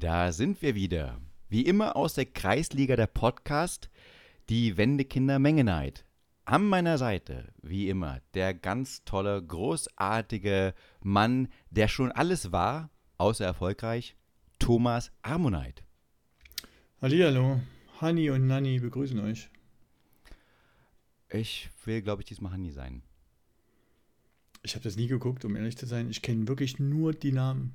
Da sind wir wieder. Wie immer aus der Kreisliga der Podcast, die Wendekinder Mengenheit. An meiner Seite, wie immer, der ganz tolle, großartige Mann, der schon alles war, außer erfolgreich, Thomas Armoneit. Hallihallo, Hani und Nanni begrüßen euch. Ich will, glaube ich, diesmal Hanni sein. Ich habe das nie geguckt, um ehrlich zu sein. Ich kenne wirklich nur die Namen.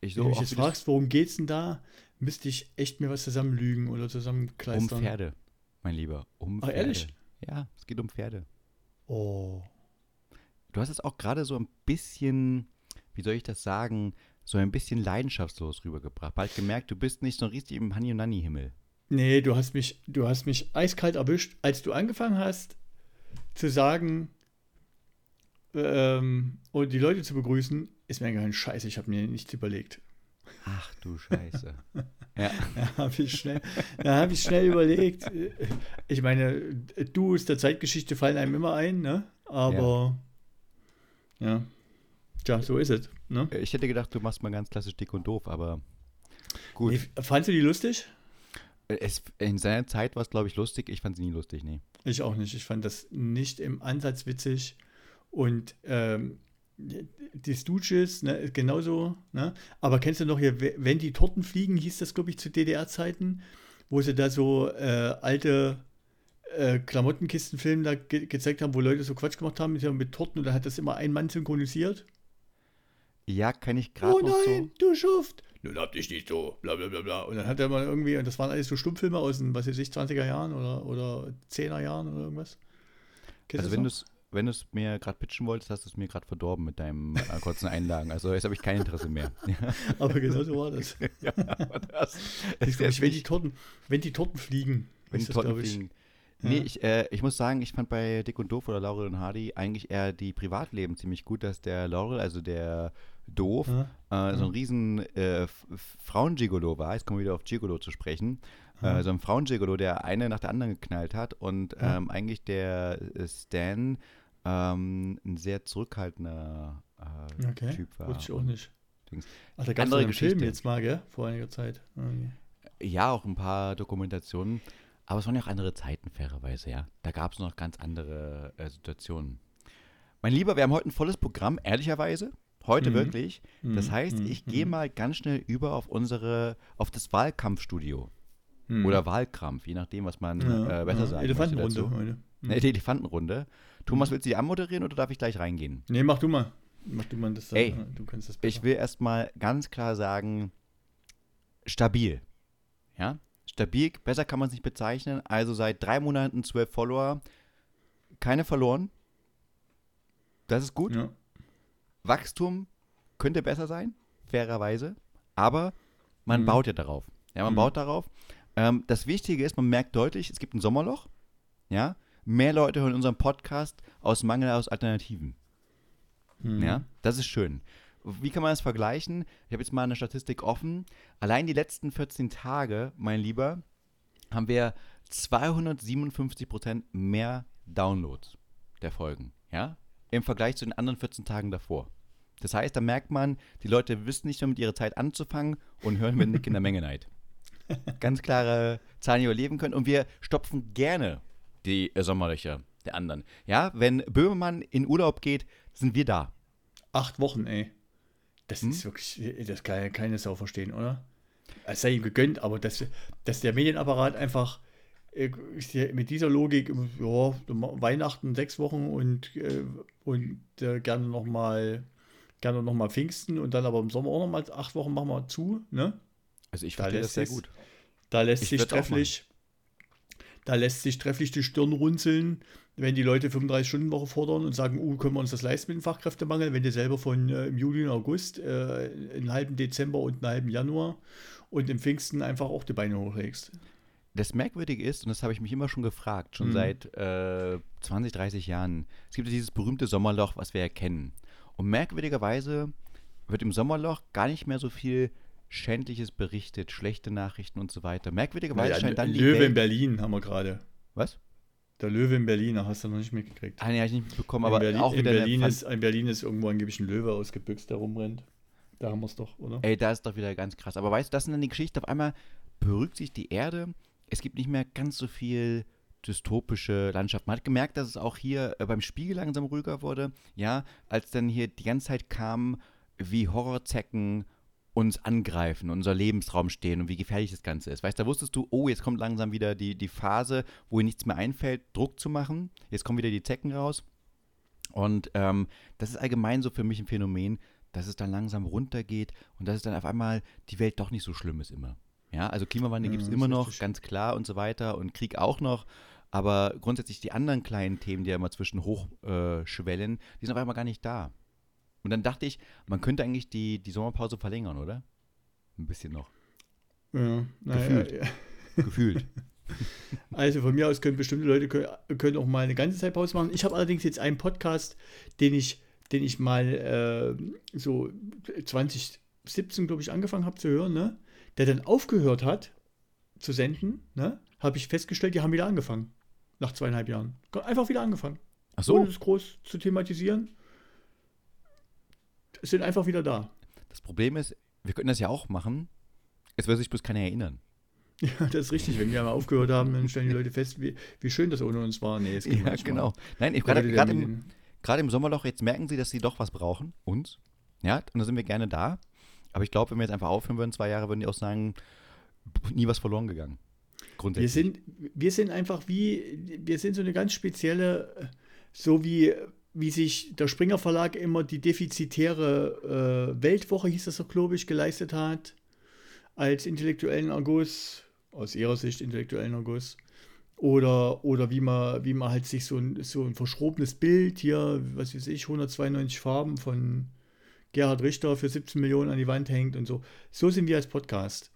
Ich Wenn so du mich jetzt fragst, worum geht's denn da, müsste ich echt mir was zusammenlügen oder um zusammenkleistern. Pferde, mein Lieber. Um Ach, Pferde. ehrlich? Ja, es geht um Pferde. Oh. Du hast es auch gerade so ein bisschen, wie soll ich das sagen, so ein bisschen leidenschaftslos rübergebracht. Bald gemerkt, du bist nicht so richtig im Hanni und Himmel. Nee, du hast mich, du hast mich eiskalt erwischt, als du angefangen hast zu sagen ähm, und die Leute zu begrüßen, ist mir eingefallen, scheiße, ich habe mir nichts überlegt. Ach du Scheiße. ja. Da habe ich schnell, da habe ich schnell überlegt. Ich meine, du aus der Zeitgeschichte fallen einem immer ein, ne? Aber ja, Tja, so ist es. Ne? Ich hätte gedacht, du machst mal ganz klassisch dick und doof, aber gut. Nee, fandst du die lustig? Es, in seiner Zeit war es, glaube ich, lustig. Ich fand sie nie lustig, nee. Ich auch nicht. Ich fand das nicht im Ansatz witzig. Und ähm, die Stooges, ne, genauso. Ne? Aber kennst du noch hier, wenn die Torten fliegen, hieß das, glaube ich, zu DDR-Zeiten, wo sie da so äh, alte äh, Klamottenkistenfilme da ge gezeigt haben, wo Leute so Quatsch gemacht haben mit, Torten und da hat das immer ein Mann synchronisiert. Ja, kann ich gerade Oh noch nein, du Schuft! Nun hab dich nicht so, bla bla bla bla. Und dann hat er mal irgendwie, und das waren alles so Stummfilme aus den, was weiß ich, 20er Jahren oder, oder 10er Jahren oder irgendwas. so. Kennst Also wenn du es wenn du es mir gerade pitchen wolltest, hast du es mir gerade verdorben mit deinem äh, kurzen Einlagen. Also jetzt habe ich kein Interesse mehr. Aber genau so war das. ja, aber das Ich ist glaub, jetzt wenn, die Torten, wenn die Torten fliegen, wenn die ist das, Torten glaub ich. fliegen. Nee, Ja. ich, äh, ich muss sagen, ich fand bei Dick und Doof oder Laurel und Hardy eigentlich eher die Privatleben ziemlich gut, dass der Laurel, also der Doof, Ja. äh, so ein riesen äh, Frauengigolo war. Jetzt kommen wir wieder auf Gigolo zu sprechen. Äh, so ein Frauengigolo, der eine nach der anderen geknallt hat und ähm, eigentlich der Stan ähm, ein sehr zurückhaltender äh, Okay, Typ war. wusste ich auch nicht. Dings. Ach, da gab es Film jetzt mal, gell? Vor einiger Zeit. Okay. Ja, auch ein paar Dokumentationen. Aber es waren ja auch andere Zeiten, fairerweise, ja. Da gab es noch ganz andere äh, Situationen. Mein Lieber, wir haben heute ein volles Programm, ehrlicherweise. Heute Mhm. wirklich. Das Mhm, heißt, mhm, ich gehe mhm. mal ganz schnell über auf unsere, auf das Wahlkampfstudio. Hm. Oder Wahlkrampf, je nachdem, was man Ja, äh, besser ja. sagen Elefantenrunde möchte dazu. heute. Hm. Ne, die Elefantenrunde. Thomas, willst du die anmoderieren oder darf ich gleich reingehen? Nee, mach du mal. Mach du mal das. da. Ey, du kannst das Ich will erstmal ganz klar sagen, stabil. Ja? Stabil, besser kann man es nicht bezeichnen. Also seit drei Monaten zwölf Follower, keine verloren. Das ist gut. Ja. Wachstum könnte besser sein, fairerweise. Aber man Mhm. baut ja darauf. Ja, man Mhm. baut darauf. Ähm, das Wichtige ist, man merkt deutlich, es gibt ein Sommerloch. Ja, mehr Leute hören unseren Podcast aus Mangel aus Alternativen. Hm. Ja, das ist schön. Wie kann man das vergleichen? Ich habe jetzt mal eine Statistik offen. Allein die letzten 14 Tage, mein Lieber, haben wir 257 Prozent mehr Downloads der Folgen. Ja, im Vergleich zu den anderen 14 Tagen davor. Das heißt, da merkt man, die Leute wissen nicht mehr mit ihrer Zeit anzufangen und hören mit Nick in der Menge Neid. Ganz klare Zahlen, die wir leben können. Und wir stopfen gerne die äh, Sommerlöcher der anderen. Ja, wenn Böhmermann in Urlaub geht, sind wir da. Acht Wochen, ey. Das Hm? ist wirklich, das kann ja keine Sau verstehen, oder? Es sei ihm gegönnt, aber dass, dass der Medienapparat einfach äh, mit dieser Logik, ja, Weihnachten sechs Wochen und, äh, und äh, gerne nochmal gerne noch mal Pfingsten und dann aber im Sommer auch nochmal acht Wochen machen wir zu, ne? Also ich Da verstehe das lässt sehr gut. Da lässt Ich sich trefflich, da lässt sich trefflich die Stirn runzeln, wenn die Leute 35-Stunden-Woche fordern und sagen, uh, können wir uns das leisten mit dem Fachkräftemangel, wenn du selber von äh, im Juli und August, äh, einen halben Dezember und einen halben Januar und im Pfingsten einfach auch die Beine hochlegst. Das Merkwürdige ist, und das habe ich mich immer schon gefragt, schon Mhm. seit äh, 20, 30 Jahren, es gibt dieses berühmte Sommerloch, was wir erkennen. Und merkwürdigerweise wird im Sommerloch gar nicht mehr so viel Schändliches berichtet, schlechte Nachrichten und so weiter. Merkwürdigerweise Naja, scheint dann die Löwe in Berlin haben wir gerade. Was? Der Löwe in Berlin, da hast du noch nicht mitgekriegt. Ah, nee, habe ich nicht mitbekommen, in aber Berlin, auch in wieder Berlin, ist, in Berlin ist irgendwo angeblich ein Löwe ausgebüxt, der rumrennt. Da haben wir es doch, oder? Ey, da ist doch wieder ganz krass. Aber weißt du, das sind dann die Geschichten, auf einmal berührt sich die Erde. Es gibt nicht mehr ganz so viel dystopische Landschaft. Man hat gemerkt, dass es auch hier äh, beim Spiegel langsam ruhiger wurde. Ja, als dann hier die ganze Zeit kam, wie Horrorzecken uns angreifen, unser Lebensraum stehen und wie gefährlich das Ganze ist. Weißt du, da wusstest du, oh, jetzt kommt langsam wieder die, die Phase, wo ihr nichts mehr einfällt, Druck zu machen. Jetzt kommen wieder die Zecken raus. Und ähm, das ist allgemein so für mich ein Phänomen, dass es dann langsam runtergeht und dass es dann auf einmal die Welt doch nicht so schlimm ist immer. Ja, also Klimawandel Ja, gibt es das immer noch, richtig. ganz klar und so weiter und Krieg auch noch. Aber grundsätzlich die anderen kleinen Themen, die ja immer zwischen hochschwellen, äh, die sind auf einmal gar nicht da. Und dann dachte ich, man könnte eigentlich die, die Sommerpause verlängern, oder? Ein bisschen noch. Ja, naja, Gefühlt. ja. Gefühlt. Also von mir aus können bestimmte Leute können, können auch mal eine ganze Zeit Pause machen. Ich habe allerdings jetzt einen Podcast, den ich, den ich mal äh, so 2017, glaube ich, angefangen habe zu hören, ne? der dann aufgehört hat zu senden, ne? habe ich festgestellt, die haben wieder angefangen. Nach zweieinhalb Jahren. Einfach wieder angefangen. Ach so, Ohne es groß zu thematisieren. Sind einfach wieder da. das Problem ist, wir könnten das ja auch machen. Es wird sich bloß keiner erinnern. Ja, das ist richtig. Wenn wir mal aufgehört haben, dann stellen die Leute fest, wie, wie schön das ohne uns war. Nee, es geht Ja, genau. Nein, ich- gerade im, gerade im Sommerloch, jetzt merken sie, dass sie doch was brauchen, uns. Ja, und da sind wir gerne da. Aber ich glaube, wenn wir jetzt einfach aufhören würden, zwei Jahre, würden die auch sagen, nie was verloren gegangen. Wir Grundsätzlich. sind, wir sind einfach wie, wir sind so eine ganz spezielle, so wie, wie sich der Springer Verlag immer die defizitäre äh, Weltwoche, hieß das doch, glaube ich, geleistet hat, als intellektuellen Erguss, aus ihrer Sicht intellektuellen Erguss. Oder, oder wie man, wie man halt sich so ein, so ein verschrobenes Bild hier, was weiß ich, 192 Farben von Gerhard Richter für 17 Millionen an die Wand hängt und so. So sind wir als Podcast.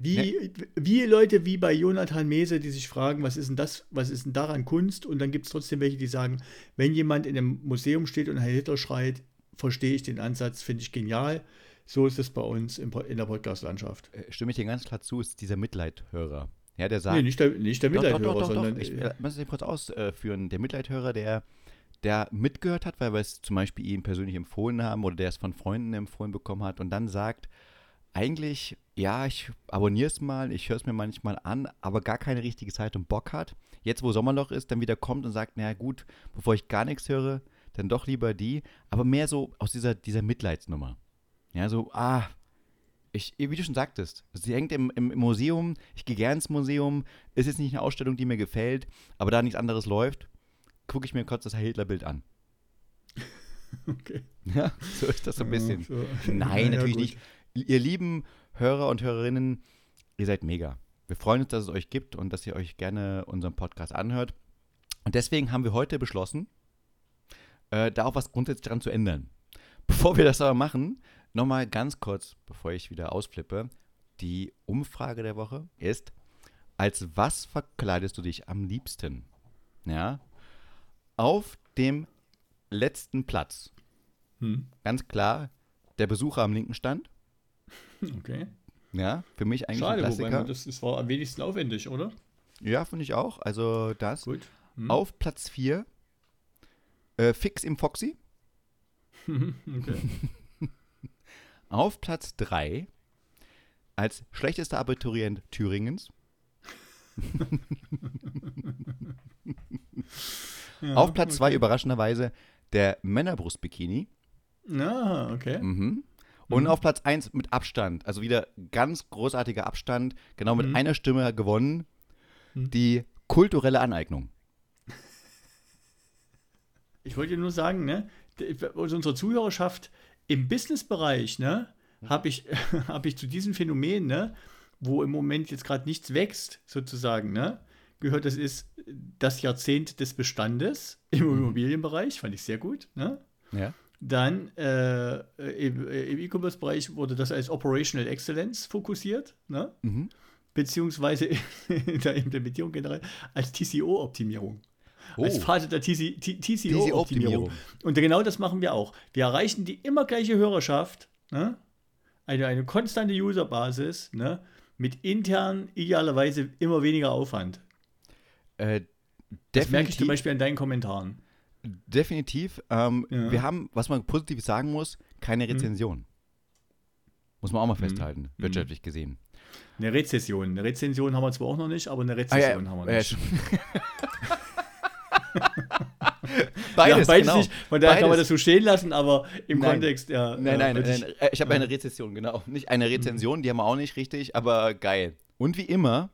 Wie, wie Leute wie bei Jonathan Mese, die sich fragen, was ist denn das, was ist denn daran Kunst? Und dann gibt es trotzdem welche, die sagen, wenn jemand in einem Museum steht und Herr Hitler schreit, verstehe ich den Ansatz, finde ich genial. So ist es bei uns im, in der Podcast-Landschaft. Äh, Stimme ich dir ganz klar zu, ist dieser Mitleidhörer. Ja, der sagt. Nee, nicht der, nicht der Mitleidhörer, doch, doch, doch. sondern Ich äh, äh, muss es kurz ausführen. Der Mitleidhörer, der, der mitgehört hat, weil wir es zum Beispiel ihm persönlich empfohlen haben oder der es von Freunden empfohlen bekommen hat und dann sagt, eigentlich, ja, ich abonniere es mal, ich höre es mir manchmal an, aber gar keine richtige Zeit und Bock hat. Jetzt, wo Sommerloch ist, dann wieder kommt und sagt, naja gut, bevor ich gar nichts höre, dann doch lieber die, aber mehr so aus dieser, dieser Mitleidsnummer. Ja, so, ah, ich, wie du schon sagtest, sie hängt im, im, im Museum, ich gehe gern ins Museum, ist jetzt nicht eine Ausstellung, die mir gefällt, aber da nichts anderes läuft, gucke ich mir kurz das Herr Hitler-Bild an. okay. Ja, so ist das so ein bisschen. Ja, so. Nein, Ja, natürlich gut. nicht. Ihr lieben Hörer und Hörerinnen, ihr seid mega. Wir freuen uns, dass es euch gibt und dass ihr euch gerne unseren Podcast anhört. Und deswegen haben wir heute beschlossen, äh, da auch was grundsätzlich dran zu ändern. Bevor wir das aber machen, nochmal ganz kurz, bevor ich wieder ausflippe, die Umfrage der Woche ist, als was verkleidest du dich am liebsten? Ja, auf dem letzten Platz, Hm. ganz klar, der Besucher am linken Stand. Okay. Ja, für mich eigentlich Schade, ein wobei Klassiker. man das, das war am wenigsten aufwendig, oder? Ja, finde ich auch. Also das. Gut. Hm. Auf Platz 4, äh, Fix im Foxy. okay. Auf Platz 3, als schlechtester Abiturient Thüringens. Ja, Auf Platz 2 okay. überraschenderweise der Männerbrust-Bikini. Ah, okay. Mhm. Und Mhm. auf Platz 1 mit Abstand, also wieder ganz großartiger Abstand, genau mit Mhm. einer Stimme gewonnen, Mhm. die kulturelle Aneignung. Ich wollte nur sagen, ne, unserer Zuhörerschaft im Businessbereich, ne, habe ich, hab ich zu diesem Phänomen, ne, wo im Moment jetzt gerade nichts wächst, sozusagen, ne, gehört, das ist das Jahrzehnt des Bestandes im Immobilienbereich, fand ich sehr gut, ne. Ja. Dann äh, im, äh, im E-Commerce-Bereich wurde das als Operational Excellence fokussiert, ne? Mhm. beziehungsweise in der Implementierung generell als TCO-Optimierung. Als Oh. Phase der TC TCO-Optimierung. Und genau das machen wir auch. Wir erreichen die immer gleiche Hörerschaft, ne? eine, eine konstante Userbasis, ne? mit intern idealerweise immer weniger Aufwand. Äh, Das merke ich zum Beispiel an deinen Kommentaren. Definitiv. Ähm, Ja. Wir haben, was man positiv sagen muss, keine Rezension. Muss man auch mal festhalten, wirtschaftlich gesehen. Eine Rezession. Eine Rezension haben wir zwar auch noch nicht, aber eine Rezession Ah, ja, haben wir nicht. Beides, ja, beides genau. nicht. Von daher kann man Beides. das so stehen lassen, aber im Nein. Kontext, ja. Nein, nein, nein, ich- äh, ich habe eine Rezession, genau. Nicht eine Rezension, die haben wir auch nicht richtig, aber geil. Und wie immer,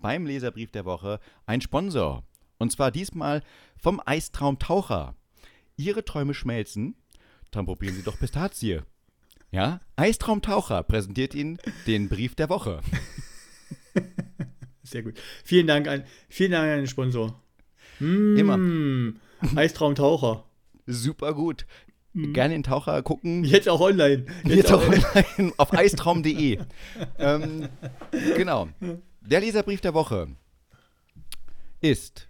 beim Leserbrief der Woche ein Sponsor. Und zwar diesmal vom Eistraum Taucher. Ihre Träume schmelzen, dann probieren Sie doch Pistazie. Ja, Eistraum Taucher präsentiert Ihnen den Brief der Woche. Sehr gut. Vielen Dank an, vielen Dank an den Sponsor. Immer. Mm, Eistraumtaucher. Super gut. Gerne den Taucher gucken. Jetzt auch online. Jetzt auch online auf eistraum.de. ähm, genau. Der Leserbrief der Woche ist: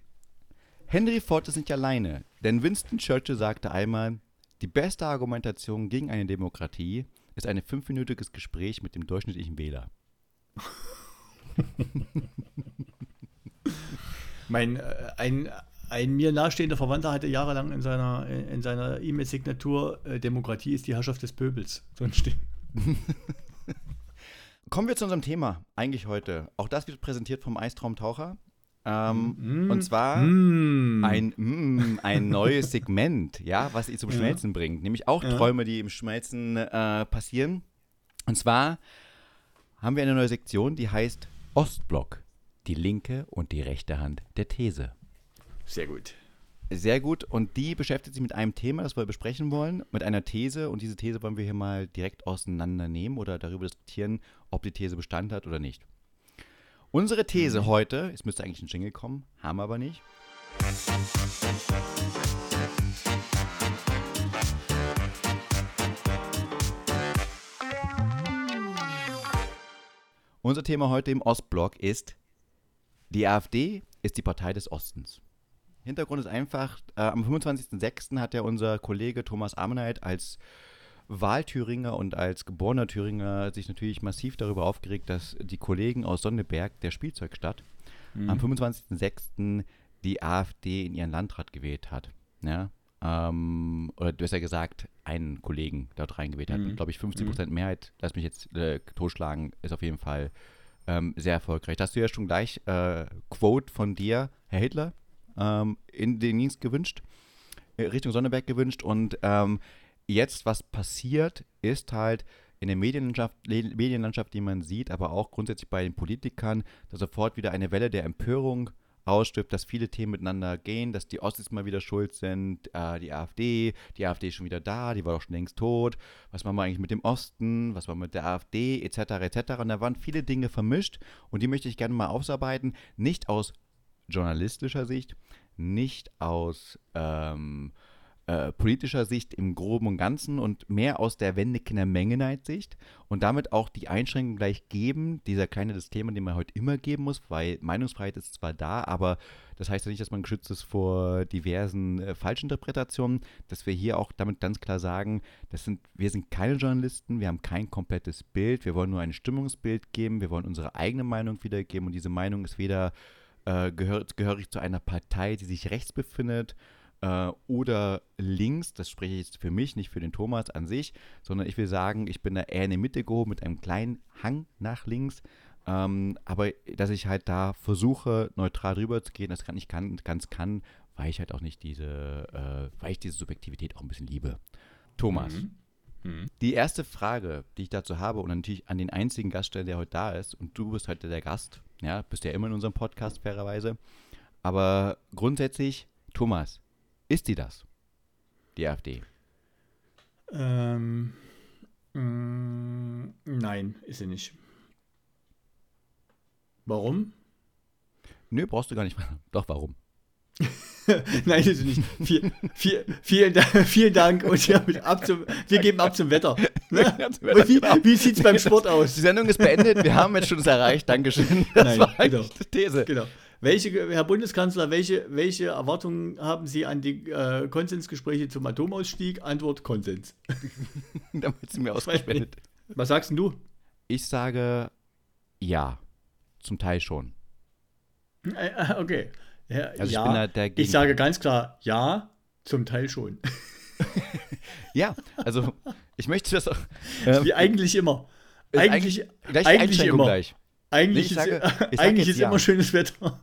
Henry Ford ist nicht alleine, denn Winston Churchill sagte einmal: Die beste Argumentation gegen eine Demokratie ist ein fünfminütiges Gespräch mit dem durchschnittlichen Wähler. Mein, äh, ein, ein mir nahestehender Verwandter hatte jahrelang in seiner in seiner E-Mail-Signatur äh, Demokratie ist die Herrschaft des Pöbels drinstehen. Kommen wir zu unserem Thema, eigentlich heute. Auch das wird präsentiert vom Eistraum Taucher. Ähm, Mm. Und zwar. Mm. ein, mm, ein neues Segment, ja, was ihr zum Ja. Schmelzen bringt. Nämlich auch Ja. Träume, die im Schmelzen äh, passieren. Und zwar haben wir eine neue Sektion, die heißt Ostblock. Die linke und die rechte Hand der These. Sehr gut. Sehr gut. Und die beschäftigt sich mit einem Thema, das wir besprechen wollen, mit einer These. Und diese These wollen wir hier mal direkt auseinandernehmen oder darüber diskutieren, ob die These Bestand hat oder nicht. Unsere These heute, es müsste eigentlich ein Jingle kommen, haben wir aber nicht. Unser Thema heute im Ostblock ist, die AfD ist die Partei des Ostens. Hintergrund ist einfach, äh, am 25.06. hat ja unser Kollege Thomas Ammenheit als Wahlthüringer und als geborener Thüringer sich natürlich massiv darüber aufgeregt, dass die Kollegen aus Sonneberg, der Spielzeugstadt, am 25.06. die AfD in ihren Landrat gewählt hat. Ja? Ähm, oder besser gesagt, einen Kollegen dort reingewählt hat. Mhm. Glaube ich, 50% Mehrheit, lass mich jetzt äh, totschlagen, ist auf jeden Fall ähm, sehr erfolgreich. Da hast du ja schon gleich äh, Quote von dir, Herr Hitler, ähm, in den Dienst gewünscht, äh, Richtung Sonneberg gewünscht. Und ähm, jetzt, was passiert, ist halt in der Medienlandschaft, Medienlandschaft, die man sieht, aber auch grundsätzlich bei den Politikern, dass sofort wieder eine Welle der Empörung ausstirbt, dass viele Themen miteinander gehen, dass die Ossis mal wieder schuld sind, äh, die AfD, die AfD ist schon wieder da, die war doch schon längst tot, was machen wir eigentlich mit dem Osten, was war mit der AfD, etc., etc. Und da waren viele Dinge vermischt und die möchte ich gerne mal ausarbeiten, nicht aus journalistischer Sicht, nicht aus ähm, äh, politischer Sicht im Groben und Ganzen und mehr aus der Wendekinder Mengenheit-Sicht und damit auch die Einschränkung gleich geben, dieser kleine Disclaimer, den man heute immer geben muss, weil Meinungsfreiheit ist zwar da, aber das heißt ja nicht, dass man geschützt ist vor diversen äh, Falschinterpretationen, dass wir hier auch damit ganz klar sagen, das sind, wir sind keine Journalisten, wir haben kein komplettes Bild, wir wollen nur ein Stimmungsbild geben, wir wollen unsere eigene Meinung wiedergeben und diese Meinung ist weder äh, gehört, gehörig zu einer Partei, die sich rechts befindet, äh, oder links, das spreche ich jetzt für mich, nicht für den Thomas an sich, sondern ich will sagen, ich bin da eher in der Mitte gehoben mit einem kleinen Hang nach links. Ähm, aber dass ich halt da versuche, neutral drüber zu gehen, das kann ich kann, ganz kann, weil ich halt auch nicht diese, äh, weil ich diese Subjektivität auch ein bisschen liebe. Thomas, Mhm. Mhm. die erste Frage, die ich dazu habe und natürlich an den einzigen Gaststeller, der heute da ist, und du bist heute der Gast, ja, bist ja immer in unserem Podcast, fairerweise. Aber grundsätzlich, Thomas, ist die das? Die AfD. Ähm, mm, nein, ist sie nicht. Warum? Nö, brauchst du gar nicht. Doch, warum? Nein, ist sie nicht. Viel, viel, vielen, Dank, vielen Dank und ja, ab zum, wir geben ab zum Wetter. Ne? Und wie wie sieht es beim Sport aus? Die Sendung ist beendet, wir haben jetzt schon das erreicht, Dankeschön. Das Nein, war genau. die These. Genau. Welche, Herr Bundeskanzler, welche, welche Erwartungen haben Sie an die äh, Konsensgespräche zum Atomausstieg? Antwort Konsens. Damit sie mir ausgespendet. Was sagst denn du? Ich sage ja. Zum Teil schon. Äh, äh, okay. Ja, Also ja. ich bin da dagegen. ich sage ganz klar ja, zum Teil schon. Ja, also ich möchte das auch. Ähm, Wie eigentlich immer. Ist Eigentlich, gleich eigentlich immer. gleich. Eigentlich ich sage- ist, eigentlich ist ja. immer schönes Wetter.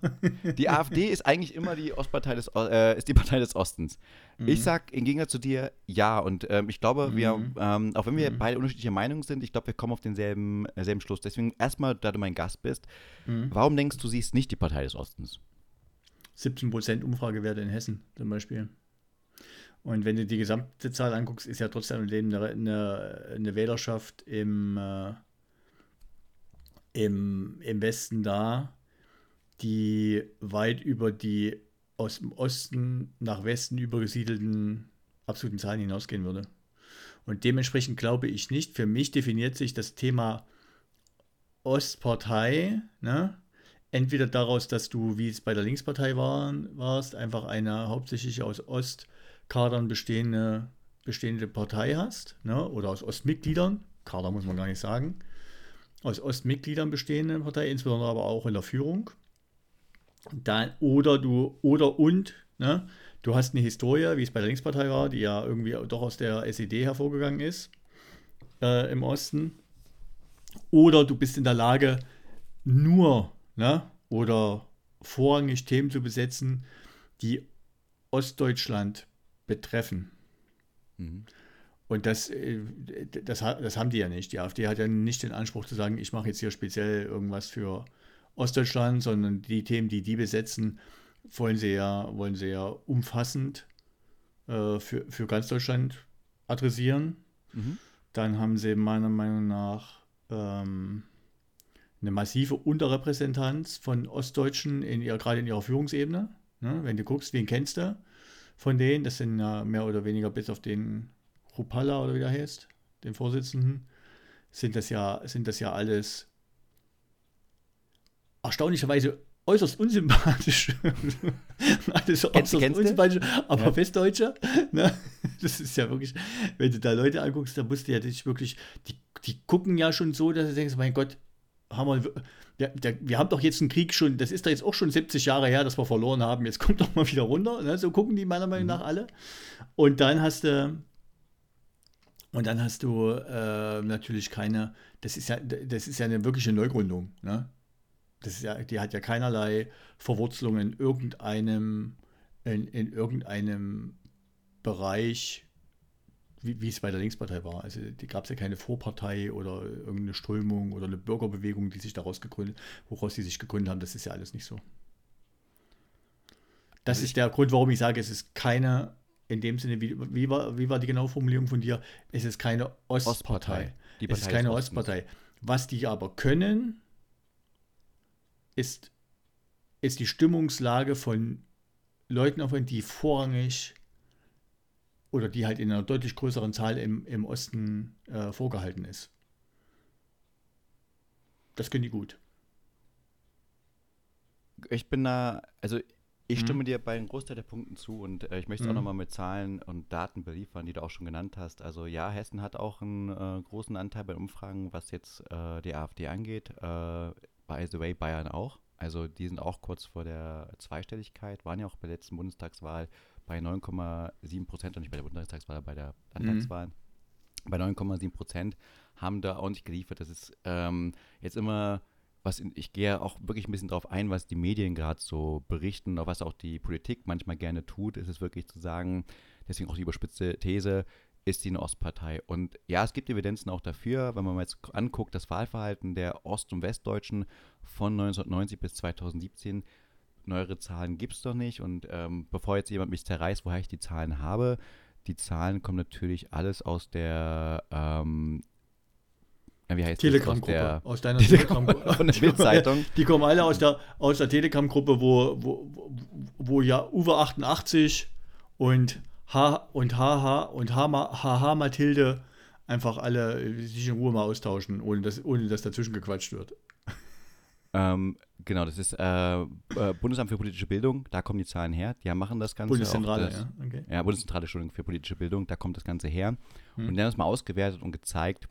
Die AfD ist eigentlich immer die Ostpartei des, äh, ist die Partei des Ostens. Mhm. Ich sag im Gegensatz zu dir ja und ähm, ich glaube, wir, Mhm. ähm, auch wenn wir Mhm. beide unterschiedlicher Meinung sind, ich glaube, wir kommen auf denselben äh, selben Schluss. Deswegen erstmal, da du mein Gast bist, Mhm. warum denkst du, sie ist nicht die Partei des Ostens? 17% Umfragewerte in Hessen zum Beispiel. Und wenn du die gesamte Zahl anguckst, ist ja trotzdem eine, eine, eine Wählerschaft im, äh, im, im Westen da, die weit über die aus dem Osten nach Westen übergesiedelten absoluten Zahlen hinausgehen würde. Und dementsprechend glaube ich nicht, für mich definiert sich das Thema Ostpartei, ne? entweder daraus, dass du, wie es bei der Linkspartei waren, warst, einfach eine hauptsächlich aus Ostkadern bestehende, bestehende Partei hast, ne? oder aus Ostmitgliedern, Kader muss man gar nicht sagen, aus Ostmitgliedern bestehende Partei, insbesondere aber auch in der Führung. Dann, oder du, oder und, ne? du hast eine Historie, wie es bei der Linkspartei war, die ja irgendwie doch aus der SED hervorgegangen ist äh, im Osten. Oder du bist in der Lage, nur ne, oder vorrangig Themen zu besetzen, die Ostdeutschland betreffen. Mhm. Und das, äh, das, das haben die ja nicht. Die AfD hat ja nicht den Anspruch zu sagen, ich mache jetzt hier speziell irgendwas für Ostdeutschland, sondern die Themen, die die besetzen, wollen sie ja, wollen sie ja umfassend äh, für, für ganz Deutschland adressieren. Mhm. Dann haben sie meiner Meinung nach ähm, eine massive Unterrepräsentanz von Ostdeutschen in ihr, gerade in ihrer Führungsebene. Ne? Wenn du guckst, wen kennst du von denen, das sind ja mehr oder weniger bis auf den Rupalla oder wie der heißt, den Vorsitzenden, sind das ja, sind das ja alles erstaunlicherweise äußerst unsympathisch. alles äußerst kennst du? unsympathisch, aber Ja. Westdeutsche, ne? das ist ja wirklich, wenn du da Leute anguckst, da musst du ja dich wirklich, die, die gucken ja schon so, dass du denkst, mein Gott, haben wir, der, der, wir haben doch jetzt einen Krieg schon, das ist doch jetzt auch schon 70 Jahre her, dass wir verloren haben, jetzt kommt doch mal wieder runter, ne? so gucken die meiner Meinung nach alle. Und dann hast du, und dann hast du äh, natürlich keine, das ist ja, das ist ja eine wirkliche Neugründung, ne? Das ist ja, die hat ja keinerlei Verwurzelung in irgendeinem, in, in irgendeinem Bereich, wie, wie es bei der Linkspartei war. Also die gab es ja keine Vorpartei oder irgendeine Strömung oder eine Bürgerbewegung, die sich daraus gegründet, woraus sie sich gegründet haben. Das ist ja alles nicht so. Das Also ist der Grund, warum ich sage, es ist keine, in dem Sinne, wie, wie, war, wie war die genaue Formulierung von dir? Es ist keine Ostpartei. Ostpartei. Die es ist keine. Ostpartei. Was die aber können, ist, ist die Stimmungslage von Leuten aufwenden, die vorrangig oder die halt in einer deutlich größeren Zahl im, im Osten äh, vorgehalten ist. Das können die gut. Ich bin da, also ich Mhm. stimme dir bei einem Großteil der Punkten zu und äh, ich möchte es auch Mhm. nochmal mit Zahlen und Daten beliefern, die du auch schon genannt hast. Also ja, Hessen hat auch einen äh, großen Anteil bei Umfragen, was jetzt äh, die AfD angeht. Äh, by the way, Bayern auch. Also die sind auch kurz vor der Zweistelligkeit, waren ja auch bei der letzten Bundestagswahl bei 9,7 Prozent und nicht bei der Bundestagswahl, bei der Landtagswahl. Bei 9,7 Prozent haben da auch nicht geliefert. Das ist ähm, jetzt immer was in, ich gehe auch wirklich ein bisschen drauf ein, was die Medien gerade so berichten, oder was auch die Politik manchmal gerne tut, ist es wirklich zu sagen, deswegen auch die überspitzte These, ist sie eine Ostpartei. Und ja, es gibt Evidenzen auch dafür, wenn man mal jetzt anguckt, das Wahlverhalten der Ost- und Westdeutschen von 1990 bis 2017. Neuere Zahlen gibt es doch nicht. Und ähm, bevor jetzt jemand mich zerreißt, woher ich die Zahlen habe, die Zahlen kommen natürlich alles aus der, ähm, wie heißt Telegram-Gruppe. Aus deiner Telegram Telegram-Gruppe. von der Bildzeitung. Die kommen alle aus der, aus der Telegram-Gruppe, wo, wo, wo- ja Uwe 88 und H und HH und HH, Mathilde einfach alle sich in Ruhe mal austauschen, ohne dass, ohne dass dazwischen gequatscht wird. Ähm, genau, das ist äh, äh, Bundesamt für politische Bildung, da kommen die Zahlen her. Die machen das Ganze. Bundeszentrale, das, ja. Okay. Ja, Bundeszentrale, Entschuldigung, für politische Bildung, da kommt das Ganze her. Hm. Und die haben das mal ausgewertet und gezeigt,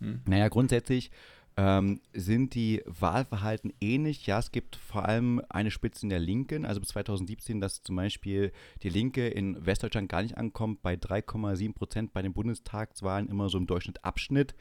Hm. naja, grundsätzlich ähm, sind die Wahlverhalten ähnlich. Ja, es gibt vor allem eine Spitze in der Linken, also bis 2017, dass zum Beispiel die Linke in Westdeutschland gar nicht ankommt, bei 3,7 Prozent bei den Bundestagswahlen immer so im Durchschnitt Abschnitt.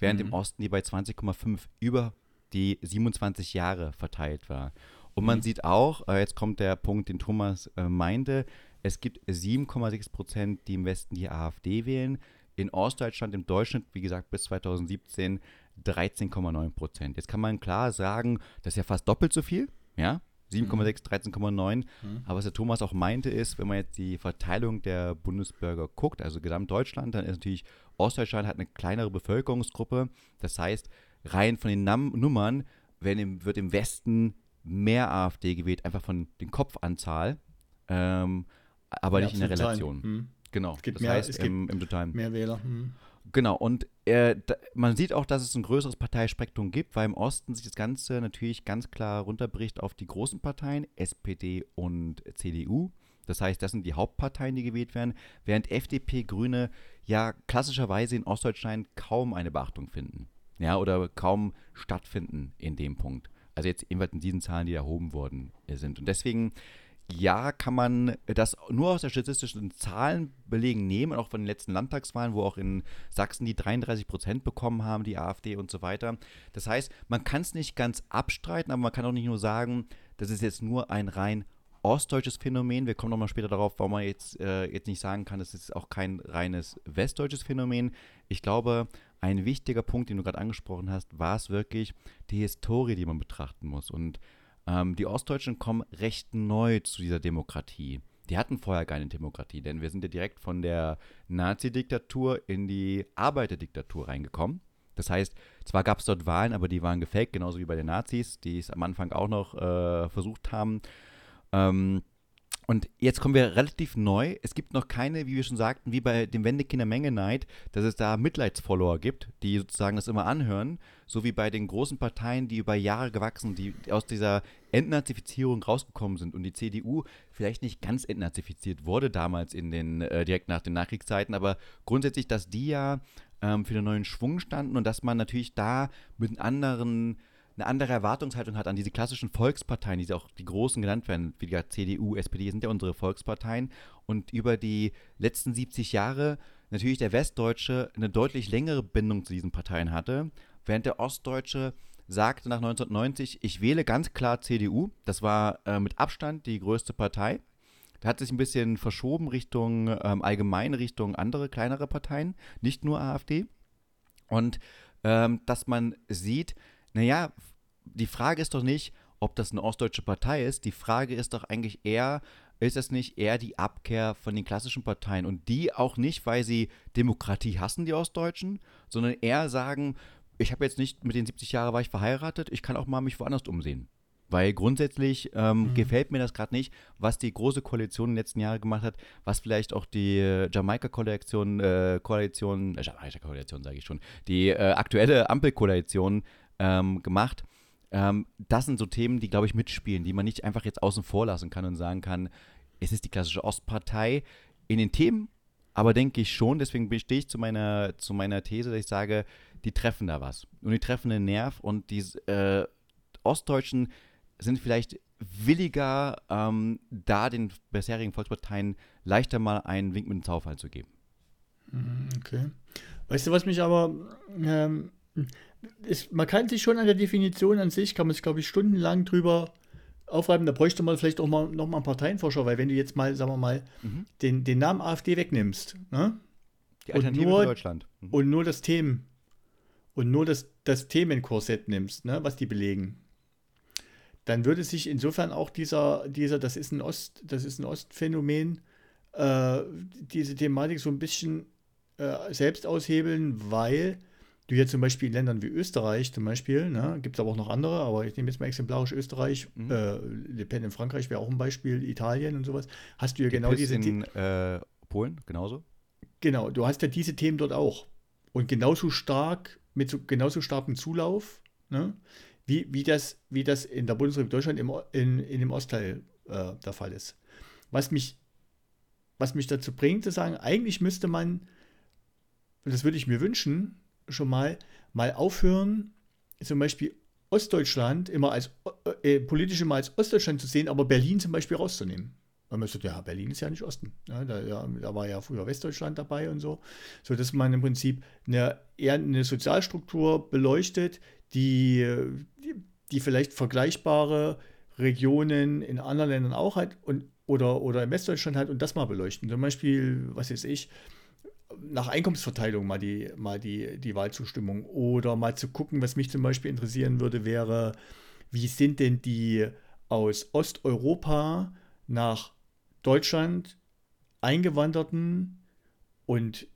während im Osten die bei 20,5 über die 27 Jahre verteilt war. Und man sieht auch, äh, jetzt kommt der Punkt, den Thomas äh, meinte, es gibt 7,6 Prozent, die im Westen die AfD wählen. In Ostdeutschland im Durchschnitt, wie gesagt, bis 2017 13,9 Prozent. Jetzt kann man klar sagen, das ist ja fast doppelt so viel, ja, 7,6, 13,9. Mhm. Aber was der Thomas auch meinte, ist, wenn man jetzt die Verteilung der Bundesbürger guckt, also Gesamtdeutschland, dann ist natürlich Ostdeutschland hat eine kleinere Bevölkerungsgruppe. Das heißt, rein von den Nam Nummern im, wird im Westen mehr AfD gewählt, einfach von den Kopfanzahl, ähm, aber ja, nicht in der Relation. Hm. Genau. Es gibt das mehr, heißt, es im, im Totalen. Mehr Wähler. Hm. Genau, und äh, da, man sieht auch, dass es ein größeres Parteispektrum gibt, weil im Osten sich das Ganze natürlich ganz klar runterbricht auf die großen Parteien, SPD und CDU. Das heißt, das sind die Hauptparteien, die gewählt werden, während FDP, Grüne ja klassischerweise in Ostdeutschland kaum eine Beachtung finden. Ja, oder kaum stattfinden in dem Punkt. Also jetzt jedenfalls in diesen Zahlen, die erhoben worden sind. Und deswegen ja, kann man das nur aus der statistischen Zahlenbelegen nehmen, auch von den letzten Landtagswahlen, wo auch in Sachsen die 33 Prozent bekommen haben, die AfD und so weiter. Das heißt, man kann es nicht ganz abstreiten, aber man kann auch nicht nur sagen, das ist jetzt nur ein rein ostdeutsches Phänomen. Wir kommen nochmal später darauf, warum man jetzt, äh, jetzt nicht sagen kann, es ist auch kein reines westdeutsches Phänomen. Ich glaube, ein wichtiger Punkt, den du gerade angesprochen hast, war es wirklich die Historie, die man betrachten muss. Und ähm, die Ostdeutschen kommen recht neu zu dieser Demokratie. Die hatten vorher keine Demokratie, denn wir sind ja direkt von der Nazi-Diktatur in die Arbeiterdiktatur reingekommen. Das heißt, zwar gab es dort Wahlen, aber die waren gefaked, genauso wie bei den Nazis, die es am Anfang auch noch äh, versucht haben. Ähm, und jetzt kommen wir relativ neu. Es gibt noch keine, wie wir schon sagten, wie bei dem Wendekinder Menge Neid, dass es da Mitleidsfollower gibt, die sozusagen das immer anhören. So wie bei den großen Parteien, die über Jahre gewachsen, die aus dieser Entnazifizierung rausgekommen sind und die CDU vielleicht nicht ganz entnazifiziert wurde damals in den, äh, direkt nach den Nachkriegszeiten, aber grundsätzlich, dass die ja ähm, für den neuen Schwung standen und dass man natürlich da mit anderen eine andere Erwartungshaltung hat an diese klassischen Volksparteien, die auch die großen genannt werden, wie die CDU, SPD, sind ja unsere Volksparteien. Und über die letzten 70 Jahre natürlich der Westdeutsche eine deutlich längere Bindung zu diesen Parteien hatte, während der Ostdeutsche sagte nach 1990, ich wähle ganz klar CDU. Das war äh, mit Abstand die größte Partei. Da hat sich ein bisschen verschoben Richtung ähm, allgemein Richtung andere kleinere Parteien, nicht nur AfD. Und ähm, dass man sieht, naja, die Frage ist doch nicht, ob das eine ostdeutsche Partei ist. Die Frage ist doch eigentlich eher, ist es nicht eher die Abkehr von den klassischen Parteien und die auch nicht, weil sie Demokratie hassen, die Ostdeutschen, sondern eher sagen, ich habe jetzt nicht mit den 70 Jahren war ich verheiratet, ich kann auch mal mich woanders umsehen. Weil grundsätzlich ähm, mhm. gefällt mir das gerade nicht, was die große Koalition in den letzten Jahren gemacht hat, was vielleicht auch die äh, Jamaika-Koalition, äh, Koalition, äh, Jamaika-Koalition sage ich schon, die äh, aktuelle Ampelkoalition ähm, gemacht. Ähm, das sind so Themen, die, glaube ich, mitspielen, die man nicht einfach jetzt außen vor lassen kann und sagen kann, es ist die klassische Ostpartei. In den Themen aber denke ich schon, deswegen stehe ich zu meiner, zu meiner These, dass ich sage, die treffen da was. Und die treffen den Nerv und die äh, Ostdeutschen sind vielleicht williger, ähm, da den bisherigen Volksparteien leichter mal einen Wink mit dem Zaufall zu geben. Mhm, okay. Weißt du, was mich aber ähm, ist, man kann sich schon an der Definition an sich, kann man sich, glaube ich, stundenlang drüber aufreiben. Da bräuchte man vielleicht auch mal noch mal einen Parteienforscher, weil wenn du jetzt mal, sagen wir mal, mhm. den, den Namen AfD wegnimmst, ne? Die Alternative und nur, Deutschland. Mhm. Und nur das Themen und nur das, das Themenkorsett nimmst, ne, was die belegen, dann würde sich insofern auch dieser, dieser, das ist ein Ost, das ist ein Ostphänomen, äh, diese Thematik so ein bisschen äh, selbst aushebeln, weil du jetzt zum Beispiel in Ländern wie Österreich zum Beispiel, ne, gibt es aber auch noch andere, aber ich nehme jetzt mal exemplarisch Österreich, mhm. äh, Le Pen in Frankreich wäre auch ein Beispiel, Italien und sowas, hast du ja genau diese Themen. Äh, Polen, genauso? Genau, du hast ja diese Themen dort auch. Und genauso stark, mit so, genauso starkem Zulauf, ne, wie, wie, das, wie das in der Bundesrepublik Deutschland im, in, in dem Ostteil äh, der Fall ist. Was mich, was mich dazu bringt, zu sagen, eigentlich müsste man, und das würde ich mir wünschen, schon mal, mal aufhören, zum Beispiel Ostdeutschland immer als äh, äh, politisch immer als Ostdeutschland zu sehen, aber Berlin zum Beispiel rauszunehmen. Weil man sagt, ja, Berlin ist ja nicht Osten. Ja, da, ja, da, war ja früher Westdeutschland dabei und so. So dass man im Prinzip eine, eher eine Sozialstruktur beleuchtet, die, die, die vielleicht vergleichbare Regionen in anderen Ländern auch hat und, oder, oder in Westdeutschland hat und das mal beleuchten. Zum Beispiel, was weiß ich, nach Einkommensverteilung mal die, mal die, die Wahlzustimmung oder mal zu gucken, was mich zum Beispiel interessieren würde, wäre, wie sind denn die aus Osteuropa nach Deutschland eingewanderten und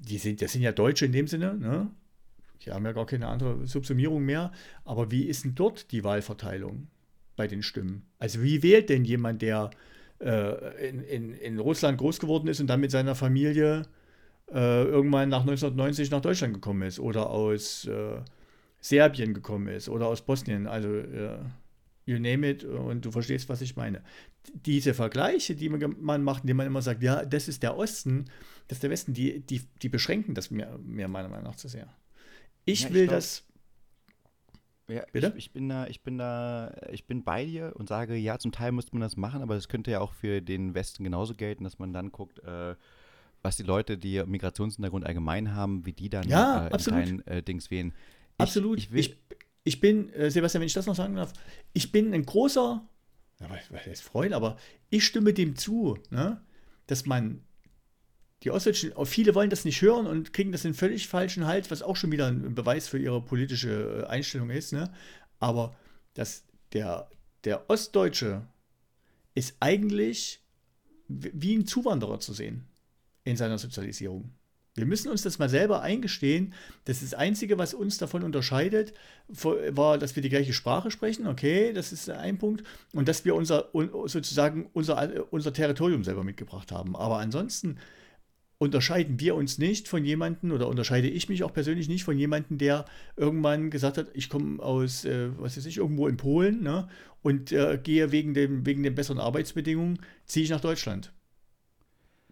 die sind, das sind ja Deutsche in dem Sinne, ne? Die haben ja gar keine andere Subsumierung mehr. Aber wie ist denn dort die Wahlverteilung bei den Stimmen? Also wie wählt denn jemand, der äh, in, in, in Russland groß geworden ist und dann mit seiner Familie äh, irgendwann nach 1990 nach Deutschland gekommen ist oder aus äh, Serbien gekommen ist oder aus Bosnien? Also äh, you name it und du verstehst, was ich meine. Diese Vergleiche, die man macht, indem man immer sagt, ja, das ist der Osten, das ist der Westen, die, die, die beschränken das mir, mir meiner Meinung nach zu sehr. Ich ja, will ich glaub, das. Ja, Bitte? Ich, ich, bin da, ich bin da, ich bin bei dir und sage, ja, zum Teil müsste man das machen, aber es könnte ja auch für den Westen genauso gelten, dass man dann guckt, äh, was die Leute, die Migrationshintergrund allgemein haben, wie die dann ja, äh, absolut. äh, Dings wählen. Ich, absolut. Ich, ich, ich bin, äh, Sebastian, wenn ich das noch sagen darf, ich bin ein großer, was heißt Freund, aber ich stimme dem zu, ne, dass man die Ostdeutschen, viele wollen das nicht hören und kriegen das in völlig falschen Hals, was auch schon wieder ein Beweis für ihre politische äh, Einstellung ist. Ne? Aber dass der, der Ostdeutsche ist eigentlich wie ein Zuwanderer zu sehen in seiner Sozialisierung. Wir müssen uns das mal selber eingestehen. Das ist das Einzige, was uns davon unterscheidet, war, dass wir die gleiche Sprache sprechen. Okay, das ist ein Punkt. Und dass wir unser, sozusagen unser, unser Territorium selber mitgebracht haben. Aber ansonsten unterscheiden wir uns nicht von jemandem oder unterscheide ich mich auch persönlich nicht von jemandem, der irgendwann gesagt hat, ich komme aus, äh, was weiß ich, irgendwo in Polen ne, und äh, gehe wegen, dem, wegen den besseren Arbeitsbedingungen, ziehe ich nach Deutschland.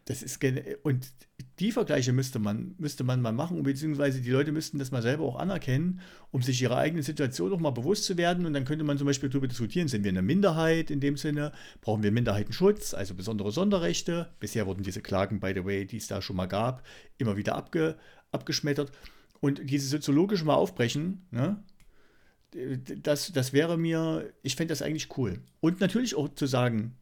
Das ist und die Vergleiche müsste man, müsste man mal machen, beziehungsweise die Leute müssten das mal selber auch anerkennen, um sich ihrer eigenen Situation auch mal bewusst zu werden. Und dann könnte man zum Beispiel darüber diskutieren, sind wir eine Minderheit in dem Sinne, brauchen wir Minderheitenschutz, also besondere Sonderrechte. Bisher wurden diese Klagen, by the way, die es da schon mal gab, immer wieder abge, abgeschmettert. Und diese soziologisch mal aufbrechen, ne? das, das wäre mir, ich fände das eigentlich cool. Und natürlich auch zu sagen,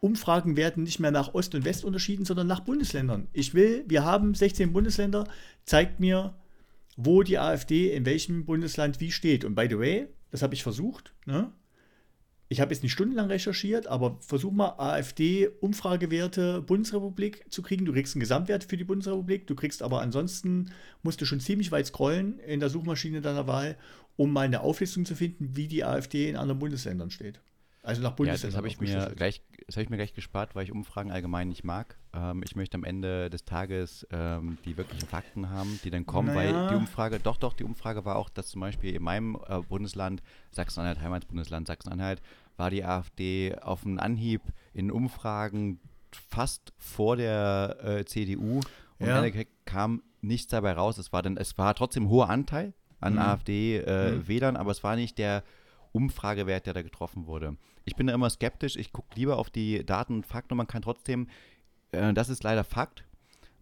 Umfragen werden nicht mehr nach Ost und West unterschieden, sondern nach Bundesländern. Ich will, wir haben 16 Bundesländer, zeigt mir, wo die AfD in welchem Bundesland wie steht. Und by the way, das habe ich versucht. Ne? Ich habe jetzt nicht stundenlang recherchiert, aber versuch mal AfD-Umfragewerte Bundesrepublik zu kriegen. Du kriegst einen Gesamtwert für die Bundesrepublik, du kriegst aber ansonsten, musst du schon ziemlich weit scrollen in der Suchmaschine deiner Wahl, um mal eine Auflistung zu finden, wie die AfD in anderen Bundesländern steht. Also nach Bundesländern. Ja, das habe ich mir gleich, das habe ich mir gleich gespart, weil ich Umfragen allgemein nicht mag. Ähm, ich möchte am Ende des Tages ähm, die wirklichen Fakten haben, die dann kommen, naja. weil die Umfrage, doch, doch, die Umfrage war auch, dass zum Beispiel in meinem äh, Bundesland, Sachsen-Anhalt, Heimatbundesland Sachsen-Anhalt, war die AfD auf einen Anhieb in Umfragen fast vor der äh, CDU und ja. am kam nichts dabei raus. Es war dann, es war trotzdem ein hoher Anteil an mhm. AfD-Wählern, äh, mhm. aber es war nicht der Umfragewert, der da getroffen wurde. Ich bin da immer skeptisch, ich gucke lieber auf die Daten und Fakten und man kann trotzdem, äh, das ist leider Fakt,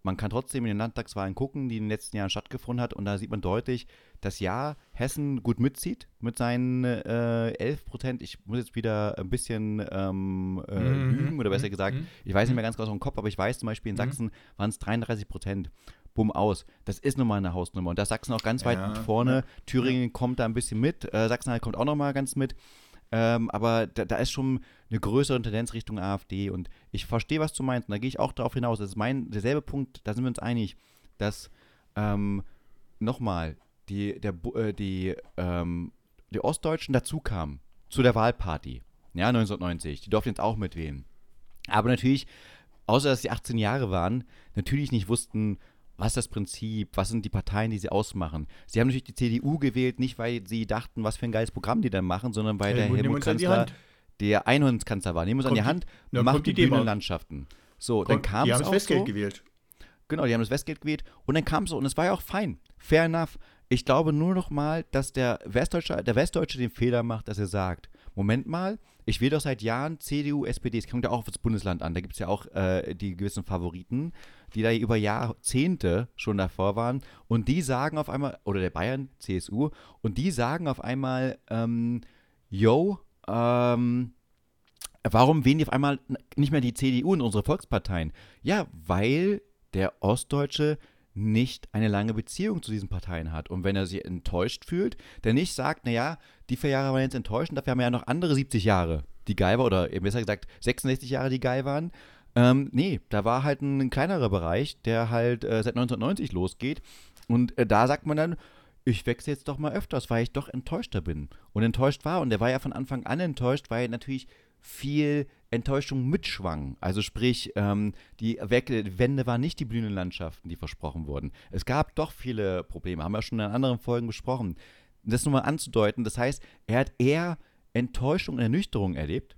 man kann trotzdem in den Landtagswahlen gucken, die in den letzten Jahren stattgefunden hat und da sieht man deutlich, dass ja, Hessen gut mitzieht mit seinen äh, 11 Prozent. Ich muss jetzt wieder ein bisschen ähm, äh, mhm. lügen oder besser mhm. gesagt, mhm. ich weiß nicht mehr ganz genau aus dem Kopf, aber ich weiß zum Beispiel in mhm. Sachsen waren es 33 Prozent bumm aus. Das ist nun mal eine Hausnummer. Und da Sachsen auch ganz weit ja, vorne. Thüringen kommt da ein bisschen mit. Äh, Sachsen-Anhalt kommt auch noch mal ganz mit. Ähm, aber da, da, ist schon eine größere Tendenz Richtung AfD. Und ich verstehe, was du meinst. Und da gehe ich auch darauf hinaus. Das ist mein derselbe Punkt, da sind wir uns einig, dass ähm, nochmal die, der, äh, die, ähm, die Ostdeutschen dazu kamen zu der Wahlparty. Ja, 1990. Die durften jetzt auch mitwählen. Aber natürlich, außer dass sie 18 Jahre waren, natürlich nicht wussten, was ist das Prinzip, was sind die Parteien, die sie ausmachen. Sie haben natürlich die CDU gewählt, nicht weil sie dachten, was für ein geiles Programm die dann machen, sondern weil ja, der Helmut Kanzler der Einhornskanzler war. Nehmen wir uns an die Hand, die, machen die, die grünen Landschaften. So, Kommt, dann kam es Die haben das Westgeld so, gewählt. Genau, die haben das Westgeld gewählt und dann kam es so und es war ja auch fein. Fair enough. Ich glaube nur noch mal, dass der Westdeutsche, der Westdeutsche den Fehler macht, dass er sagt, Moment mal, ich wähle doch seit Jahren CDU, SPD, es kommt ja auch auf das Bundesland an, da gibt es ja auch äh, die gewissen Favoriten, die da über Jahrzehnte schon davor waren und die sagen auf einmal, oder der Bayern, CSU, und die sagen auf einmal, ähm, yo, ähm, warum wählen die auf einmal nicht mehr die CDU und unsere Volksparteien? Ja, weil der Ostdeutsche nicht eine lange Beziehung zu diesen Parteien hat. Und wenn er sich enttäuscht fühlt, der nicht sagt, naja, die vier Jahre waren jetzt enttäuschend, dafür haben wir ja noch andere 70 Jahre, die geil waren, oder besser gesagt 66 Jahre, die geil waren. Ähm, nee, da war halt ein kleinerer Bereich, der halt äh, seit 1990 losgeht. Und äh, da sagt man dann, ich wechsle jetzt doch mal öfters, weil ich doch enttäuschter bin. Und enttäuscht war. Und der war ja von Anfang an enttäuscht, weil natürlich viel Enttäuschung mitschwang. Also sprich, ähm, die Wende waren nicht die blühenden Landschaften, die versprochen wurden. Es gab doch viele Probleme, haben wir schon in anderen Folgen besprochen. Das nur mal anzudeuten, das heißt, er hat eher Enttäuschung und Ernüchterung erlebt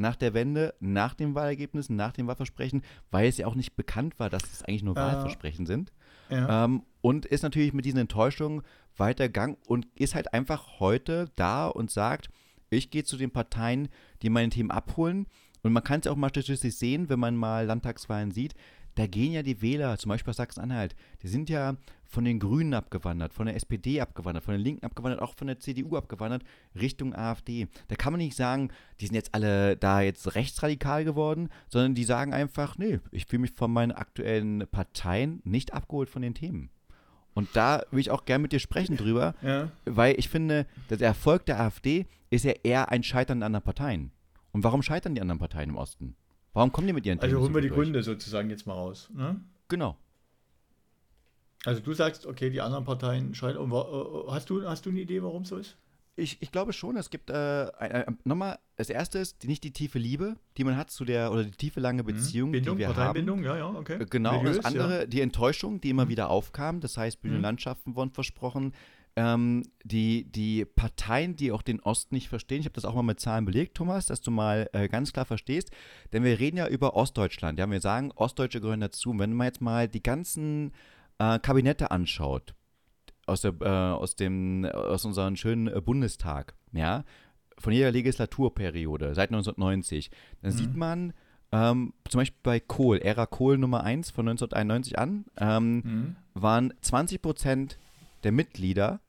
nach der Wende, nach den Wahlergebnissen, nach dem Wahlversprechen, weil es ja auch nicht bekannt war, dass es eigentlich nur ja. Wahlversprechen sind. Ja. Ähm, und ist natürlich mit diesen Enttäuschungen weitergegangen und ist halt einfach heute da und sagt, ich gehe zu den Parteien, die meine Themen abholen. Und man kann es ja auch mal statistisch sehen, wenn man mal Landtagswahlen sieht. Da gehen ja die Wähler, zum Beispiel aus Sachsen-Anhalt, die sind ja von den Grünen abgewandert, von der SPD abgewandert, von den Linken abgewandert, auch von der CDU abgewandert, Richtung AfD. Da kann man nicht sagen, die sind jetzt alle da jetzt rechtsradikal geworden, sondern die sagen einfach, nee, ich fühle mich von meinen aktuellen Parteien nicht abgeholt von den Themen. Und da will ich auch gerne mit dir sprechen drüber, ja. weil ich finde, der Erfolg der AfD ist ja eher ein Scheitern der anderen Parteien. Und warum scheitern die anderen Parteien im Osten? Warum kommen die mit ihren Also holen wir die durch? Gründe sozusagen jetzt mal raus. Ne? Genau. Also du sagst, okay, die anderen Parteien scheitern. Äh, hast du, hast du eine Idee, warum so ist? Ich, ich glaube schon, es gibt äh, äh, nochmal, das erste ist nicht die tiefe Liebe, die man hat zu der, oder die tiefe lange mhm. Beziehung, Bindung, die wir haben. ja, ja, okay. Äh, genau, Milieux, das andere, ja. die Enttäuschung, die immer mhm. wieder aufkam, das heißt, Bühnenlandschaften mhm. wurden versprochen, ähm, die, die Parteien, die auch den Osten nicht verstehen, ich habe das auch mal mit Zahlen belegt, Thomas, dass du mal äh, ganz klar verstehst, denn wir reden ja über Ostdeutschland, ja, wir sagen, Ostdeutsche gehören dazu, wenn man jetzt mal die ganzen äh, Kabinette anschaut, aus, der, äh, aus, dem, aus unserem schönen äh, Bundestag, ja, von jeder Legislaturperiode seit 1990, dann mhm. sieht man ähm, zum Beispiel bei Kohl, Ära Kohl Nummer 1 von 1991 an, ähm, mhm. waren 20 Prozent der Mitglieder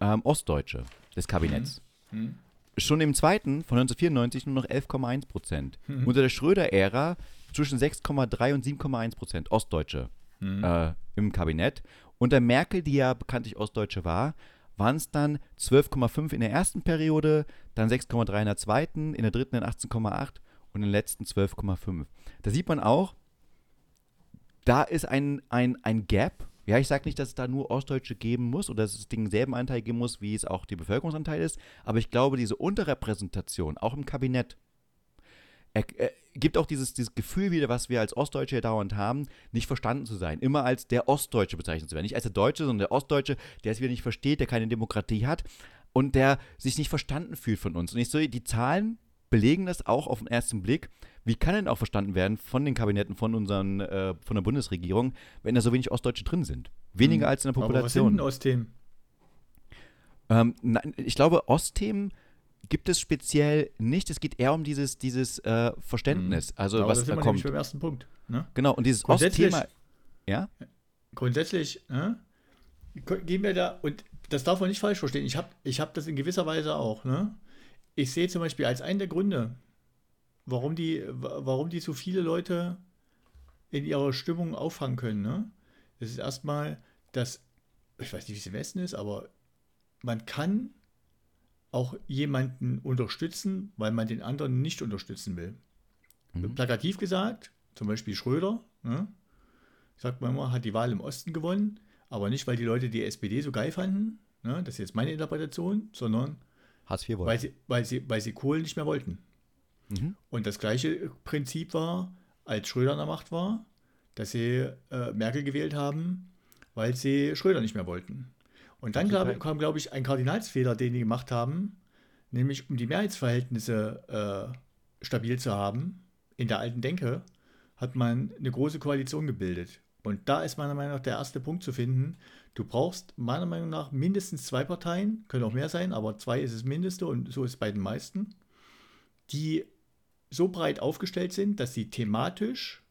ähm, Ostdeutsche des Kabinetts. Mhm. mhm. Schon im zweiten von 1994 nur noch 11,1 Prozent. Mhm. Unter der Schröder-Ära zwischen 6,3 und 7,1 Prozent Ostdeutsche mhm. äh, im Kabinett. Unter Merkel, die ja bekanntlich Ostdeutsche war, waren es dann 12,5 in der ersten Periode, dann 6,3 in der zweiten, in der dritten dann 18,8 und in der letzten 12,5. Da sieht man auch, da ist ein, ein, ein Gap. Ja, ich sage nicht, dass es da nur Ostdeutsche geben muss oder dass es denselben Anteil geben muss, wie es auch die Bevölkerungsanteil ist, aber ich glaube, diese Unterrepräsentation, auch im Kabinett, er, er, gibt auch dieses, dieses Gefühl wieder, was wir als Ostdeutsche dauernd haben, nicht verstanden zu sein. Immer als der Ostdeutsche bezeichnet zu werden. Nicht als der Deutsche, sondern der Ostdeutsche, der es wieder nicht versteht, der keine Demokratie hat und der sich nicht verstanden fühlt von uns. Und ich so, die Zahlen belegen das auch auf den ersten Blick. Wie kann denn auch verstanden werden von den Kabinetten, von unseren, äh, von der Bundesregierung, wenn da so wenig Ostdeutsche drin sind? Weniger hm. als in der Population. Aber was sind denn Ostthemen? Ähm, nein, ich glaube, Ostthemen gibt es speziell nicht. Es geht eher um dieses, dieses äh, Verständnis. Mhm. Also Aber was da kommt. beim ersten Punkt. Ne? Genau, und dieses Ostthema. Ja? Grundsätzlich ne? gehen wir da, und das darf man nicht falsch verstehen. Ich habe ich hab das in gewisser Weise auch. Ne? Ich sehe zum Beispiel als einen der Gründe, warum die, warum die so viele Leute in ihrer Stimmung auffangen können. Ne? Das ist erstmal, dass, ich weiß nicht, wie es im Westen ist, aber man kann auch jemanden unterstützen, weil man den anderen nicht unterstützen will. Mhm. Plakativ gesagt, zum Beispiel Schröder, ne, sagt man immer, hat die Wahl im Osten gewonnen, aber nicht, weil die Leute die SPD so geil fanden, ne, das ist jetzt meine Interpretation, sondern weil, sie, weil, sie, weil sie Kohl nicht mehr wollten. Mhm. Und das gleiche Prinzip war, als Schröder an der Macht war, dass sie äh, Merkel gewählt haben, weil sie Schröder nicht mehr wollten. Und dann glaub, kam, glaube ich, ein Kardinalsfehler, den die gemacht haben, nämlich um die Mehrheitsverhältnisse äh, stabil zu haben, in der alten Denke, hat man eine große Koalition gebildet. Und da ist meiner Meinung nach der erste Punkt zu finden. Du brauchst meiner Meinung nach mindestens zwei Parteien, können auch mehr sein, aber zwei ist das Mindeste und so ist es bei den meisten, die so breit aufgestellt sind, dass sie thematisch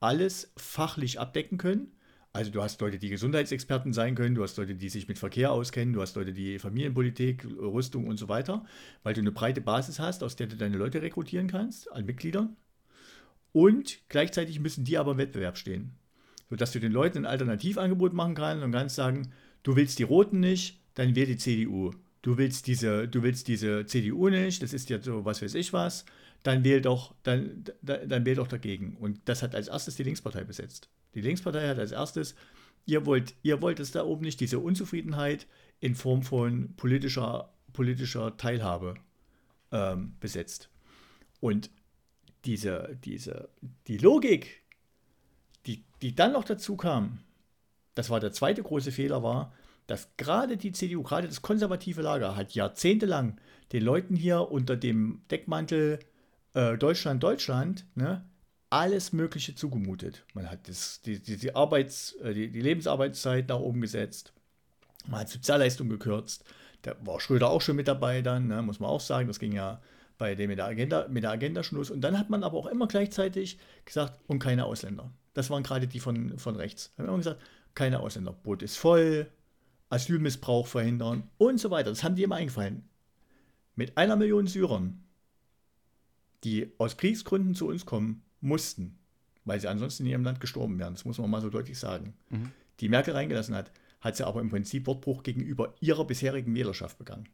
alles fachlich abdecken können. Also du hast Leute, die Gesundheitsexperten sein können, du hast Leute, die sich mit Verkehr auskennen, du hast Leute, die Familienpolitik, Rüstung und so weiter, weil du eine breite Basis hast, aus der du deine Leute rekrutieren kannst, an Mitgliedern. Und gleichzeitig müssen die aber im Wettbewerb stehen sodass du den Leuten ein Alternativangebot machen kannst und kannst sagen, du willst die Roten nicht, dann wähl die CDU. Du willst diese, du willst diese CDU nicht, das ist ja so was weiß ich was, dann wähl doch, dann, dann, dann wähl doch dagegen. Und das hat als erstes die Linkspartei besetzt. Die Linkspartei hat als erstes, ihr wollt, ihr wollt es da oben nicht, diese Unzufriedenheit in Form von politischer, politischer Teilhabe ähm, besetzt. Und diese, diese, die Logik, die, die dann noch dazu kam, das war der zweite große Fehler, war, dass gerade die CDU, gerade das konservative Lager, hat jahrzehntelang den Leuten hier unter dem Deckmantel äh, Deutschland, Deutschland, ne, alles Mögliche zugemutet. Man hat das, die, die, die, Arbeits-, äh, die, die Lebensarbeitszeit nach oben gesetzt, man hat Sozialleistungen gekürzt. Da war Schröder auch schon mit dabei dann, ne, muss man auch sagen. Das ging ja bei dem mit der Agenda, mit der Agenda Schluss. Und dann hat man aber auch immer gleichzeitig gesagt, und keine Ausländer. Das waren gerade die von, von rechts. Haben immer gesagt, keine Ausländer. Boot ist voll, Asylmissbrauch verhindern und so weiter. Das haben die immer eingefallen. Mit einer Million Syrern, die aus Kriegsgründen zu uns kommen mussten, weil sie ansonsten in ihrem Land gestorben wären, das muss man mal so deutlich sagen, mhm. die Merkel reingelassen hat, hat sie aber im Prinzip Wortbruch gegenüber ihrer bisherigen Wählerschaft begangen.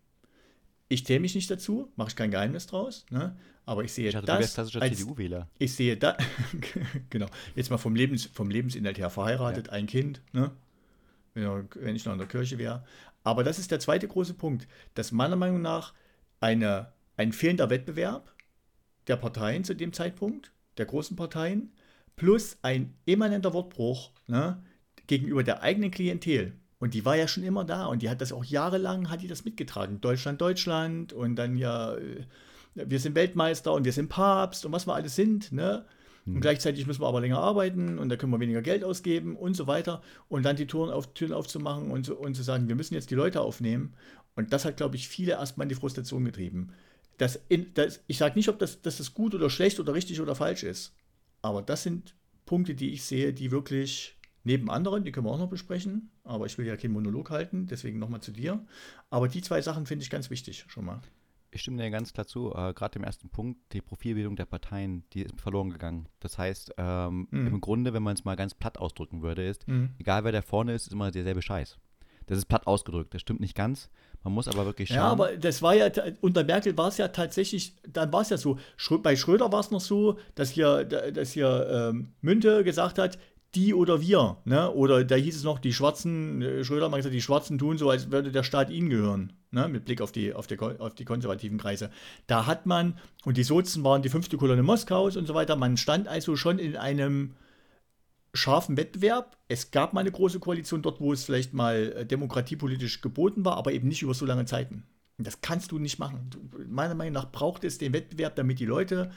Ich zähle mich nicht dazu, mache ich kein Geheimnis draus, ne? aber ich sehe ich dachte, das als CDU-Wähler. Ich sehe da, genau, jetzt mal vom, Lebens, vom Lebensinhalt her verheiratet, ja. ein Kind, ne? Wenn ich noch in der Kirche wäre. Aber das ist der zweite große Punkt, dass meiner Meinung nach eine, ein fehlender Wettbewerb der Parteien zu dem Zeitpunkt, der großen Parteien, plus ein immanenter Wortbruch ne, gegenüber der eigenen Klientel, und die war ja schon immer da und die hat das auch jahrelang, hat die das mitgetragen. Deutschland, Deutschland und dann ja, äh, wir sind Weltmeister und wir sind Papst und was wir alles sind, ne? Und hm. gleichzeitig müssen wir aber länger arbeiten und da können wir weniger Geld ausgeben und so weiter. Und dann die Türen, auf, Türen aufzumachen und, so, und zu sagen, wir müssen jetzt die Leute aufnehmen. Und das hat, glaube ich, viele erstmal in die Frustration getrieben. Das in, das, ich sage nicht, ob das, dass das gut oder schlecht oder richtig oder falsch ist. Aber das sind Punkte, die ich sehe, die wirklich Neben anderen, die können wir auch noch besprechen, aber ich will ja keinen Monolog halten, deswegen nochmal zu dir. Aber die zwei Sachen finde ich ganz wichtig schon mal. Ich stimme dir ganz klar zu. Äh, Gerade im ersten Punkt, die Profilbildung der Parteien, die ist verloren gegangen. Das heißt, ähm, mhm. im Grunde, wenn man es mal ganz platt ausdrücken würde, ist, mhm. egal wer da vorne ist, ist immer derselbe Scheiß. Das ist platt ausgedrückt, das stimmt nicht ganz. Man muss aber wirklich schauen. Ja, aber das war ja, unter Merkel war es ja tatsächlich, dann war es ja so. Bei Schröder war es noch so, dass hier, dass hier ähm, Münte gesagt hat, die oder wir. Ne? Oder da hieß es noch, die Schwarzen, äh, Schröder hat gesagt, die Schwarzen tun so, als würde der Staat ihnen gehören. Ne? Mit Blick auf die, auf, die, auf die konservativen Kreise. Da hat man, und die Sozen waren die fünfte Kolonne Moskaus und so weiter, man stand also schon in einem scharfen Wettbewerb. Es gab mal eine große Koalition dort, wo es vielleicht mal äh, demokratiepolitisch geboten war, aber eben nicht über so lange Zeiten. Und das kannst du nicht machen. Meiner Meinung nach braucht es den Wettbewerb, damit die Leute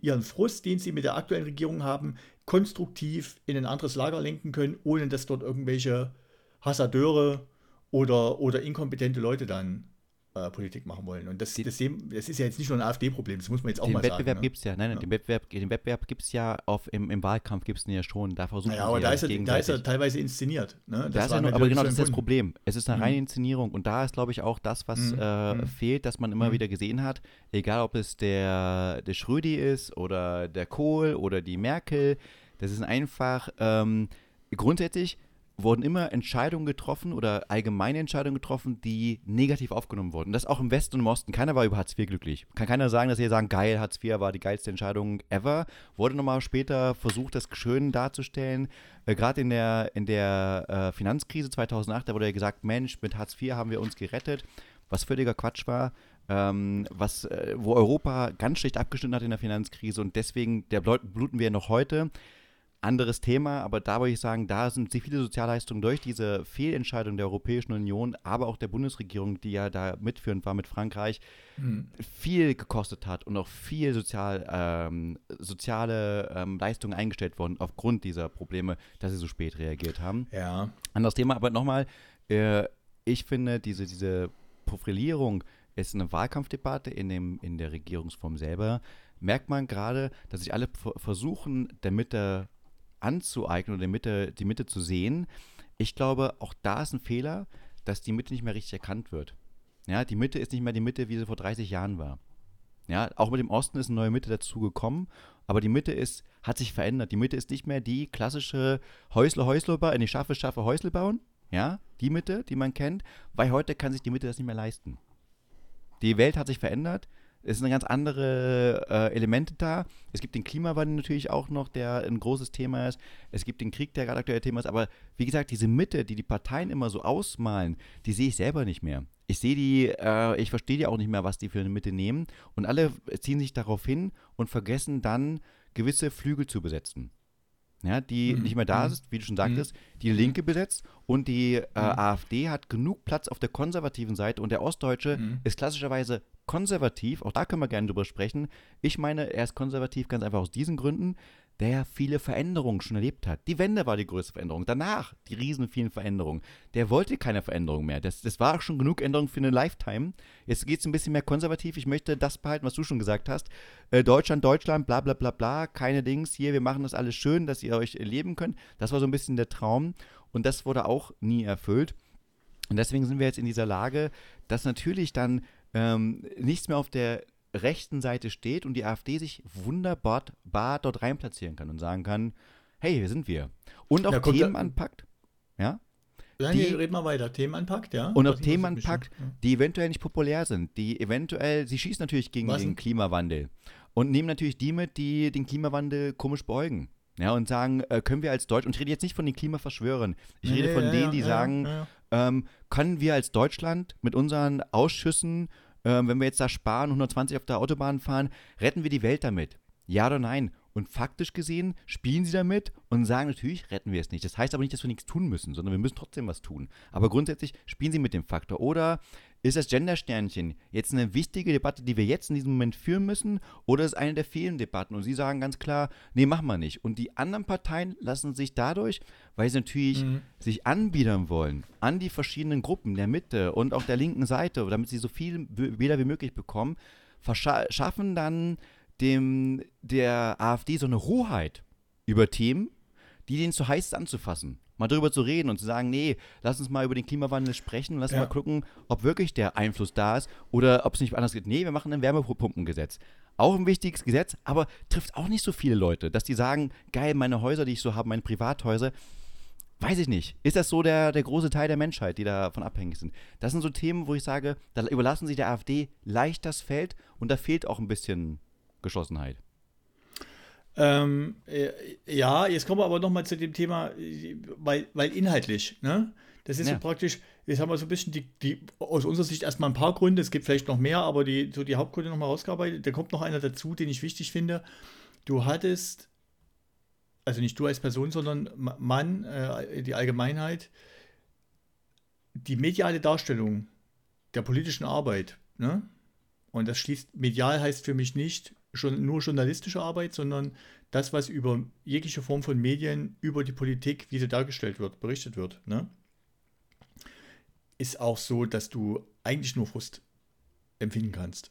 ihren Frust, den sie mit der aktuellen Regierung haben, konstruktiv in ein anderes Lager lenken können, ohne dass dort irgendwelche Hassadeure oder, oder inkompetente Leute dann äh, Politik machen wollen. Und das, das, das, ist ja jetzt nicht nur ein AfD-Problem, das muss man jetzt auch mal Wettbewerb sagen. Ne? Gibt's ja. Nein, nein, ja. Den Wettbewerb, den Wettbeverb gibt es ja auf, im, im Wahlkampf gibt es den ja schon. Da versuchen naja, aber da ist, er, da ist er teilweise inszeniert. Ne? Das ja nur, aber genau, das ist das Problem. Es ist eine mhm. reine Inszenierung. Und da ist, glaube ich, auch das, was mhm. Äh, mhm. fehlt, dass man immer mhm. wieder gesehen hat, egal ob es der, der Schrödi ist oder der Kohl oder die Merkel, das ist einfach ähm, grundsätzlich wurden immer Entscheidungen getroffen oder allgemeine Entscheidungen getroffen, die negativ aufgenommen wurden. Das auch im Westen und im Osten. Keiner war über Hartz IV glücklich. Kann keiner sagen, dass sie sagen, geil, Hartz IV war die geilste Entscheidung ever. Wurde nochmal später versucht, das schön darzustellen. Äh, Gerade in der, in der äh, Finanzkrise 2008, da wurde ja gesagt, Mensch, mit Hartz IV haben wir uns gerettet. Was völliger Quatsch war. Ähm, was, äh, wo Europa ganz schlecht abgeschnitten hat in der Finanzkrise und deswegen der bluten wir noch heute anderes Thema, aber da würde ich sagen, da sind sehr viele Sozialleistungen durch diese Fehlentscheidung der Europäischen Union, aber auch der Bundesregierung, die ja da mitführend war mit Frankreich, mhm. viel gekostet hat und auch viel sozial, ähm, soziale ähm, Leistungen eingestellt wurden aufgrund dieser Probleme, dass sie so spät reagiert haben. Ja. Anderes Thema, aber nochmal, äh, ich finde, diese, diese Profilierung ist eine Wahlkampfdebatte in, dem, in der Regierungsform selber. Merkt man gerade, dass sich alle versuchen, der Mitte anzueignen oder die Mitte, die Mitte zu sehen. Ich glaube, auch da ist ein Fehler, dass die Mitte nicht mehr richtig erkannt wird. Ja, die Mitte ist nicht mehr die Mitte, wie sie vor 30 Jahren war. Ja, auch mit dem Osten ist eine neue Mitte dazu gekommen, aber die Mitte ist, hat sich verändert. Die Mitte ist nicht mehr die klassische Häusle, Häusle, bauen, ich schaffe, schaffe, Häusle bauen. Ja, die Mitte, die man kennt, weil heute kann sich die Mitte das nicht mehr leisten. Die Welt hat sich verändert. Es sind ganz andere äh, Elemente da. Es gibt den Klimawandel natürlich auch noch, der ein großes Thema ist. Es gibt den Krieg, der gerade aktuell Thema ist. Aber wie gesagt, diese Mitte, die die Parteien immer so ausmalen, die sehe ich selber nicht mehr. Ich sehe die, äh, ich verstehe die auch nicht mehr, was die für eine Mitte nehmen. Und alle ziehen sich darauf hin und vergessen dann, gewisse Flügel zu besetzen ja, die mhm. nicht mehr da mhm. ist, wie du schon sagtest, mhm. die Linke besetzt und die äh, mhm. AfD hat genug Platz auf der konservativen Seite und der Ostdeutsche mhm. ist klassischerweise konservativ, auch da können wir gerne drüber sprechen. Ich meine, er ist konservativ ganz einfach aus diesen Gründen, der viele Veränderungen schon erlebt hat. Die Wende war die größte Veränderung. Danach die riesen vielen Veränderungen. Der wollte keine Veränderung mehr. Das, das war schon genug Änderung für eine Lifetime. Jetzt geht es ein bisschen mehr konservativ. Ich möchte das behalten, was du schon gesagt hast. Äh, Deutschland, Deutschland, bla bla bla bla, keine Dings hier, wir machen das alles schön, dass ihr euch leben könnt. Das war so ein bisschen der Traum und das wurde auch nie erfüllt. Und deswegen sind wir jetzt in dieser Lage, dass natürlich dann ähm, nichts mehr auf der rechten Seite steht und die AfD sich wunderbar dort reinplatzieren kann und sagen kann, hey, hier sind wir. Und auch ja, Themen anpackt. Ja? Ja, die, reden wir weiter. Themen anpackt, ja. Und auch Themen anpackt, die eventuell nicht populär sind, die eventuell, sie schießen natürlich gegen Was den Klimawandel und nehmen natürlich die mit, die den Klimawandel komisch beugen. Ja, und sagen, äh, können wir als Deutsch, und ich rede jetzt nicht von den Klimaverschwörern, ich nee, rede von ja, denen, die sagen, ähm, können wir als Deutschland mit unseren Ausschüssen ähm, wenn wir jetzt da sparen, 120 auf der Autobahn fahren, retten wir die Welt damit? Ja oder nein? Und faktisch gesehen spielen sie damit und sagen, natürlich retten wir es nicht. Das heißt aber nicht, dass wir nichts tun müssen, sondern wir müssen trotzdem was tun. Aber grundsätzlich spielen sie mit dem Faktor. Oder ist das Gendersternchen jetzt eine wichtige Debatte, die wir jetzt in diesem Moment führen müssen? Oder ist es eine der vielen Debatten? Und sie sagen ganz klar, nee, machen wir nicht. Und die anderen Parteien lassen sich dadurch, weil sie natürlich mhm. sich anbiedern wollen an die verschiedenen Gruppen der Mitte und auch der linken Seite, damit sie so viel Wähler wie möglich bekommen, schaffen dann dem der AfD so eine Hoheit über Themen, die denen zu heiß ist anzufassen mal darüber zu reden und zu sagen, nee, lass uns mal über den Klimawandel sprechen, lass ja. mal gucken, ob wirklich der Einfluss da ist oder ob es nicht anders geht. Nee, wir machen ein Wärmepumpengesetz. Auch ein wichtiges Gesetz, aber trifft auch nicht so viele Leute, dass die sagen, geil, meine Häuser, die ich so habe, meine Privathäuser, weiß ich nicht. Ist das so der, der große Teil der Menschheit, die davon abhängig sind? Das sind so Themen, wo ich sage, da überlassen sich der AfD leicht das Feld und da fehlt auch ein bisschen Geschlossenheit. Ähm, äh, ja, jetzt kommen wir aber nochmal zu dem Thema, weil, weil inhaltlich, ne? Das ist ja. so praktisch, jetzt haben wir so ein bisschen die, die, aus unserer Sicht erstmal ein paar Gründe, es gibt vielleicht noch mehr, aber die, so die Hauptgründe nochmal rausgearbeitet. Da kommt noch einer dazu, den ich wichtig finde. Du hattest, also nicht du als Person, sondern Mann, äh, die Allgemeinheit, die mediale Darstellung der politischen Arbeit, ne? Und das schließt, medial heißt für mich nicht schon nur journalistische Arbeit, sondern das, was über jegliche Form von Medien, über die Politik, wie sie dargestellt wird, berichtet wird, ne? ist auch so, dass du eigentlich nur Frust empfinden kannst.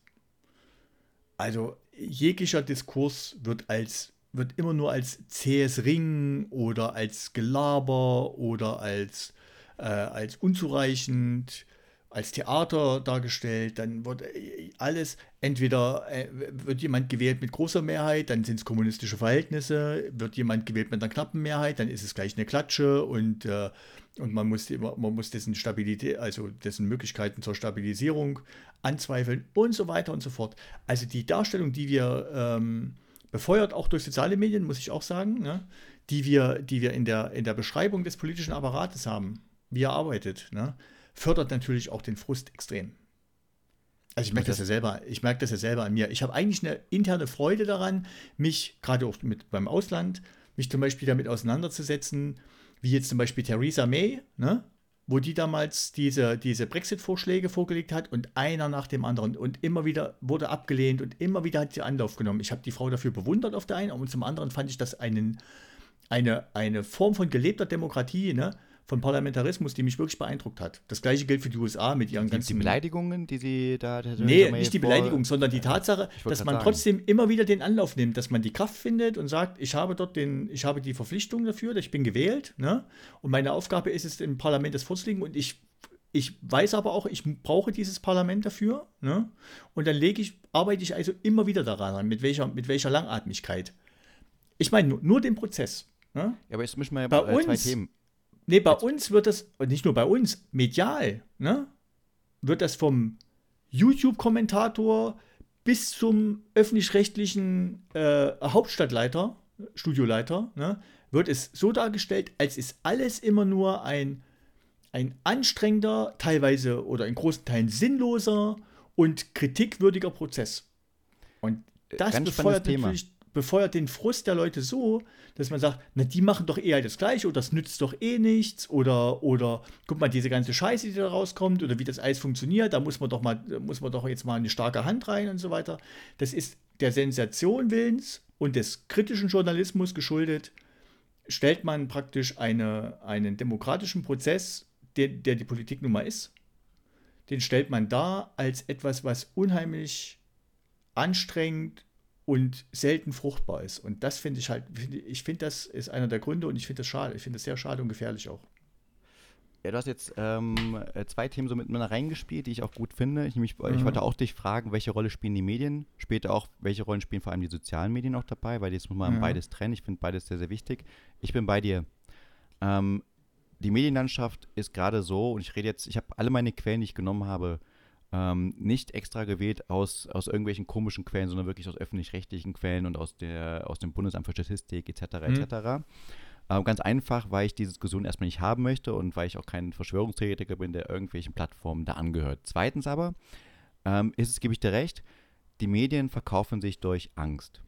Also jeglicher Diskurs wird als wird immer nur als zähes Ringen oder als Gelaber oder als, äh, als unzureichend als Theater dargestellt, dann wird äh, alles, entweder äh, wird jemand gewählt mit großer Mehrheit, dann sind es kommunistische Verhältnisse, wird jemand gewählt mit einer knappen Mehrheit, dann ist es gleich eine Klatsche und, äh, und man, muss, man muss dessen Stabilität, also dessen Möglichkeiten zur Stabilisierung anzweifeln und so weiter und so fort. Also die Darstellung, die wir ähm, befeuert auch durch soziale Medien, muss ich auch sagen, ne, die wir, die wir in, der, in der Beschreibung des politischen Apparates haben, wie er arbeitet, ne, fördert natürlich auch den Frust extrem. Also ich merke das ja selber, ich merke das ja selber an mir. Ich habe eigentlich eine interne Freude daran, mich gerade auch mit beim Ausland mich zum Beispiel damit auseinanderzusetzen, wie jetzt zum Beispiel Theresa May, ne? wo die damals diese, diese Brexit-Vorschläge vorgelegt hat und einer nach dem anderen und immer wieder wurde abgelehnt und immer wieder hat sie Anlauf genommen. Ich habe die Frau dafür bewundert auf der einen und zum anderen fand ich das einen, eine, eine Form von gelebter Demokratie, ne? Von Parlamentarismus, die mich wirklich beeindruckt hat. Das gleiche gilt für die USA mit ihren Die, ganzen. die Beleidigungen, die sie da. Nee, nicht die Beleidigung, sondern die Tatsache, dass man sagen. trotzdem immer wieder den Anlauf nimmt, dass man die Kraft findet und sagt, ich habe dort den, ich habe die Verpflichtung dafür, ich bin gewählt, ne? Und meine Aufgabe ist es, im Parlament das vorzulegen und ich, ich weiß aber auch, ich brauche dieses Parlament dafür, ne? Und dann lege ich, arbeite ich also immer wieder daran, mit welcher, mit welcher Langatmigkeit. Ich meine, nur, nur den Prozess. Ne? Ja, aber jetzt mischen wir Bei äh, zwei uns- Themen. Nee, bei uns wird das, und nicht nur bei uns, medial, ne? Wird das vom YouTube-Kommentator bis zum öffentlich-rechtlichen äh, Hauptstadtleiter, Studioleiter, ne? Wird es so dargestellt, als ist alles immer nur ein, ein anstrengender, teilweise oder in großen Teilen sinnloser und kritikwürdiger Prozess. Und das Ganz befeuert spannendes Thema. Befeuert den Frust der Leute so, dass man sagt, na, die machen doch eher das Gleiche oder das nützt doch eh nichts oder, oder guck mal, diese ganze Scheiße, die da rauskommt oder wie das alles funktioniert, da muss man doch mal, da muss man doch jetzt mal eine starke Hand rein und so weiter. Das ist der Sensation willens und des kritischen Journalismus geschuldet, stellt man praktisch eine, einen demokratischen Prozess, der, der die Politik nun mal ist, den stellt man dar als etwas, was unheimlich anstrengend und selten fruchtbar ist. Und das finde ich halt, finde- ich finde, das ist einer der Gründe und ich finde das schade. Ich finde das sehr schade und gefährlich auch. Ja, du hast jetzt ähm, äh, zwei Themen so miteinander reingespielt, die ich auch gut finde. Ich, nämlich, ich Mhm. wollte auch dich fragen, welche Rolle spielen die Medien? Später auch, welche Rollen spielen vor allem die sozialen Medien auch dabei? Weil jetzt muss man Ja. beides trennen. Ich finde beides sehr, sehr wichtig. Ich bin bei dir. Ähm, die Medienlandschaft ist gerade so, und ich rede jetzt, ich habe alle meine Quellen, die ich genommen habe, ähm, nicht extra gewählt aus, aus irgendwelchen komischen Quellen, sondern wirklich aus öffentlich-rechtlichen Quellen und aus, der, aus dem Bundesamt für Statistik etc. Mhm. etc. Ähm, ganz einfach, weil ich diese Diskussion erstmal nicht haben möchte und weil ich auch kein Verschwörungstheoretiker bin, der irgendwelchen Plattformen da angehört. Zweitens aber ähm, ist es, gebe ich dir recht, die Medien verkaufen sich durch Angst.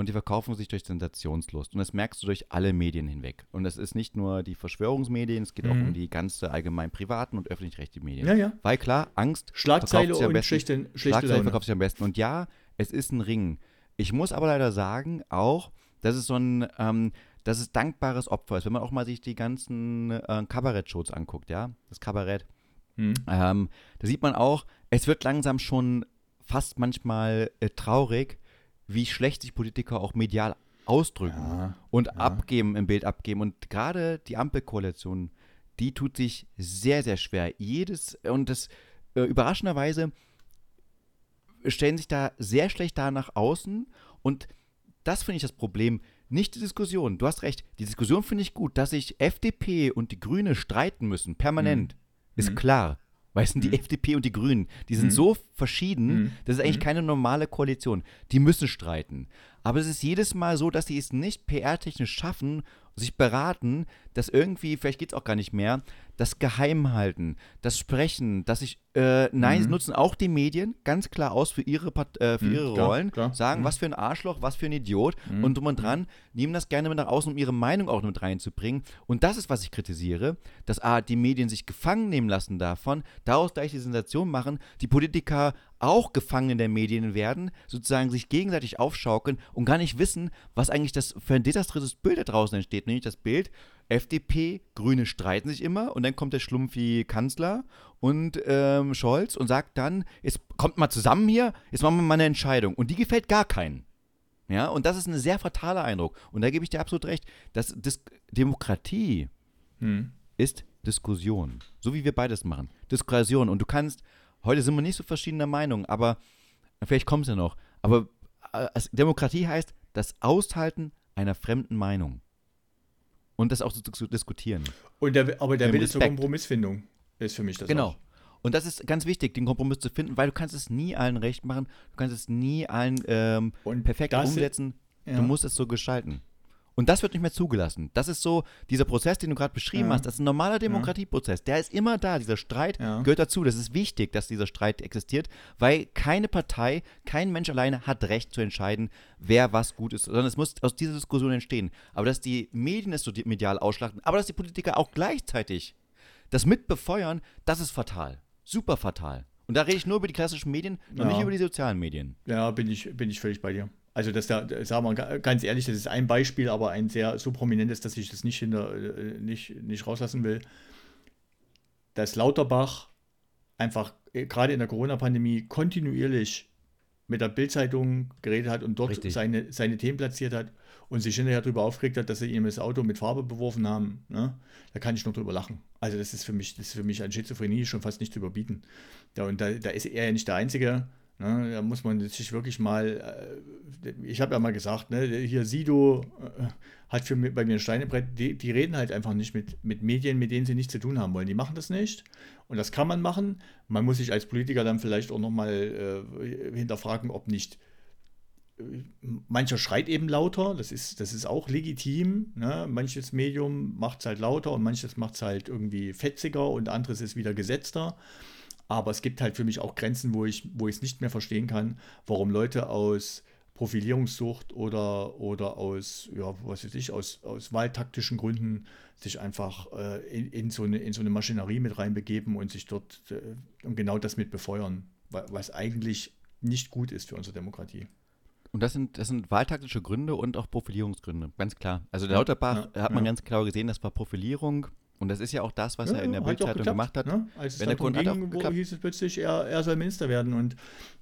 Und die verkaufen sich durch Sensationslust. Und das merkst du durch alle Medien hinweg. Und das ist nicht nur die Verschwörungsmedien, es geht auch Mhm. um die ganze allgemein privaten und öffentlich-rechtlichen Medien. Ja, ja. Weil klar, Angst Schlagzeile sich am und besten. schlechte, schlechte Schlagzeile Laune. verkauft sich am besten. Und ja, es ist ein Ring. Ich muss aber leider sagen, auch, dass es so ein, ähm, dass es dankbares Opfer ist. Wenn man auch mal sich die ganzen äh, Kabarett-Shows anguckt, ja, das Kabarett, Hm. ähm, da sieht man auch, es wird langsam schon fast manchmal äh, traurig, wie schlecht sich Politiker auch medial ausdrücken Ja, und ja. abgeben, im Bild abgeben. Und gerade die Ampelkoalition, die tut sich sehr, sehr schwer. Jedes, und das äh, überraschenderweise stellen sich da sehr schlecht da nach außen und das finde ich das Problem. Nicht die Diskussion. Du hast recht. Die Diskussion finde ich gut, dass sich FDP und die Grüne streiten müssen, permanent. Ist Mhm. klar. Es sind die Mhm. FDP und die Grünen. Die sind Mhm. so verschieden, Mhm. das ist eigentlich Mhm. keine normale Koalition. Die müssen streiten. Aber es ist jedes Mal so, dass sie es nicht PR-technisch schaffen, sich beraten, dass irgendwie, vielleicht geht es auch gar nicht mehr, das Geheimhalten, das Sprechen, dass ich, äh, nein, Mhm. nutzen auch die Medien ganz klar aus für ihre, Part- äh, für Mhm, ihre klar, Rollen, klar. sagen, Mhm. was für ein Arschloch, was für ein Idiot Mhm. und drum und dran, nehmen das gerne mit nach außen, um ihre Meinung auch mit reinzubringen. Und das ist, was ich kritisiere, dass A, die Medien sich gefangen nehmen lassen davon, daraus gleich die Sensation machen, die Politiker auch Gefangene der Medien werden, sozusagen sich gegenseitig aufschaukeln und gar nicht wissen, was eigentlich das für ein desaströses Bild da draußen entsteht. Nämlich das Bild, FDP, Grüne streiten sich immer und dann kommt der schlumpfi Kanzler und ähm, Scholz und sagt dann, jetzt kommt mal zusammen hier, jetzt machen wir mal eine Entscheidung. Und die gefällt gar keinen. Ja, und das ist ein sehr fataler Eindruck. Und da gebe ich dir absolut recht. Das, Dis Demokratie Hm. ist Diskussion. So wie wir beides machen. Diskussion. Und du kannst, heute sind wir nicht so verschiedener Meinung, aber vielleicht kommt es ja noch. Aber äh, Demokratie heißt das Aushalten einer fremden Meinung. Und das auch zu, zu diskutieren. Und der, aber der Wille zur. Kompromissfindung ist für mich das Genau. auch. Und das ist ganz wichtig, den Kompromiss zu finden, weil du kannst es nie allen recht machen, du kannst es nie allen ähm, perfekt umsetzen. Ja. Du musst es so gestalten. Und das wird nicht mehr zugelassen. Das ist so, dieser Prozess, den du gerade beschrieben Ja. hast, das ist ein normaler Demokratieprozess. Der ist immer da. Dieser Streit Ja. gehört dazu. Das ist wichtig, dass dieser Streit existiert, weil keine Partei, kein Mensch alleine hat Recht zu entscheiden, wer was gut ist, sondern es muss aus dieser Diskussion entstehen. Aber dass die Medien es so medial ausschlachten, aber dass die Politiker auch gleichzeitig das mit befeuern, das ist fatal. Super fatal. Und da rede ich nur über die klassischen Medien und Ja. nicht über die sozialen Medien. Ja, bin ich, bin ich völlig bei dir. Also das da, sagen wir ga- ganz ehrlich, das ist ein Beispiel, aber ein sehr so prominentes, dass ich das nicht hinter, äh, nicht, nicht rauslassen will. Dass Lauterbach einfach äh, gerade in der Corona-Pandemie kontinuierlich mit der Bildzeitung geredet hat und dort Richtig. seine, seine Themen platziert hat und sich hinterher darüber aufgeregt hat, dass sie ihm das Auto mit Farbe beworfen haben. Ne? Da kann ich nur drüber lachen. Also das ist für mich, das ist für mich an Schizophrenie schon fast nicht zu überbieten. Ja, und da, da ist er ja nicht der Einzige. Ne? Da muss man sich wirklich mal, äh, ich habe ja mal gesagt, ne, hier Sido äh, hat für mich, bei mir ein Steinebrett, die, die reden halt einfach nicht mit, mit Medien, mit denen sie nichts zu tun haben wollen. Die machen das nicht. Und das kann man machen. Man muss sich als Politiker dann vielleicht auch nochmal äh, hinterfragen, ob nicht äh, mancher schreit eben lauter, das ist, das ist auch legitim. Ne? Manches Medium macht es halt lauter und manches macht es halt irgendwie fetziger und anderes ist wieder gesetzter. Aber es gibt halt für mich auch Grenzen, wo ich wo ich es nicht mehr verstehen kann, warum Leute aus Profilierungssucht oder, oder aus, ja, was weiß ich, aus, aus wahltaktischen Gründen sich einfach äh, in, in, so eine, in so eine Maschinerie mit reinbegeben und sich dort äh, und genau das mit befeuern, wa- was eigentlich nicht gut ist für unsere Demokratie. Und das sind, das sind wahltaktische Gründe und auch Profilierungsgründe, ganz klar. Also der Ja, Lauterbach ja, hat man ja. ganz klar gesehen, das war Profilierung. Und das ist ja auch das, was Ja, er in der hat Bildzeitung gemacht hat. Ne? Als es Wenn der hat ging, geklappt. hieß es plötzlich, er, er soll Minister werden. Und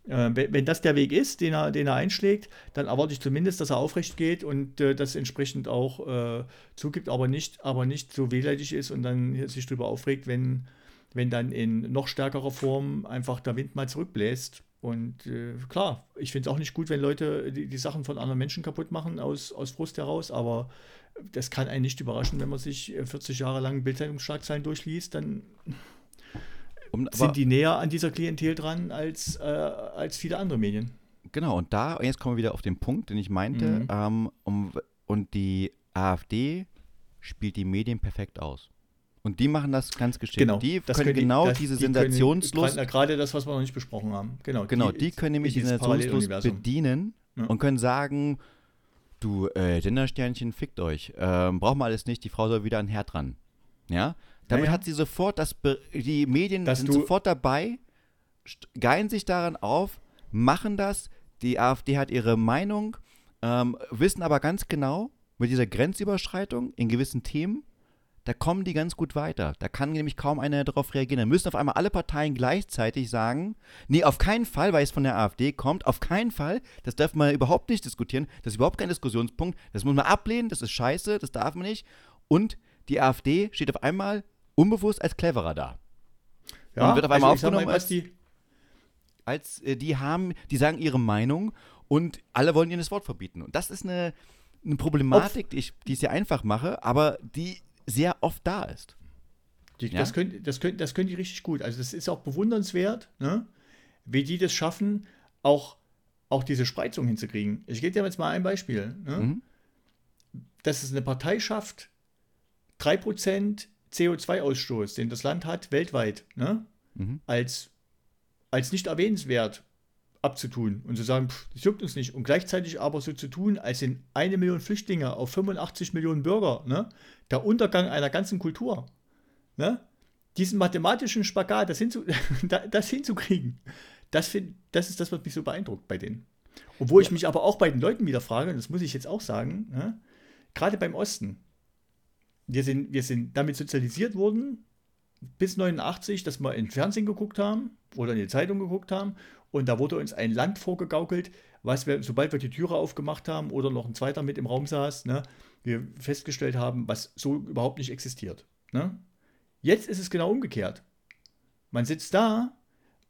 äh, wenn, wenn das der Weg ist, den er, den er einschlägt, dann erwarte ich zumindest, dass er aufrecht geht und äh, das entsprechend auch äh, zugibt, aber nicht, aber nicht so wehleidig ist und dann sich darüber aufregt, wenn, wenn dann in noch stärkerer Form einfach der Wind mal zurückbläst. Und äh, klar, ich finde es auch nicht gut, wenn Leute die, die Sachen von anderen Menschen kaputt machen aus, aus Frust heraus, aber das kann einen nicht überraschen, wenn man sich äh, 40 Jahre lang Bildzeitungsschlagzeilen durchliest, dann Um, sind die näher an dieser Klientel dran als, äh, als viele andere Medien. genau, und da, jetzt kommen wir wieder auf den Punkt, den ich meinte. Mhm. Ähm, um, und die AfD spielt die Medien perfekt aus. Und die machen das ganz geschickt. Genau. Die das können die- genau das- diese die können Sensationslust Gerade, gerade das, was wir noch nicht besprochen haben. Genau, Genau, die, können nämlich die Sensationslust bedienen Ja. und können sagen, du, äh, Gendersternchen, fickt euch. Ähm, braucht man alles nicht, die Frau soll wieder an Herd ran. Ja? Damit ja. hat sie sofort, das Be die Medien Dass sind sofort dabei, geilen sich daran auf, machen das, die AfD hat ihre Meinung, ähm, wissen aber ganz genau, mit dieser Grenzüberschreitung in gewissen Themen, da kommen die ganz gut weiter. Da kann nämlich kaum einer darauf reagieren. Da müssen auf einmal alle Parteien gleichzeitig sagen, nee, auf keinen Fall, weil es von der AfD kommt, auf keinen Fall, das darf man überhaupt nicht diskutieren, das ist überhaupt kein Diskussionspunkt, das muss man ablehnen, das ist scheiße, das darf man nicht. Und die AfD steht auf einmal unbewusst als cleverer da. Ja, und wird auf einmal also mal, aufgenommen was als- die, Als äh, die haben, die sagen ihre Meinung und alle wollen ihnen das Wort verbieten. Und das ist eine, eine Problematik, die ich, die ich sehr einfach mache, aber die sehr oft da ist. Die, Ja? das, können, das, können, das können die richtig gut. Also das ist auch bewundernswert, ne? wie die das schaffen, auch, auch diese Spreizung hinzukriegen. Ich gebe dir jetzt mal ein Beispiel. Ne? Mhm. Dass es eine Partei schafft, 3% CO2-Ausstoß, den das Land hat, weltweit, ne? Mhm. als, als nicht erwähnenswert abzutun und zu sagen, pff, das juckt uns nicht. Und gleichzeitig aber so zu tun, als sind eine Million Flüchtlinge auf 85 Millionen Bürger, ne? der Untergang einer ganzen Kultur. Ne? Diesen mathematischen Spagat, das, hinzu, da- das hinzukriegen, das, find, das ist das, was mich so beeindruckt bei denen. Und wo ich mich aber auch bei den Leuten wieder frage, und das muss ich jetzt auch sagen, ne? gerade beim Osten, wir sind, wir sind damit sozialisiert worden, bis 89, dass wir in Fernsehen geguckt haben oder in die Zeitung geguckt haben und da wurde uns ein Land vorgegaukelt, was wir, sobald wir die Türe aufgemacht haben oder noch ein zweiter mit im Raum saß, ne, wir festgestellt haben, was so überhaupt nicht existiert. Ne? Jetzt ist es genau umgekehrt. Man sitzt da,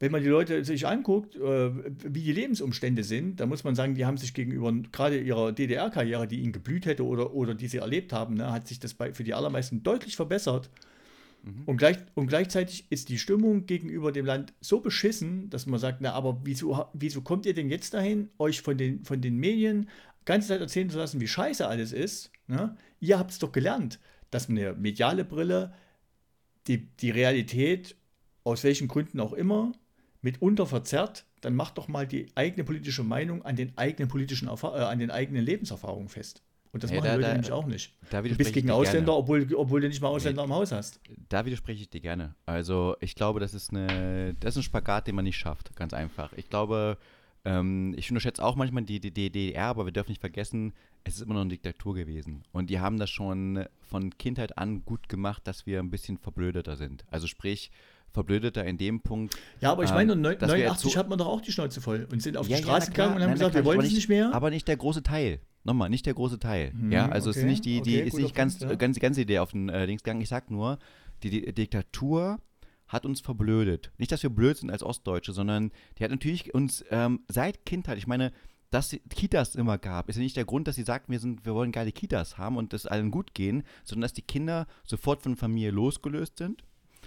wenn man die Leute sich anguckt, äh, wie die Lebensumstände sind, da muss man sagen, die haben sich gegenüber gerade ihrer DDR-Karriere, die ihnen geblüht hätte oder, oder die sie erlebt haben, ne, hat sich das bei, für die allermeisten deutlich verbessert. Und, gleich, und gleichzeitig ist die Stimmung gegenüber dem Land so beschissen, dass man sagt, na, aber wieso, wieso kommt ihr denn jetzt dahin, euch von den, von den Medien ganze Zeit erzählen zu lassen, wie scheiße alles ist. Ne? Ihr habt es doch gelernt, dass eine mediale Brille die, die Realität, aus welchen Gründen auch immer, mitunter verzerrt, dann macht doch mal die eigene politische Meinung an den eigenen politischen Erfa äh, an den eigenen Lebenserfahrungen fest. Und das Ja, machen da- Leute da- nämlich auch nicht. Da Du bist gegen Ausländer, gerne. obwohl, obwohl du nicht mal Ausländer im Haus hast. Da widerspreche ich dir gerne. Also ich glaube, das ist, eine, das ist ein Spagat, den man nicht schafft, ganz einfach. Ich glaube, ähm, ich unterschätze auch manchmal die, die, die DDR, aber wir dürfen nicht vergessen, es ist immer noch eine Diktatur gewesen. Und die haben das schon von Kindheit an gut gemacht, dass wir ein bisschen verblödeter sind. Also sprich, verblödeter in dem Punkt. Ja, aber ich Ähm, meine, jetzt 89 so- hat man doch auch die Schnauze voll und sind auf Ja, die ja, Straße klar, gegangen und haben nein, gesagt, wir wollen es nicht mehr. Aber nicht der große Teil. Nochmal, nicht der große Teil. Mhm, ja, also es ist okay, nicht die, die okay, ist nicht ganz, Punkt, ja. ganz die ganze Idee auf den äh, Dings gegangen. Ich sag nur, die, die Diktatur hat uns verblödet. Nicht, dass wir blöd sind als Ostdeutsche, sondern die hat natürlich uns ähm, seit Kindheit, ich meine, dass es Kitas immer gab, ist ja nicht der Grund, dass sie sagten, wir, sind, wir wollen geile Kitas haben und es allen gut gehen, sondern dass die Kinder sofort von Familie losgelöst sind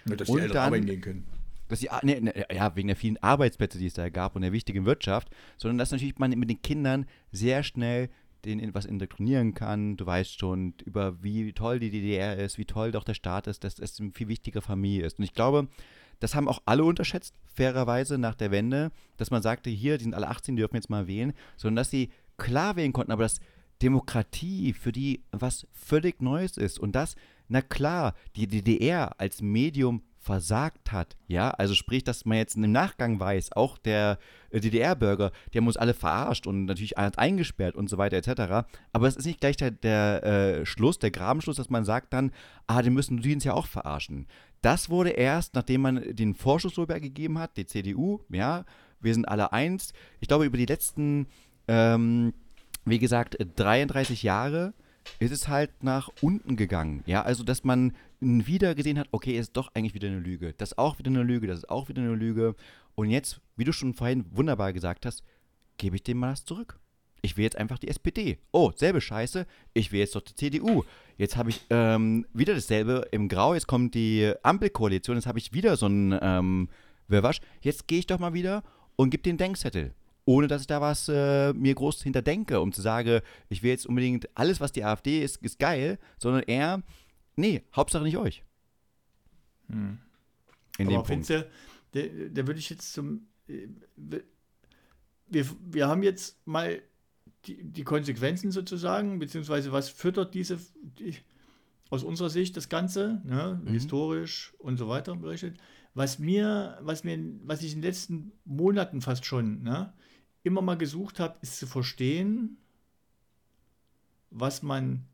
Ja, dass Und die Eltern dann- arbeiten gehen können. dass sie, nee, nee, ja, wegen der vielen Arbeitsplätze, die es da gab und der wichtigen Wirtschaft, sondern dass natürlich man mit den Kindern sehr schnell in was indoktrinieren kann. Du weißt schon, über wie toll die DDR ist, wie toll doch der Staat ist, dass es eine viel wichtige Familie ist. Und ich glaube, das haben auch alle unterschätzt, fairerweise nach der Wende, dass man sagte, hier, die sind alle 18, die dürfen jetzt mal wählen, sondern dass sie klar wählen konnten, aber dass Demokratie für die was völlig Neues ist. Und das, na klar, die DDR als Medium versagt hat, ja, also sprich, dass man jetzt im Nachgang weiß, auch der äh, DDR-Bürger, die haben uns alle verarscht und natürlich eingesperrt und so weiter etc. Aber es ist nicht gleich der, der äh, Schluss, der Grabenschluss, dass man sagt dann, ah, die müssen die uns ja auch verarschen. Das wurde erst, nachdem man den Vorschuss so gegeben hat, die CDU, ja, wir sind alle eins. Ich glaube, über die letzten, ähm, wie gesagt, 33 Jahre ist es halt nach unten gegangen. Ja, also dass man wieder gesehen hat, okay, ist doch eigentlich wieder eine Lüge. Das ist auch wieder eine Lüge, das ist auch wieder eine Lüge. Und jetzt, wie du schon vorhin wunderbar gesagt hast, gebe ich dem mal das zurück. Ich will jetzt einfach die SPD. Oh, selbe Scheiße. Ich will jetzt doch die CDU. Jetzt habe ich ähm, wieder dasselbe im Grau. Jetzt kommt die Ampelkoalition. Jetzt habe ich wieder so einen ähm, Wirrwarr. Jetzt gehe ich doch mal wieder und gebe den Denkzettel. Ohne dass ich da was äh, mir groß hinterdenke, um zu sagen, ich will jetzt unbedingt alles, was die AfD ist, ist geil, sondern eher, nee, Hauptsache nicht euch. Hm. In dem Aber Punkt. findest du, da, da würde ich jetzt zum. äh, Wir, wir haben jetzt mal die, die Konsequenzen sozusagen, beziehungsweise was füttert diese, die, aus unserer Sicht das Ganze, ne, Mhm. historisch und so weiter berichtet. Was mir, was mir, was ich in den letzten Monaten fast schon, ne, immer mal gesucht habe, ist zu verstehen, was man,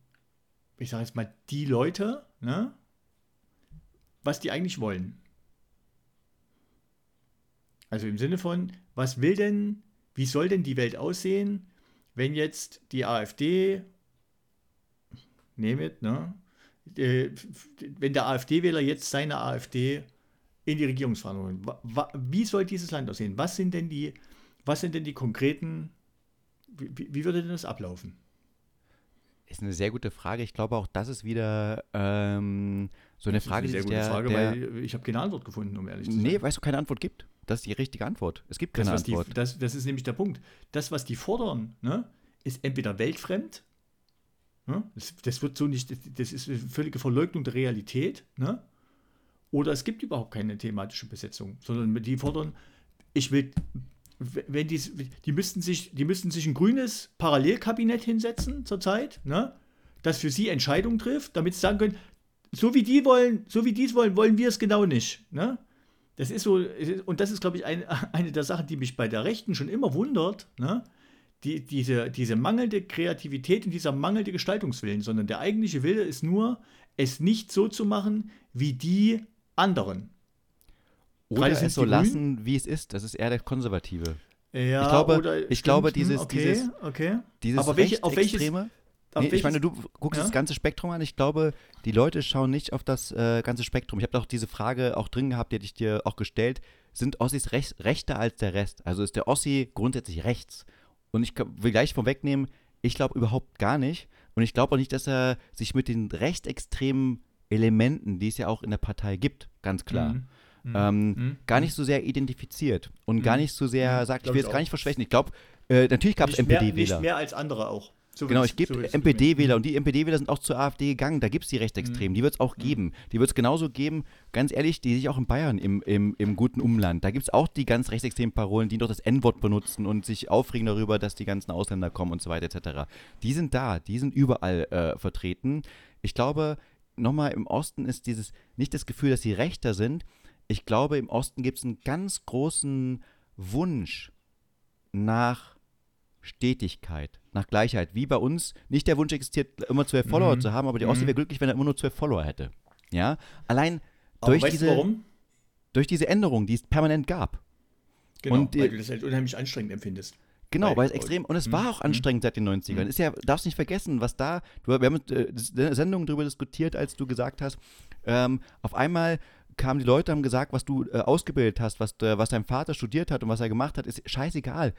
ich sage jetzt mal, die Leute, ne, was die eigentlich wollen. Also im Sinne von, was will denn, wie soll denn die Welt aussehen, wenn jetzt die AfD, nehme it, ne, äh, wenn der AfD-Wähler jetzt seine AfD in die Regierungsverhandlungen, wie soll dieses Land aussehen? Was sind denn die, was sind denn die konkreten, wie- wie würde denn das ablaufen? Ist eine sehr gute Frage. Ich glaube auch, das ist wieder ähm, so eine Das ist Frage, eine sehr die gute der, Frage, der weil ich habe keine Antwort gefunden, um ehrlich zu sein. Nee, weil es keine Antwort gibt. Das ist die richtige Antwort. Es gibt Das, keine die, Antwort. das, das ist nämlich der Punkt. Das, was die fordern, ne, ist entweder weltfremd, ne, das, das wird so nicht, das, das ist eine völlige Verleugnung der Realität, ne, oder es gibt überhaupt keine thematische Besetzung, sondern die fordern, ich will, wenn die, die müssten sich, die müssten sich ein grünes Parallelkabinett hinsetzen zurzeit, ne, das für sie Entscheidungen trifft, damit sie sagen können, so wie die wollen, so wie die wollen, wollen wir es genau nicht, ne? Das ist so, und das ist, glaube ich, ein, eine der Sachen, die mich bei der Rechten schon immer wundert, ne? Die, diese, diese mangelnde Kreativität und dieser mangelnde Gestaltungswillen, sondern der eigentliche Wille ist nur, es nicht so zu machen wie die anderen. Oder es so lassen, wie es ist. Das ist eher der Konservative. Ja, Ich glaube- oder ich stimmt, glaube, hm, dieses- okay, dieses- okay. Dieses Aber welche- auf welches- Rechtsextreme, auf nee, ich meine, du guckst Ja? das ganze Spektrum an. Ich glaube, die Leute schauen nicht auf das äh, ganze Spektrum. Ich habe doch diese Frage auch drin gehabt, die hätte ich dir auch gestellt. Sind Ossis rech rechter als der Rest? Also ist der Ossi grundsätzlich rechts? Und ich will gleich vorwegnehmen, ich glaube überhaupt gar nicht. Und ich glaube auch nicht, dass er sich mit den rechtsextremen Elementen, die es ja auch in der Partei gibt, ganz klar, Mhm. Mhm. ähm, Mhm. gar nicht so sehr identifiziert und gar Mhm. nicht so sehr Mhm. sagt, ich Glaub will ich jetzt gar nicht verschwächen. Ich glaube, äh, natürlich gab es NPD-Wähler. nicht mehr als andere auch. So Genau, ich gebe so MPD-Wähler und die MPD-Wähler sind auch zur AfD gegangen. Da gibt es die Rechtsextremen, die wird es auch Mhm. geben. Die wird es genauso geben, ganz ehrlich, die sich auch in Bayern im, im, im guten Umland. Da gibt es auch die ganz rechtsextremen Parolen, die noch das N-Wort benutzen und sich aufregen darüber, dass die ganzen Ausländer kommen und so weiter etc. Die sind da, die sind überall äh, vertreten. Ich glaube, nochmal im Osten ist dieses nicht das Gefühl, dass sie rechter sind. Ich glaube, im Osten gibt es einen ganz großen Wunsch nach Stetigkeit, nach Gleichheit. Wie bei uns nicht der Wunsch existiert, immer zwölf Follower Mhm. zu haben, aber die Mhm. Ossi wäre glücklich, wenn er immer nur zwölf Follower hätte. Ja, allein Aber durch diese, durch diese Änderung, die es permanent gab. Genau, Und die- weil du das halt unheimlich anstrengend empfindest. Genau, Weil- weil es extrem, und es Mhm. war auch anstrengend seit den 90ern. Mhm. Ist ja, darfst nicht vergessen, was da, wir haben äh, das- eine Sendung darüber diskutiert, als du gesagt hast, ähm, auf einmal kamen die Leute, haben gesagt, was du äh, ausgebildet hast, was, äh, was dein Vater studiert hat und was er gemacht hat, ist scheißegal.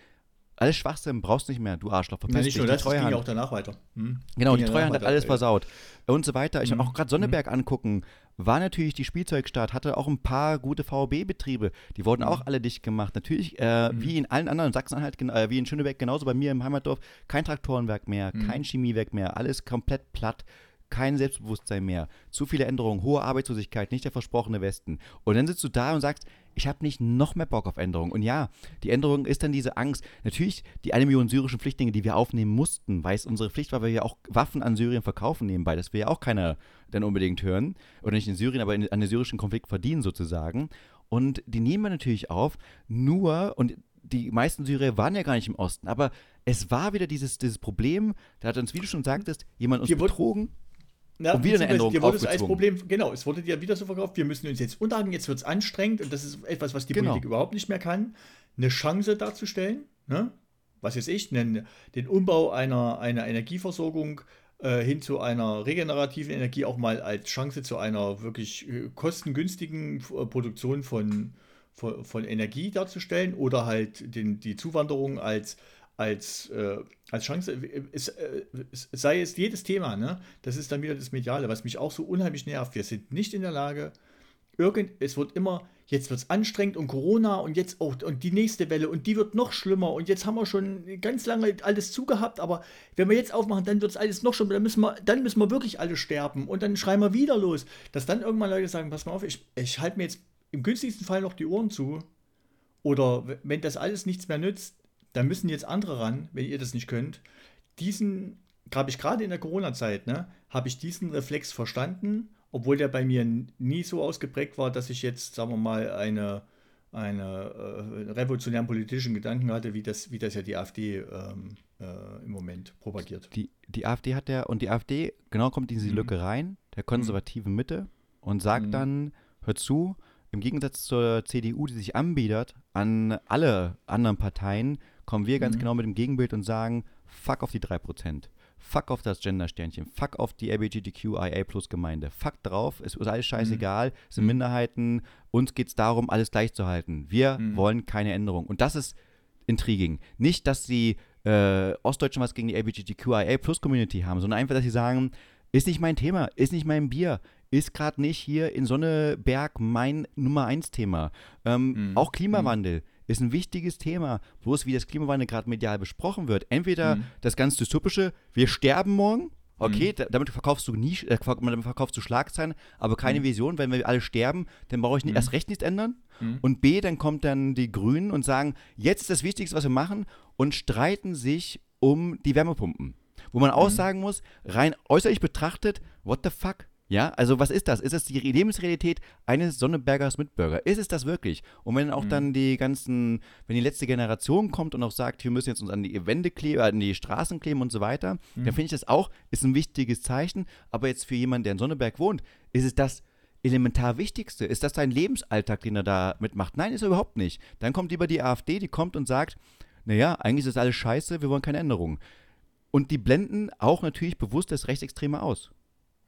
Alles Schwachsinn, brauchst nicht mehr, du Arschloch, verpiss dich, nicht nur die das, das ging Treuhand. ja auch danach weiter. Hm? Genau, Ging die ja Treuhand hat alles versaut und so weiter. Ich Mhm. auch gerade Sonneberg angucken, war natürlich die Spielzeugstadt, hatte auch ein paar gute VOB-Betriebe, die wurden Mhm. auch alle dicht gemacht. Natürlich, äh, Mhm. wie in allen anderen, Sachsen-Anhalt, äh, wie in Schöneberg, genauso bei mir im Heimatdorf, kein Traktorenwerk mehr, Mhm. kein Chemiewerk mehr, alles komplett platt. Kein Selbstbewusstsein mehr, zu viele Änderungen, hohe Arbeitslosigkeit, nicht der versprochene Westen. Und dann sitzt du da und sagst, ich habe nicht noch mehr Bock auf Änderungen. Und ja, die Änderung ist dann diese Angst. Natürlich die eine Million syrischen Flüchtlinge, die wir aufnehmen mussten, weil es unsere Pflicht war, weil wir ja auch Waffen an Syrien verkaufen nebenbei. Das will ja auch keiner dann unbedingt hören. Oder nicht in Syrien, aber in, an den syrischen Konflikt verdienen sozusagen. Und die nehmen wir natürlich auf, nur, und die meisten Syrer waren ja gar nicht im Osten, aber es war wieder dieses, dieses Problem, da hat uns, wie du schon sagtest, jemand uns betrogen. Na, Und wieder eine Änderung dir wurde es als. Problem, genau, es wurde dir wieder so verkauft, wir müssen uns jetzt unterhalten, jetzt wird es anstrengend und das ist etwas, was die Genau. Politik überhaupt nicht mehr kann, eine Chance darzustellen, ne? was jetzt ich, den, den Umbau einer, einer Energieversorgung äh, hin zu einer regenerativen Energie auch mal als Chance zu einer wirklich äh, kostengünstigen äh, Produktion von, von, von Energie darzustellen oder halt den, die Zuwanderung als als, äh, als Chance, es, äh, es sei es jedes Thema, ne? das ist dann wieder das Mediale, was mich auch so unheimlich nervt. Wir sind nicht in der Lage, irgend, es wird immer, jetzt wird es anstrengend und Corona und jetzt auch und die nächste Welle und die wird noch schlimmer und jetzt haben wir schon ganz lange alles zugehabt, aber wenn wir jetzt aufmachen, dann wird es alles noch schlimmer, dann müssen wir, dann müssen wir wirklich alle sterben und dann schreien wir wieder los. Dass dann irgendwann Leute sagen, pass mal auf, ich, ich halte mir jetzt im günstigsten Fall noch die Ohren zu oder wenn das alles nichts mehr nützt, dann müssen jetzt andere ran, wenn ihr das nicht könnt. Diesen, habe ich gerade in der Corona-Zeit, ne, habe ich diesen Reflex verstanden, obwohl der bei mir nie so ausgeprägt war, dass ich jetzt, sagen wir mal, eine, eine äh, revolutionären politischen Gedanken hatte, wie das, wie das ja die AfD ähm, äh, im Moment propagiert. Die, die AfD hat ja, und die AfD genau kommt in diese Mhm. Lücke rein, der konservativen Mitte, und sagt Mhm. dann, hör zu, im Gegensatz zur CDU, die sich anbietet an alle anderen Parteien, kommen wir ganz Mhm. genau mit dem Gegenbild und sagen, fuck auf die 3%. Fuck auf das Gender-Sternchen, fuck auf die LGBTQIA-Plus-Gemeinde, fuck drauf, es ist alles scheißegal, es sind Mhm. Minderheiten, uns geht es darum, alles gleich zu halten. Wir Mhm. wollen keine Änderung. Und das ist intriguing. Nicht, dass die äh, Ostdeutschen was gegen die LGBTQIA-Plus-Community haben, sondern einfach, dass sie sagen, ist nicht mein Thema, ist nicht mein Bier, ist gerade nicht hier in Sonneberg mein Nummer 1 Thema. Ähm, Mhm. Auch Klimawandel ist ein wichtiges Thema, bloß wie das Klimawandel gerade medial besprochen wird. Entweder Mhm. das ganz dystopische, wir sterben morgen, okay, Mhm. da, damit verkaufst du nie, äh, damit verkaufst du Schlagzeilen, aber keine Mhm. Vision, wenn wir alle sterben, dann brauche ich nicht, Mhm. erst recht nichts ändern. Mhm. Und B, dann kommt dann die Grünen und sagen, jetzt ist das Wichtigste, was wir machen und streiten sich um die Wärmepumpen. Wo man auch Mhm. sagen muss, rein äußerlich betrachtet, what the fuck? Ja, also was ist das? Ist es die Lebensrealität eines Sonnebergers Mitbürger? Ist es das wirklich? Und wenn auch Mhm. dann die ganzen, wenn die letzte Generation kommt und auch sagt, wir müssen jetzt uns an die Wände kleben, an die Straßen kleben und so weiter, Mhm. dann finde ich das auch, ist ein wichtiges Zeichen. Aber jetzt für jemanden, der in Sonneberg wohnt, ist es das elementar Wichtigste? Ist das dein Lebensalltag, den er da mitmacht? Nein, ist er überhaupt nicht. Dann kommt lieber die AfD, die kommt und sagt, naja, eigentlich ist das alles scheiße, wir wollen keine Änderungen. Und die blenden auch natürlich bewusst das Rechtsextreme aus,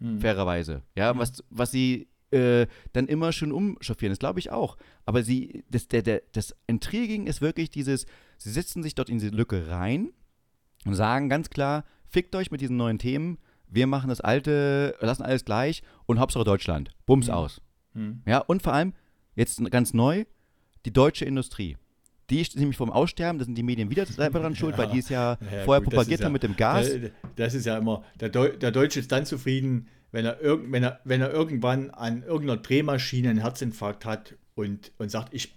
Mhm. fairerweise. Ja, Mhm. was, was sie äh, dann immer schön umschaffieren, das glaube ich auch. Aber sie, das, der, der, das Intriguing ist wirklich dieses, sie setzen sich dort in diese Lücke rein und sagen ganz klar, fickt euch mit diesen neuen Themen, wir machen das alte, lassen alles gleich und Hauptsache Deutschland. Bums Mhm. aus. Mhm. Ja, und vor allem, jetzt ganz neu, die deutsche Industrie. Die ist nämlich vom Aussterben, da sind die Medien wieder selber dran schuld, Ja. weil die es ja, Ja, vorher gut, propagiert haben ja- mit dem Gas. Das ist ja immer, der, Deu der Deutsche ist dann zufrieden, wenn er, irg wenn er, wenn er irgendwann an irgendeiner Drehmaschine einen Herzinfarkt hat und, und sagt, ich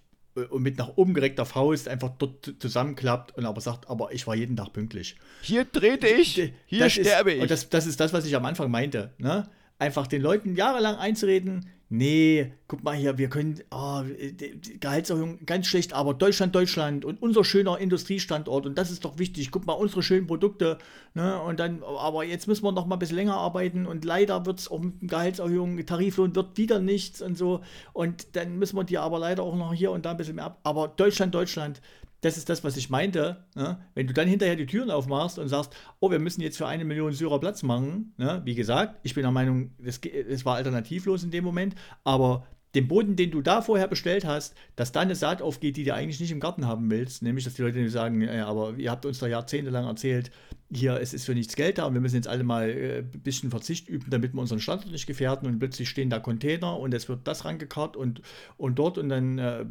und mit nach oben gereckter Faust einfach dort zusammenklappt und aber sagt, aber ich war jeden Tag pünktlich. Hier trete ich, hier Das sterbe ist, ich. Und das, das ist das, was ich am Anfang meinte. Ne? Einfach den Leuten jahrelang einzureden, nee, guck mal hier, wir können, die Gehaltserhöhung ganz schlecht, aber Deutschland, Deutschland und unser schöner Industriestandort und das ist doch wichtig, guck mal, unsere schönen Produkte, ne? und dann, aber jetzt müssen wir noch mal ein bisschen länger arbeiten und leider wird es auch mit Gehaltserhöhung, Tariflohn wird wieder nichts und so und dann müssen wir die aber leider auch noch hier und da ein bisschen mehr ab, aber Deutschland, Deutschland, das ist das, was ich meinte. Ne? Wenn du dann hinterher die Türen aufmachst und sagst, oh, wir müssen jetzt für eine Million Syrer Platz machen, ne? wie gesagt, ich bin der Meinung, das war alternativlos in dem Moment, aber den Boden, den du da vorher bestellt hast, dass da eine Saat aufgeht, die du eigentlich nicht im Garten haben willst, nämlich, dass die Leute sagen, ja, aber ihr habt uns da jahrzehntelang erzählt, hier, es ist für nichts Geld da und wir müssen jetzt alle mal äh, ein bisschen Verzicht üben, damit wir unseren Standort nicht gefährden und plötzlich stehen da Container und es wird das rangekarrt und, und dort und dann äh,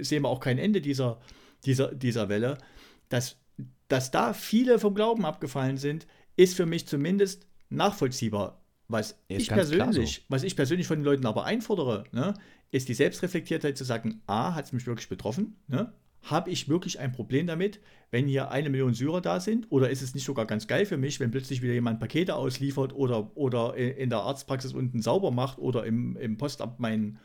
sehen wir auch kein Ende dieser, dieser, dieser Welle, dass, dass da viele vom Glauben abgefallen sind, ist für mich zumindest nachvollziehbar. Was Ist ich persönlich, was ich persönlich von den Leuten aber einfordere, ne, ist die Selbstreflektiertheit zu sagen, A, hat es mich wirklich betroffen, ne? Habe ich wirklich ein Problem damit, wenn hier eine Million Syrer da sind? Oder ist es nicht sogar ganz geil für mich, wenn plötzlich wieder jemand Pakete ausliefert oder, oder in der Arztpraxis unten sauber macht oder im, im Postamt meinen,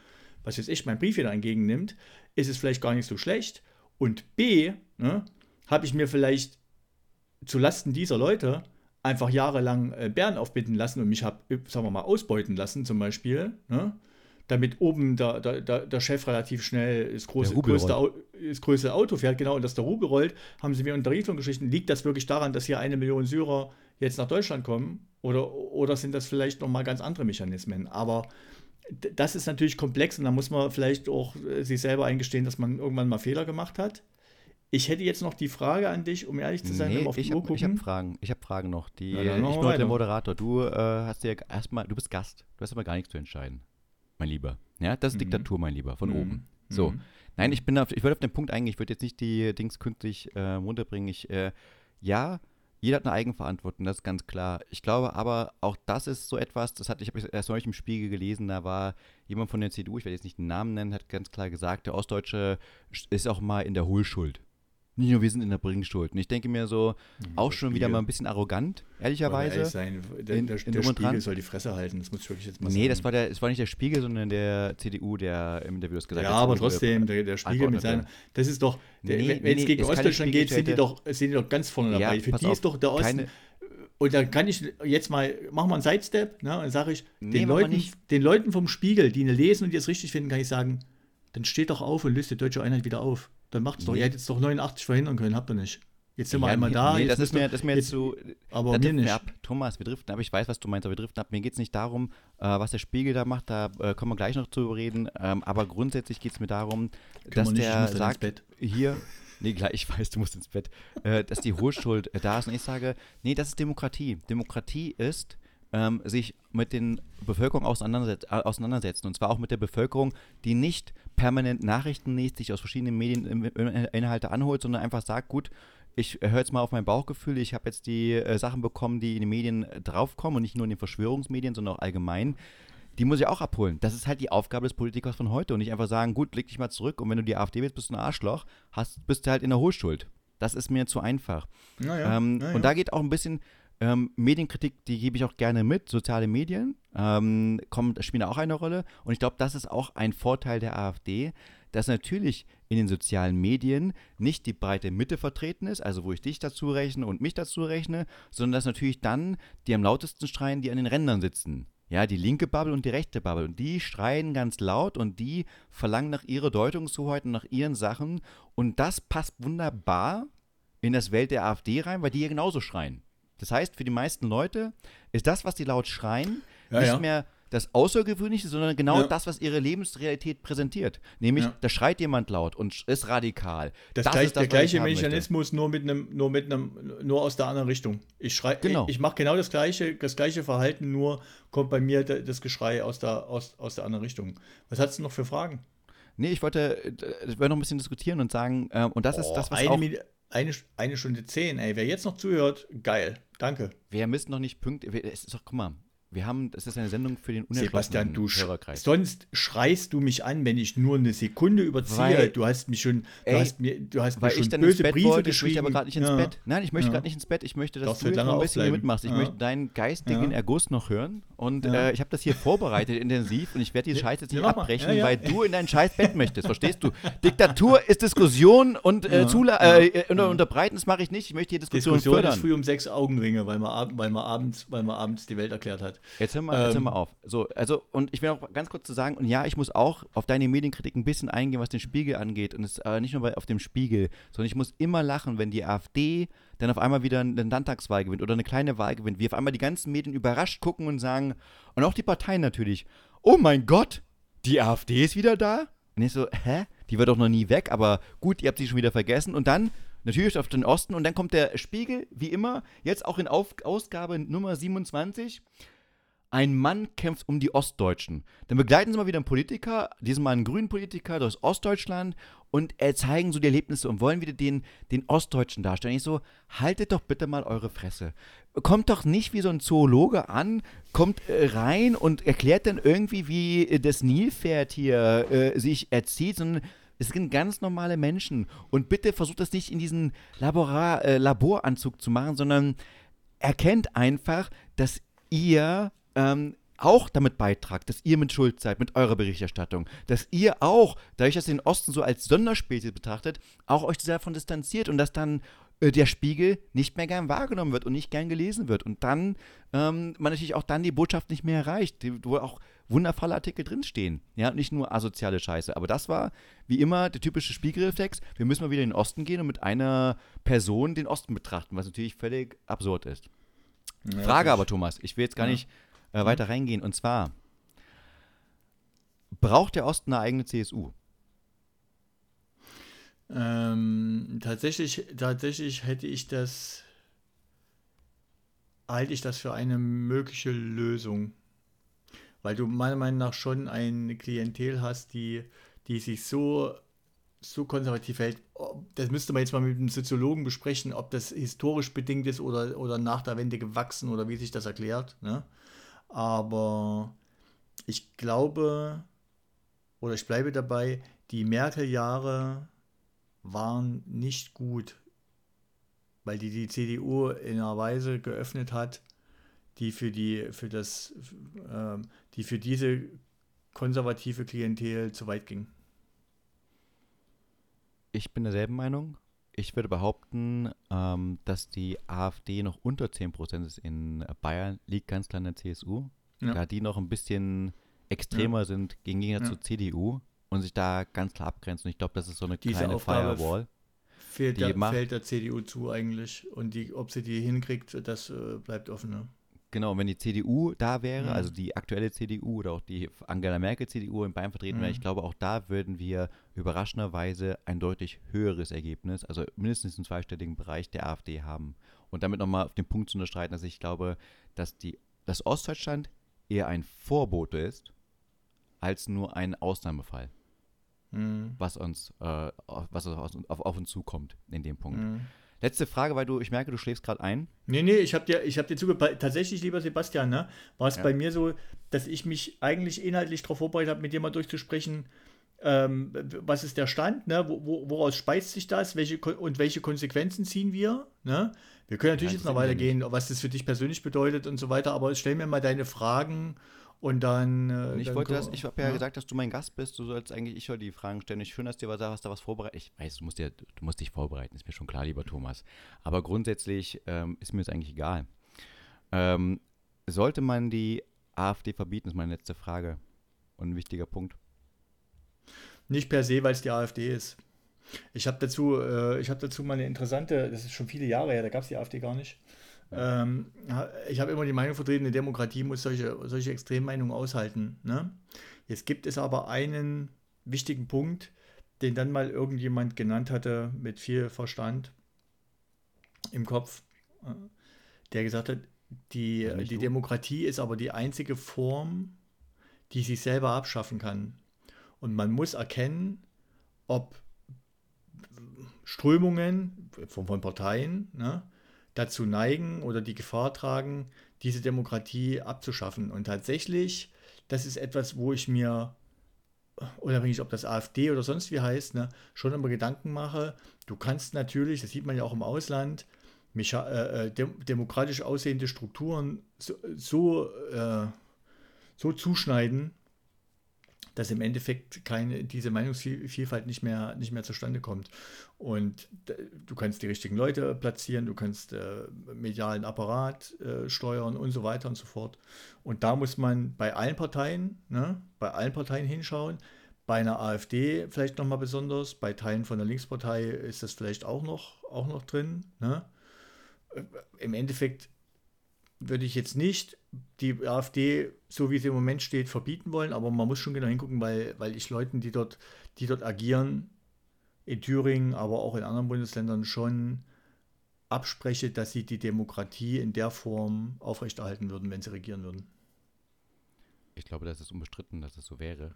was weiß ich, meinen Brief wieder entgegennimmt? Ist es vielleicht gar nicht so schlecht? Und B, ne, habe ich mir vielleicht zulasten dieser Leute einfach jahrelang äh, Bären aufbitten lassen und mich habe, sagen wir mal, ausbeuten lassen zum Beispiel, ne? damit oben der, der, der, Chef relativ schnell das, große, größte, das größte Auto fährt, genau, und dass der Rubel rollt, haben sie mir unter Tariflohngeschichten, liegt das wirklich daran, dass hier eine Million Syrer jetzt nach Deutschland kommen oder, oder sind das vielleicht nochmal ganz andere Mechanismen? Aber das ist natürlich komplex und da muss man vielleicht auch äh, sich selber eingestehen, dass man irgendwann mal Fehler gemacht hat. Ich hätte jetzt noch die Frage an dich, um ehrlich zu sein, Nee, auf die ich Uhr habe gucken. hab Fragen. Ich habe Fragen noch. Die, Na, ich bin heute der. Moderator. Du äh, hast ja erstmal, du bist Gast. Du hast aber gar nichts zu entscheiden, mein Lieber. Ja, das ist Mhm. Diktatur, mein Lieber, von Mhm. oben. So. Mhm. Nein, ich bin auf, ich würde auf den Punkt eingehen, ich würde jetzt nicht die Dings künstlich äh, runterbringen. Ich, äh, ja, jeder hat eine Eigenverantwortung, das ist ganz klar. Ich glaube aber, auch das ist so etwas, das hatte ich, habe erst neulich im Spiegel gelesen, da war jemand von der CDU, ich werde jetzt nicht den Namen nennen, hat ganz klar gesagt, der Ostdeutsche ist auch mal in der Hohlschuld. Nicht nur wir sind in der Bringschuld. Und ich denke mir so, auch schon wieder mal ein bisschen arrogant, ehrlicherweise. ehrlich sein, der, in- der, in der Spiegel dran. soll die Fresse halten, das muss ich wirklich jetzt mal Nee, sagen. das war, der, das war nicht der Spiegel, sondern der CDU, der im Interview das gesagt ja, hat. aber CDU, trotzdem, der, der Spiegel mit seiner, das ist doch, der, Nee, wenn nee, es nee, gegen Ostdeutschland geht, sind die, doch, sind die doch ganz vorne dabei. Ja, Für die auf, ist doch der Osten, keine- und da kann ich jetzt mal, machen wir einen Sidestep, ne, und sage ich, Nee, den, Leuten, den Leuten vom Spiegel, die eine lesen und die es richtig finden, kann ich sagen, dann steht doch auf und löst die deutsche Einheit wieder auf. Dann macht's doch. Nee. Ihr hättet es doch 89 verhindern können, habt ihr nicht. Jetzt sind wir Ja, einmal nee, da. Nee, das ist mir, wir- das ist mir jetzt zu. aber mir driften wir nicht. ab. Thomas, wir driften ab. Ich weiß, was du meinst, aber wir driften ab. Mir geht es nicht darum, äh, was der Spiegel da macht. Da äh, kommen wir gleich noch zu reden. Ähm, aber grundsätzlich geht es mir darum, Können dass wir nicht, ich der sagt, Bett. hier, nee, gleich, ich weiß, du musst ins Bett, äh, dass die Hohlschuld äh, da ist. Und ich sage, nee, das ist Demokratie. Demokratie ist, ähm, sich mit den Bevölkerung auseinanderset äh, auseinandersetzen. Und zwar auch mit der Bevölkerung, die nicht permanent Nachrichten liest, sich aus verschiedenen Medien Inhalte anholt, sondern einfach sagt, gut, ich höre jetzt mal auf mein Bauchgefühl, ich habe jetzt die äh, Sachen bekommen, die in den Medien draufkommen und nicht nur in den Verschwörungsmedien, sondern auch allgemein. Die muss ich auch abholen. Das ist halt die Aufgabe des Politikers von heute und nicht einfach sagen, gut, leg dich mal zurück und wenn du die AfD willst, bist du ein Arschloch, hast, bist du halt in der Hohlschuld. Das ist mir zu einfach. Naja, ähm, naja. Und da geht auch ein bisschen ähm, Medienkritik, die gebe ich auch gerne mit. Soziale Medien ähm, kommen, spielen auch eine Rolle. Und ich glaube, das ist auch ein Vorteil der AfD, dass natürlich in den sozialen Medien nicht die breite Mitte vertreten ist, also wo ich dich dazu rechne und mich dazu rechne, sondern dass natürlich dann die am lautesten schreien, die an den Rändern sitzen. Ja, die linke Bubble und die rechte Bubble. Und die schreien ganz laut und die verlangen nach ihrer Deutungshoheit und nach ihren Sachen. Und das passt wunderbar in das Welt der AfD rein, weil die hier genauso schreien. Das heißt, für die meisten Leute ist das, was die laut schreien, Ja, nicht ja. mehr das Außergewöhnliche, sondern genau Ja. das, was ihre Lebensrealität präsentiert. Nämlich, Ja. da schreit jemand laut und ist radikal. Das, Das gleich, ist das, der gleiche möchte. Mechanismus, nur mit einem, nur mit einem, nur aus der anderen Richtung. Ich schrei, Genau. ich, ich mache genau das gleiche, das gleiche Verhalten, nur kommt bei mir da- das Geschrei aus der, aus, aus der anderen Richtung. Was hast du noch für Fragen? Nee, ich wollte, äh, ich wollte noch ein bisschen diskutieren und sagen, äh, und das oh, ist das, was eine, auch, eine, eine Stunde zehn, ey. Wer jetzt noch zuhört, geil. Danke. wir müssen noch nicht pünktlich, es ist doch, guck mal, wir haben, das ist eine Sendung für den Sebastian, du Hörerkreis. sonst schreist du mich an, wenn ich nur eine Sekunde überziehe. Weil- du hast mich schon, du Ey, hast mir, du hast mir Weil schon ich dann ins böse Bett Briefe wollte, ich geschrieben. möchte aber gerade nicht ins Ja. Bett. Nein, ich möchte Ja. gerade nicht ins Bett. Ich möchte, dass Darfst du du noch ein bisschen hier mitmachst. Ich Ja. möchte deinen geistigen. Erguss noch hören. Und äh, ich habe das hier vorbereitet intensiv und ich werde die Scheiße jetzt nicht abbrechen, weil du in dein scheiß Bett möchtest. Verstehst du? Diktatur ist Diskussion und äh, äh, unter, unterbreiten, das mache ich nicht. Ich möchte hier Diskussion, Diskussion fördern. ist früh um sechs Augenringe, weil man, weil man, abends, weil man abends die Welt erklärt hat. Jetzt hör, mal, jetzt hör Ähm, mal auf. So, also, und ich will auch ganz kurz zu sagen, und ja, ich muss auch auf deine Medienkritik ein bisschen eingehen, was den Spiegel angeht. Und es äh, nicht nur bei, auf dem Spiegel, sondern ich muss immer lachen, wenn die AfD dann auf einmal wieder eine Landtagswahl gewinnt oder eine kleine Wahl gewinnt, wie auf einmal die ganzen Medien überrascht gucken und sagen, und auch die Parteien natürlich, oh mein Gott, die AfD ist wieder da? Und ich so, hä? Die war doch noch nie weg, aber gut, ihr habt sie schon wieder vergessen. Und dann natürlich auf den Osten und dann kommt der Spiegel, wie immer, jetzt auch in auf Ausgabe Nummer 27. Ein Mann kämpft um die Ostdeutschen. Dann begleiten sie mal wieder einen Politiker, diesmal einen grünen Politiker aus Ostdeutschland und äh, zeigen so die Erlebnisse und wollen wieder den, den Ostdeutschen darstellen. Ich so, haltet doch bitte mal eure Fresse. Kommt doch nicht wie so ein Zoologe an, kommt äh, rein und erklärt dann irgendwie, wie äh, das Nilpferd hier sich erzieht, sondern es sind ganz normale Menschen. Und bitte versucht das nicht in diesen Labora, Laboranzug zu machen, sondern erkennt einfach, dass ihr ähm, auch damit beitragt, dass ihr mit Schuld seid, mit eurer Berichterstattung, dass ihr auch, dadurch, dass ihr den Osten so als Sonderspezies betrachtet, auch euch davon distanziert und dass dann äh, der Spiegel nicht mehr gern wahrgenommen wird und nicht gern gelesen wird. Und dann ähm, man natürlich auch dann die Botschaft nicht mehr erreicht, wo auch wundervolle Artikel drinstehen, ja, nicht nur asoziale Scheiße, aber das war wie immer der typische Spiegelreflex, wir müssen mal wieder in den Osten gehen und mit einer Person den Osten betrachten, was natürlich völlig absurd ist. Ja, Frage aber, Thomas, ich will jetzt gar Ja. nicht äh, weiter reingehen. Und zwar, braucht der Osten eine eigene CSU? Ähm, tatsächlich, tatsächlich hätte ich das, halte ich das für eine mögliche Lösung. Weil du meiner Meinung nach schon ein Klientel hast, die, die sich so, so konservativ hält. Das müsste man jetzt mal mit einem Soziologen besprechen, ob das historisch bedingt ist oder, oder nach der Wende gewachsen oder wie sich das erklärt. Ne? Aber ich glaube, oder ich bleibe dabei, die Merkel-Jahre waren nicht gut, weil die die CDU in einer Weise geöffnet hat, die für die für das ähm, die für diese konservative Klientel zu weit ging. Ich bin derselben Meinung. Ich würde behaupten, ähm, dass die AfD noch unter 10% ist in Bayern, liegt ganz klar in der CSU. Ja. Da die noch ein bisschen extremer sind gegen Gegner Ja. zur CDU und sich da ganz klar abgrenzen. Und ich glaube, das ist so eine Diese kleine Aufgabe Firewall. Fehlt Die der, fällt der CDU zu eigentlich und die, ob sie die hinkriegt, das äh, bleibt offen. Ne? Genau, wenn die CDU da wäre, Mhm. also die aktuelle CDU oder auch die Angela Merkel CDU in Bayern vertreten wäre, Mhm. ich glaube, auch da würden wir überraschenderweise ein deutlich höheres Ergebnis, also mindestens im zweistelligen Bereich der AfD haben. Und damit nochmal auf den Punkt zu unterstreiten, dass ich glaube, dass die, das Ostdeutschland eher ein Vorbote ist, als nur ein Ausnahmefall, Mhm. was uns, äh, was auf, auf, auf uns zukommt in dem Punkt. Letzte Frage, weil du, ich merke, du schläfst gerade ein. Nee, nee, ich habe dir, ich hab dir zugepasst. Tatsächlich, lieber Sebastian, ne, war es Ja. bei mir so, dass ich mich eigentlich inhaltlich darauf vorbereitet habe, mit dir mal durchzusprechen, ähm, was ist der Stand, ne? Wo, wo, woraus speist sich das, welche und welche Konsequenzen ziehen wir? Ne? Wir können natürlich Ja, jetzt noch weitergehen, was das für dich persönlich bedeutet und so weiter, aber stell mir mal deine Fragen und dann. Äh, Und ich dann wollte das, ich habe ja, gesagt, dass du mein Gast bist, du sollst eigentlich, ich soll die Fragen stellen. Ich schön, dass dir was, hast da was vorbereitet. Ich weiß, du musst, dir, du musst dich vorbereiten, ist mir schon klar, lieber Thomas. Aber grundsätzlich ähm, ist mir das eigentlich egal. Ähm, sollte man die AfD verbieten, ist meine letzte Frage. Und ein wichtiger Punkt. Nicht per se, weil es die AfD ist. Ich habe dazu, äh, ich hab dazu mal eine interessante, das ist schon viele Jahre her, da gab es die AfD gar nicht. Ähm, ich habe immer die Meinung vertreten, eine Demokratie muss solche, solche Extremmeinungen aushalten. Ne? Jetzt gibt es aber einen wichtigen Punkt, den dann mal irgendjemand genannt hatte mit viel Verstand im Kopf, äh, der gesagt hat, die, nicht die? Demokratie ist aber die einzige Form, die sich selber abschaffen kann. Und man muss erkennen, ob Strömungen von, von Parteien ne, dazu neigen oder die Gefahr tragen, diese Demokratie abzuschaffen. Und tatsächlich, das ist etwas, wo ich mir, unabhängig ob das AfD oder sonst wie heißt, ne, schon immer Gedanken mache. Du kannst natürlich, das sieht man ja auch im Ausland, äh, äh, dem, demokratisch aussehende Strukturen so, so, äh, so zuschneiden, dass im Endeffekt keine, diese Meinungsvielfalt nicht mehr, nicht mehr zustande kommt. Und du kannst die richtigen Leute platzieren, du kannst äh, medialen Apparat äh, steuern und so weiter und so fort. Und da muss man bei allen Parteien, ne, bei allen Parteien hinschauen. Bei einer AfD vielleicht nochmal besonders, bei Teilen von der Linkspartei ist das vielleicht auch noch, auch noch drin. Ne? Äh, Im Endeffekt würde ich jetzt nicht die AfD, so wie sie im Moment steht, verbieten wollen, aber man muss schon genau hingucken, weil, weil ich Leuten, die dort, die dort agieren, in Thüringen, aber auch in anderen Bundesländern schon abspreche, dass sie die Demokratie in der Form aufrechterhalten würden, wenn sie regieren würden. Ich glaube, das ist unbestritten, dass es so wäre.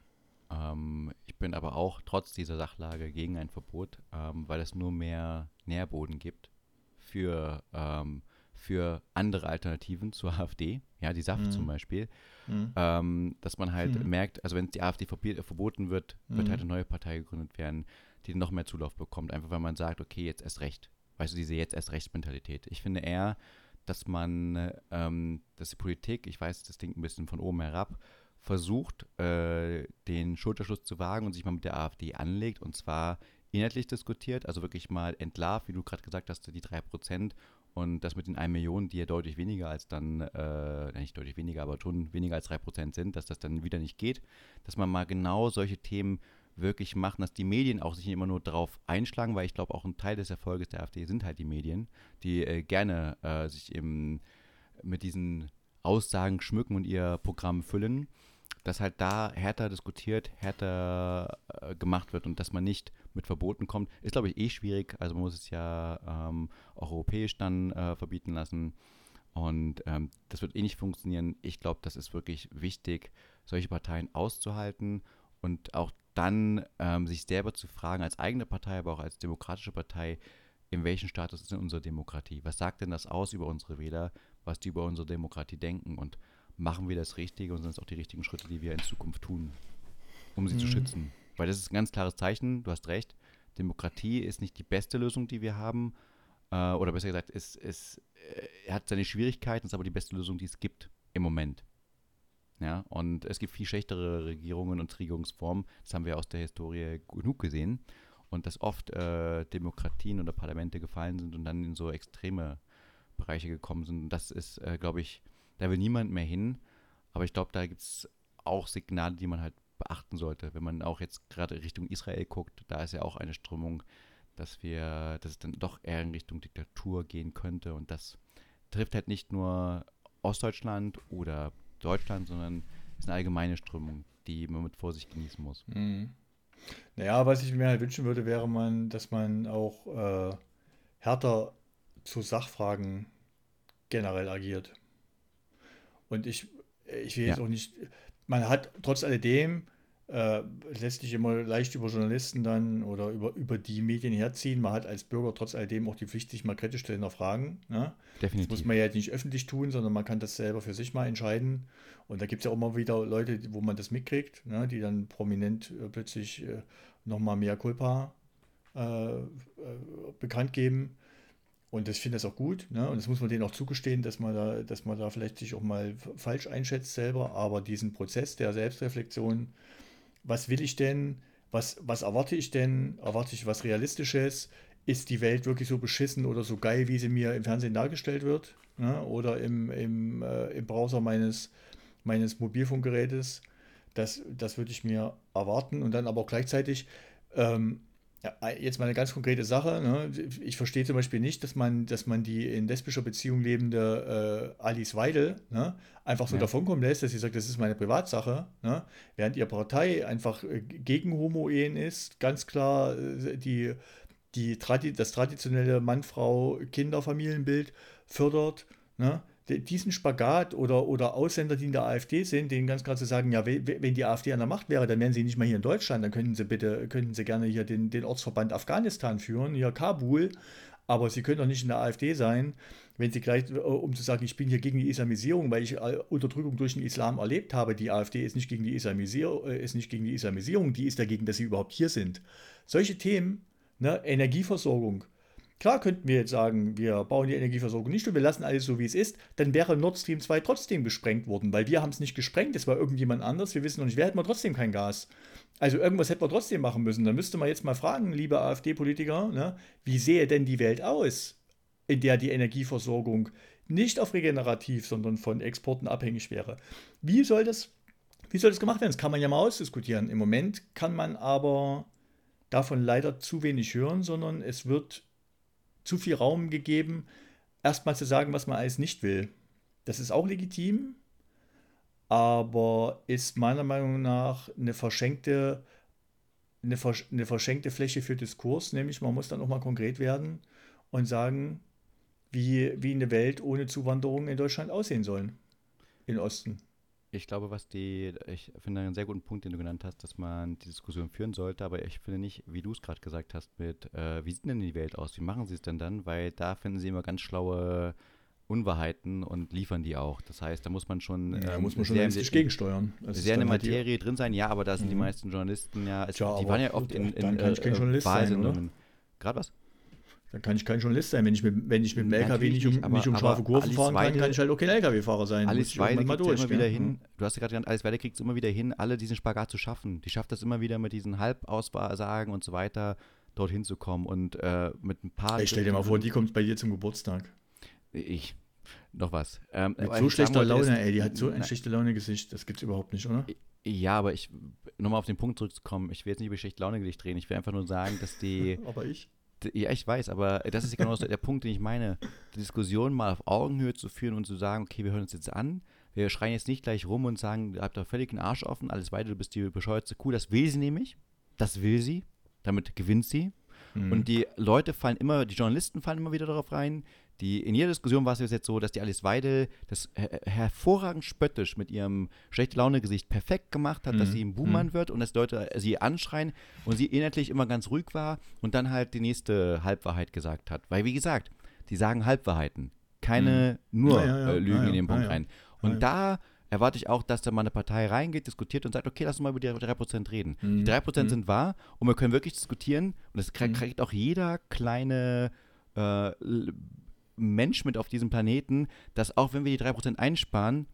Ähm, ich bin aber auch trotz dieser Sachlage gegen ein Verbot, ähm, weil es nur mehr Nährboden gibt für ähm, für andere Alternativen zur AfD, ja, die SAF mhm. zum Beispiel, mhm. ähm, dass man halt mhm. merkt, also wenn die AfD verboten wird, wird halt mhm. eine neue Partei gegründet werden, die noch mehr Zulauf bekommt, einfach weil man sagt, okay, jetzt erst recht. Weißt du, diese jetzt erst recht Mentalität. Ich finde eher, dass man, ähm, dass die Politik, ich weiß, das klingt ein bisschen von oben herab, versucht, äh, den Schulterschluss zu wagen und sich mal mit der AfD anlegt und zwar inhaltlich diskutiert, also wirklich mal entlarvt, wie du gerade gesagt hast, die 3% und das mit den 1 Million, die ja deutlich weniger als dann, äh, nicht deutlich weniger, aber schon weniger als 3% sind, dass das dann wieder nicht geht, dass man mal genau solche Themen wirklich macht, dass die Medien auch sich nicht immer nur darauf einschlagen, weil ich glaube, auch ein Teil des Erfolges der AfD sind halt die Medien, die äh, gerne äh, sich eben mit diesen Aussagen schmücken und ihr Programm füllen dass halt da härter diskutiert, härter äh, gemacht wird und dass man nicht mit Verboten kommt, ist, glaube ich, eh schwierig. Also man muss es ja ähm, auch europäisch dann äh, verbieten lassen. Und ähm, das wird eh nicht funktionieren. Ich glaube, das ist wirklich wichtig, solche Parteien auszuhalten und auch dann ähm, sich selber zu fragen, als eigene Partei, aber auch als demokratische Partei, in welchem Status ist denn unsere Demokratie? Was sagt denn das aus über unsere Wähler, was die über unsere Demokratie denken? Und machen wir das Richtige und sind es auch die richtigen Schritte, die wir in Zukunft tun, um sie mhm. zu schützen. Weil das ist ein ganz klares Zeichen, du hast recht, Demokratie ist nicht die beste Lösung, die wir haben, äh, oder besser gesagt, es, es äh, hat seine Schwierigkeiten, ist aber die beste Lösung, die es gibt im Moment. Ja, und es gibt viel schlechtere Regierungen und Regierungsformen, das haben wir aus der Historie genug gesehen, und dass oft äh, Demokratien oder Parlamente gefallen sind und dann in so extreme Bereiche gekommen sind. Und das ist, äh, glaube ich, da will niemand mehr hin. Aber ich glaube, da gibt es auch Signale, die man halt beachten sollte. Wenn man auch jetzt gerade Richtung Israel guckt, da ist ja auch eine Strömung, dass wir, dass es dann doch eher in Richtung Diktatur gehen könnte. Und das trifft halt nicht nur Ostdeutschland oder Deutschland, sondern ist eine allgemeine Strömung, die man mit Vorsicht genießen muss. Mhm. Naja, was ich mir halt wünschen würde, wäre man, dass man auch äh, härter zu Sachfragen generell agiert. Und ich, ich will jetzt auch nicht, man hat trotz alledem, äh, lässt sich immer leicht über Journalisten dann oder über, über die Medien herziehen. Man hat als Bürger trotz alledem auch die Pflicht, sich mal kritisch zu hinterfragen. Ne? Definitiv. Das muss man ja nicht öffentlich tun, sondern man kann das selber für sich mal entscheiden. Und da gibt es ja auch immer wieder Leute, wo man das mitkriegt, ne? die dann prominent äh, plötzlich äh, nochmal mehr Culpa äh, äh, bekannt geben. Und ich finde das auch gut, ne? Und das muss man denen auch zugestehen, dass man da, dass man da vielleicht sich auch mal falsch einschätzt selber. Aber diesen Prozess der Selbstreflexion, was will ich denn, was, was erwarte ich denn? Erwarte ich was Realistisches? Ist die Welt wirklich so beschissen oder so geil, wie sie mir im Fernsehen dargestellt wird? Ne? Oder im, im, äh, im Browser meines, meines Mobilfunkgerätes? Das, das würde ich mir erwarten. Und dann aber auch gleichzeitig, ähm, ja, jetzt mal eine ganz konkrete Sache. Ne? Ich verstehe zum Beispiel nicht, dass man, dass man die in lesbischer Beziehung lebende äh, Alice Weidel ne? einfach so ja. davonkommen lässt, dass sie sagt, das ist meine Privatsache. Ne? Während ihre Partei einfach äh, gegen Homo-Ehen ist, ganz klar äh, die, die, das traditionelle Mann-Frau-Kinderfamilienbild fördert. Ne? Diesen Spagat oder, oder Ausländer, die in der AfD sind, denen ganz klar zu sagen, ja, wenn die AfD an der Macht wäre, dann wären sie nicht mal hier in Deutschland, dann könnten sie bitte, könnten sie gerne hier den, den Ortsverband Afghanistan führen, hier Kabul, aber sie können doch nicht in der AfD sein, wenn sie gleich, äh, um zu sagen, ich bin hier gegen die Islamisierung, weil ich äh, Unterdrückung durch den Islam erlebt habe, die AfD ist nicht gegen die Islamisierung, äh, ist nicht gegen die Islamisierung, die ist dagegen, dass sie überhaupt hier sind. Solche Themen, ne, Energieversorgung, Klar könnten wir jetzt sagen, wir bauen die Energieversorgung nicht und wir lassen alles so, wie es ist, dann wäre Nord Stream 2 trotzdem gesprengt worden, weil wir haben es nicht gesprengt, es war irgendjemand anders, wir wissen noch nicht, wer hätten wir trotzdem kein Gas. Also irgendwas hätten wir trotzdem machen müssen. Dann müsste man jetzt mal fragen, liebe AfD-Politiker, ne, wie sähe denn die Welt aus, in der die Energieversorgung nicht auf regenerativ, sondern von Exporten abhängig wäre. Wie soll das, wie soll das gemacht werden? Das kann man ja mal ausdiskutieren. Im Moment kann man aber davon leider zu wenig hören, sondern es wird zu viel Raum gegeben, erstmal zu sagen, was man alles nicht will. Das ist auch legitim, aber ist meiner Meinung nach eine verschenkte, eine, vers eine verschenkte Fläche für Diskurs, nämlich man muss dann auch mal konkret werden und sagen, wie, wie eine Welt ohne Zuwanderung in Deutschland aussehen soll. In Osten. Ich glaube, was die, ich finde einen sehr guten Punkt, den du genannt hast, dass man die Diskussion führen sollte, aber ich finde nicht, wie du es gerade gesagt hast, mit, äh, wie sieht denn die Welt aus? Wie machen sie es denn dann? Weil da finden sie immer ganz schlaue Unwahrheiten und liefern die auch. Das heißt, da muss man schon. Ja, ähm, muss man schon sehr, gegensteuern. Das sehr in der halt Materie drin sein, ja, aber da sind mhm. die meisten Journalisten ja. Es, Tja, die waren ja oft in, in, in äh, Wahlsendungen. Gerade was? Dann kann ich kein Journalist sein. Wenn ich mit, wenn ich mit dem LKW nicht um, aber, nicht um scharfe Kurven fahren kann, kann ich halt auch kein LKW-Fahrer sein. Alice Weide kriegt durch, immer wieder hin. Du hast ja gerade genannt, Alice Weide kriegt es immer wieder hin, alle diesen Spagat zu schaffen. Die schafft das immer wieder mit diesen Halbaussagen und so weiter, dorthin zu kommen und äh, mit ein paar. Ich stell dir mal vor, die kommt bei dir zum Geburtstag. Ich. Noch was. Ähm, mit so schlechter Laune, ey, die hat so ein schlechte Laune-Gesicht, das gibt's überhaupt nicht, oder? Ja, aber ich, nochmal auf den Punkt zurückzukommen, ich will jetzt nicht über schlechte Laune-Gesicht reden, ich will einfach nur sagen, dass die. aber ich? Ja, ich weiß, aber das ist genau der Punkt, den ich meine. Die Diskussion mal auf Augenhöhe zu führen und zu sagen, okay, wir hören uns jetzt an. Wir schreien jetzt nicht gleich rum und sagen, ihr habt da völlig den Arsch offen, alles weiter, du bist die bescheuerte Kuh. Das will sie nämlich. Das will sie. Damit gewinnt sie. Mhm. Und die Leute fallen immer, die Journalisten fallen immer wieder darauf rein, die, in jeder Diskussion war es jetzt so, dass die Alice Weidel das her hervorragend spöttisch mit ihrem schlechte Laune-Gesicht perfekt gemacht hat, mhm. dass sie ein Buhmann mhm. wird und dass Leute sie anschreien und sie inhaltlich immer ganz ruhig war und dann halt die nächste Halbwahrheit gesagt hat. Weil, wie gesagt, die sagen Halbwahrheiten, keine mhm. nur ja, ja, ja. Äh, Lügen in den Punkt rein. Und da erwarte ich auch, dass da mal eine Partei reingeht, diskutiert und sagt, okay, lass uns mal über die 3% reden. Mhm. Die 3% mhm. sind wahr und wir können wirklich diskutieren und das kriegt, mhm. kriegt auch jeder kleine äh, Mensch mit auf diesem Planeten, dass auch wenn wir die 3% einsparen,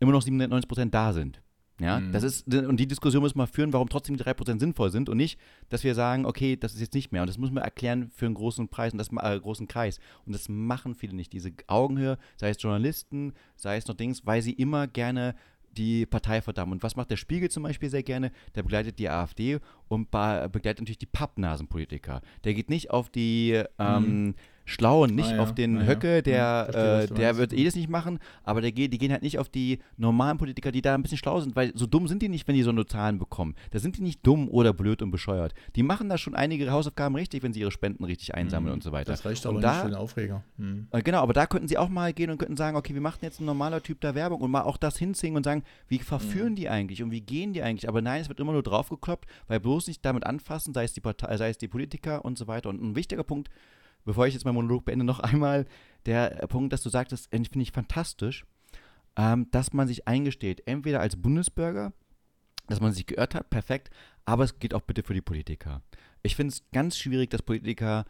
immer noch 97% da sind. Ja, mhm. das ist, und die Diskussion müssen wir führen, warum trotzdem die 3% sinnvoll sind und nicht, dass wir sagen, okay, das ist jetzt nicht mehr. Und das müssen wir erklären für einen großen Preis und das äh, großen Kreis. Und das machen viele nicht. Diese Augenhöhe, sei es Journalisten, sei es noch Dings, weil sie immer gerne die Partei verdammen. Und was macht der Spiegel zum Beispiel sehr gerne? Der begleitet die AfD und begleitet natürlich die Pappnasenpolitiker. Der geht nicht auf die ähm, mhm Schlauen, nicht ah, ja. auf den ah, Höcke, der, ja. Verstehe, äh, der wird eh das nicht machen, aber der die gehen halt nicht auf die normalen Politiker, die da ein bisschen schlau sind, weil so dumm sind die nicht, wenn die so eine Zahlen bekommen. Da sind die nicht dumm oder blöd und bescheuert. Die machen da schon einige Hausaufgaben richtig, wenn sie ihre Spenden richtig einsammeln mhm. und so weiter. Das reicht aber und nicht da, für den Aufreger. Mhm. Äh, genau, aber da könnten sie auch mal gehen und könnten sagen, okay, wir machen jetzt ein normaler Typ da Werbung und mal auch das hinzingen und sagen, wie verführen mhm. die eigentlich und wie gehen die eigentlich? Aber nein, es wird immer nur draufgekloppt, weil bloß nicht damit anfassen, sei es die Partei, sei es die Politiker und so weiter. Und ein wichtiger Punkt, bevor ich jetzt meinen Monolog beende, noch einmal der Punkt, dass du sagtest, finde ich fantastisch, ähm, dass man sich eingesteht, entweder als Bundesbürger, dass man sich geirrt hat, perfekt, aber es geht auch bitte für die Politiker. Ich finde es ganz schwierig, dass Politiker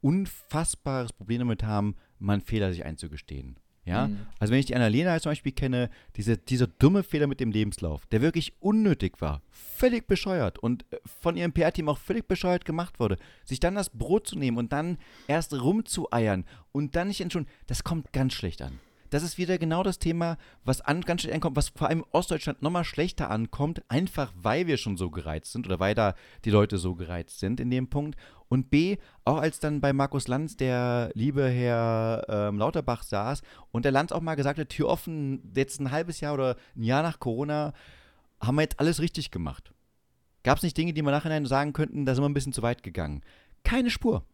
unfassbares Problem damit haben, mal Fehler sich einzugestehen. Ja, mhm. also wenn ich die Annalena zum Beispiel kenne, diese, dieser dumme Fehler mit dem Lebenslauf, der wirklich unnötig war, völlig bescheuert und äh, von ihrem PR-Team auch völlig bescheuert gemacht wurde, sich dann das Brot zu nehmen und dann erst rumzueiern und dann nicht entschuldigen, das kommt ganz schlecht an das ist wieder genau das Thema, was an, ganz schön ankommt, was vor allem Ostdeutschland nochmal schlechter ankommt, einfach weil wir schon so gereizt sind oder weil da die Leute so gereizt sind in dem Punkt. Und B, auch als dann bei Markus Lanz der liebe Herr ähm, Lauterbach saß und der Lanz auch mal gesagt hat, Tür offen, jetzt ein halbes Jahr oder ein Jahr nach Corona, haben wir jetzt alles richtig gemacht. Gab es nicht Dinge, die wir nachher sagen könnten, da sind wir ein bisschen zu weit gegangen? Keine Spur.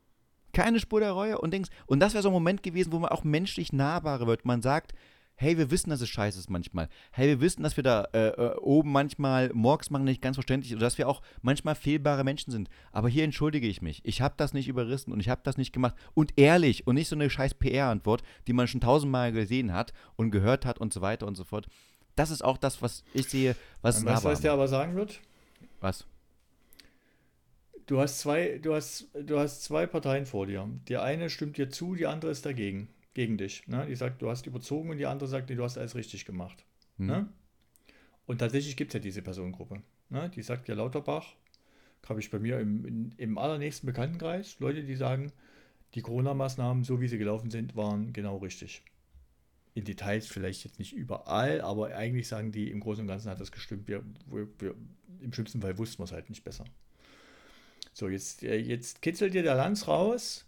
Keine Spur der Reue und denkst, und das wäre so ein Moment gewesen, wo man auch menschlich nahbarer wird. Man sagt, hey, wir wissen, dass es scheiße ist manchmal. Hey, wir wissen, dass wir da äh, äh, oben manchmal Morgs machen nicht ganz verständlich oder dass wir auch manchmal fehlbare Menschen sind. Aber hier entschuldige ich mich. Ich habe das nicht überrissen und ich habe das nicht gemacht. Und ehrlich und nicht so eine scheiß PR-Antwort, die man schon tausendmal gesehen hat und gehört hat und so weiter und so fort. Das ist auch das, was ich sehe, was es Weißt du, was der aber sagen wird? Was? Du hast zwei, du hast, du hast zwei Parteien vor dir. Die eine stimmt dir zu, die andere ist dagegen gegen dich. Ne? Die sagt, du hast überzogen und die andere sagt, nee, du hast alles richtig gemacht. Mhm. Ne? Und tatsächlich gibt es ja diese Personengruppe. Ne? Die sagt ja Lauterbach, habe ich bei mir im, im, im allernächsten Bekanntenkreis, Leute, die sagen, die Corona-Maßnahmen, so wie sie gelaufen sind, waren genau richtig. In Details vielleicht jetzt nicht überall, aber eigentlich sagen die, im Großen und Ganzen hat das gestimmt. Wir, wir, wir Im schlimmsten Fall wussten wir es halt nicht besser. So, jetzt, äh, jetzt kitzelt dir der Lanz raus.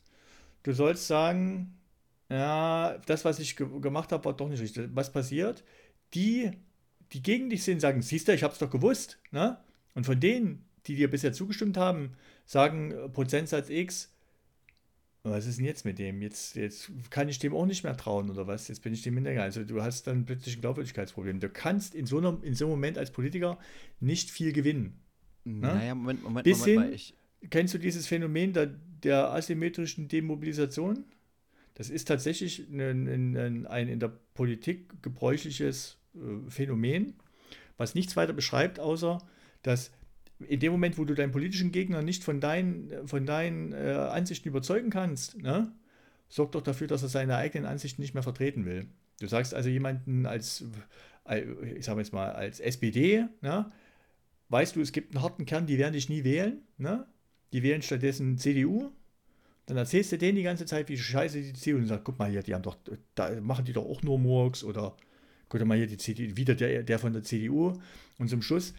Du sollst sagen, ja, das, was ich ge gemacht habe, war doch nicht richtig. Was passiert? Die, die gegen dich sind, sagen, siehst du, ich habe es doch gewusst. Ne? Und von denen, die dir bisher zugestimmt haben, sagen äh, Prozentsatz X, was ist denn jetzt mit dem? Jetzt, jetzt kann ich dem auch nicht mehr trauen oder was? Jetzt bin ich dem hinterher. Also du hast dann plötzlich ein Glaubwürdigkeitsproblem. Du kannst in so, einem, in so einem Moment als Politiker nicht viel gewinnen. Ne? Naja, Moment, Moment, Bis Moment, hin, Kennst du dieses Phänomen der, der asymmetrischen Demobilisation? Das ist tatsächlich ein, ein, ein in der Politik gebräuchliches äh, Phänomen, was nichts weiter beschreibt, außer dass in dem Moment, wo du deinen politischen Gegner nicht von deinen, von deinen äh, Ansichten überzeugen kannst, ne, sorg doch dafür, dass er seine eigenen Ansichten nicht mehr vertreten will. Du sagst also jemanden als, äh, ich sage jetzt mal, als SPD, ne, weißt du, es gibt einen harten Kern, die werden dich nie wählen, ne? die wählen stattdessen CDU, dann erzählst du denen die ganze Zeit, wie scheiße die CDU und sagst, guck mal hier, die haben doch, da machen die doch auch nur Murks oder guck mal hier, die CDU, wieder der, der von der CDU. Und zum Schluss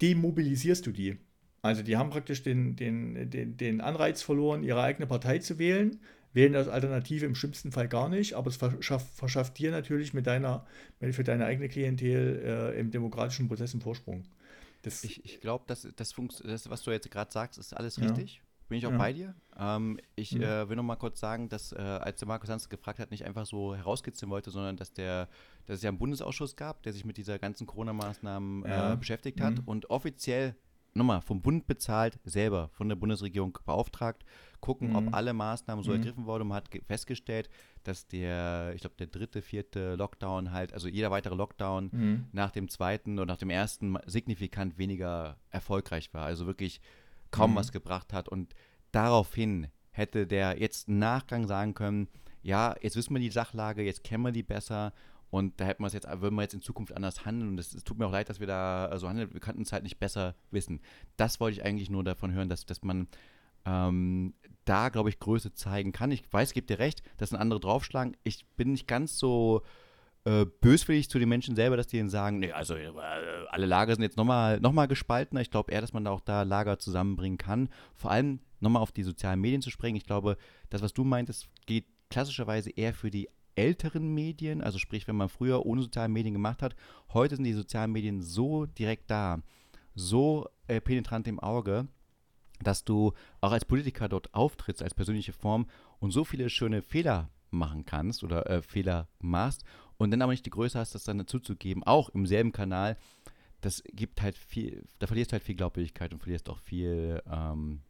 demobilisierst du die. Also die haben praktisch den, den, den, den Anreiz verloren, ihre eigene Partei zu wählen, wählen als Alternative im schlimmsten Fall gar nicht, aber es verschafft, verschafft dir natürlich mit deiner, für deine eigene Klientel äh, im demokratischen Prozess einen Vorsprung. Das ich ich glaube, das, das, das, was du jetzt gerade sagst, ist alles richtig. Ja. Bin ich auch ja. bei dir. Ähm, ich mhm. äh, will noch mal kurz sagen, dass äh, als der Markus Hans gefragt hat, nicht einfach so herauskitzeln wollte, sondern dass der, dass es ja einen Bundesausschuss gab, der sich mit dieser ganzen Corona-Maßnahmen ja. äh, beschäftigt hat mhm. und offiziell nochmal vom Bund bezahlt, selber von der Bundesregierung beauftragt, gucken, mhm. ob alle Maßnahmen so mhm. ergriffen wurden. Man hat festgestellt, dass der, ich glaube, der dritte, vierte Lockdown halt, also jeder weitere Lockdown mhm. nach dem zweiten und nach dem ersten signifikant weniger erfolgreich war. Also wirklich kaum mhm. was gebracht hat. Und daraufhin hätte der jetzt im Nachgang sagen können, ja, jetzt wissen wir die Sachlage, jetzt kennen wir die besser und da hätten wir es jetzt, würden wir jetzt in Zukunft anders handeln. Und es, tut mir auch leid, dass wir da so handeln. Wir könnten es halt nicht besser wissen. Das wollte ich eigentlich nur davon hören, dass, dass man ähm, da, glaube ich, Größe zeigen kann. Ich weiß, ich gebe dir recht, dass ein andere draufschlagen. Ich bin nicht ganz so äh, böswillig zu den Menschen selber, dass die ihnen sagen, nee, also äh, alle Lager sind jetzt nochmal noch mal gespaltener. Ich glaube eher, dass man da auch da Lager zusammenbringen kann. Vor allem nochmal auf die sozialen Medien zu springen. Ich glaube, das, was du meintest, geht klassischerweise eher für die älteren Medien, also sprich, wenn man früher ohne soziale Medien gemacht hat, heute sind die sozialen Medien so direkt da, so äh, penetrant im Auge, dass du auch als Politiker dort auftrittst, als persönliche Form und so viele schöne Fehler machen kannst oder äh, Fehler machst und dann aber nicht die Größe hast, das dann dazuzugeben, auch im selben Kanal, das gibt halt viel, da verlierst du halt viel Glaubwürdigkeit und verlierst auch viel, ähm,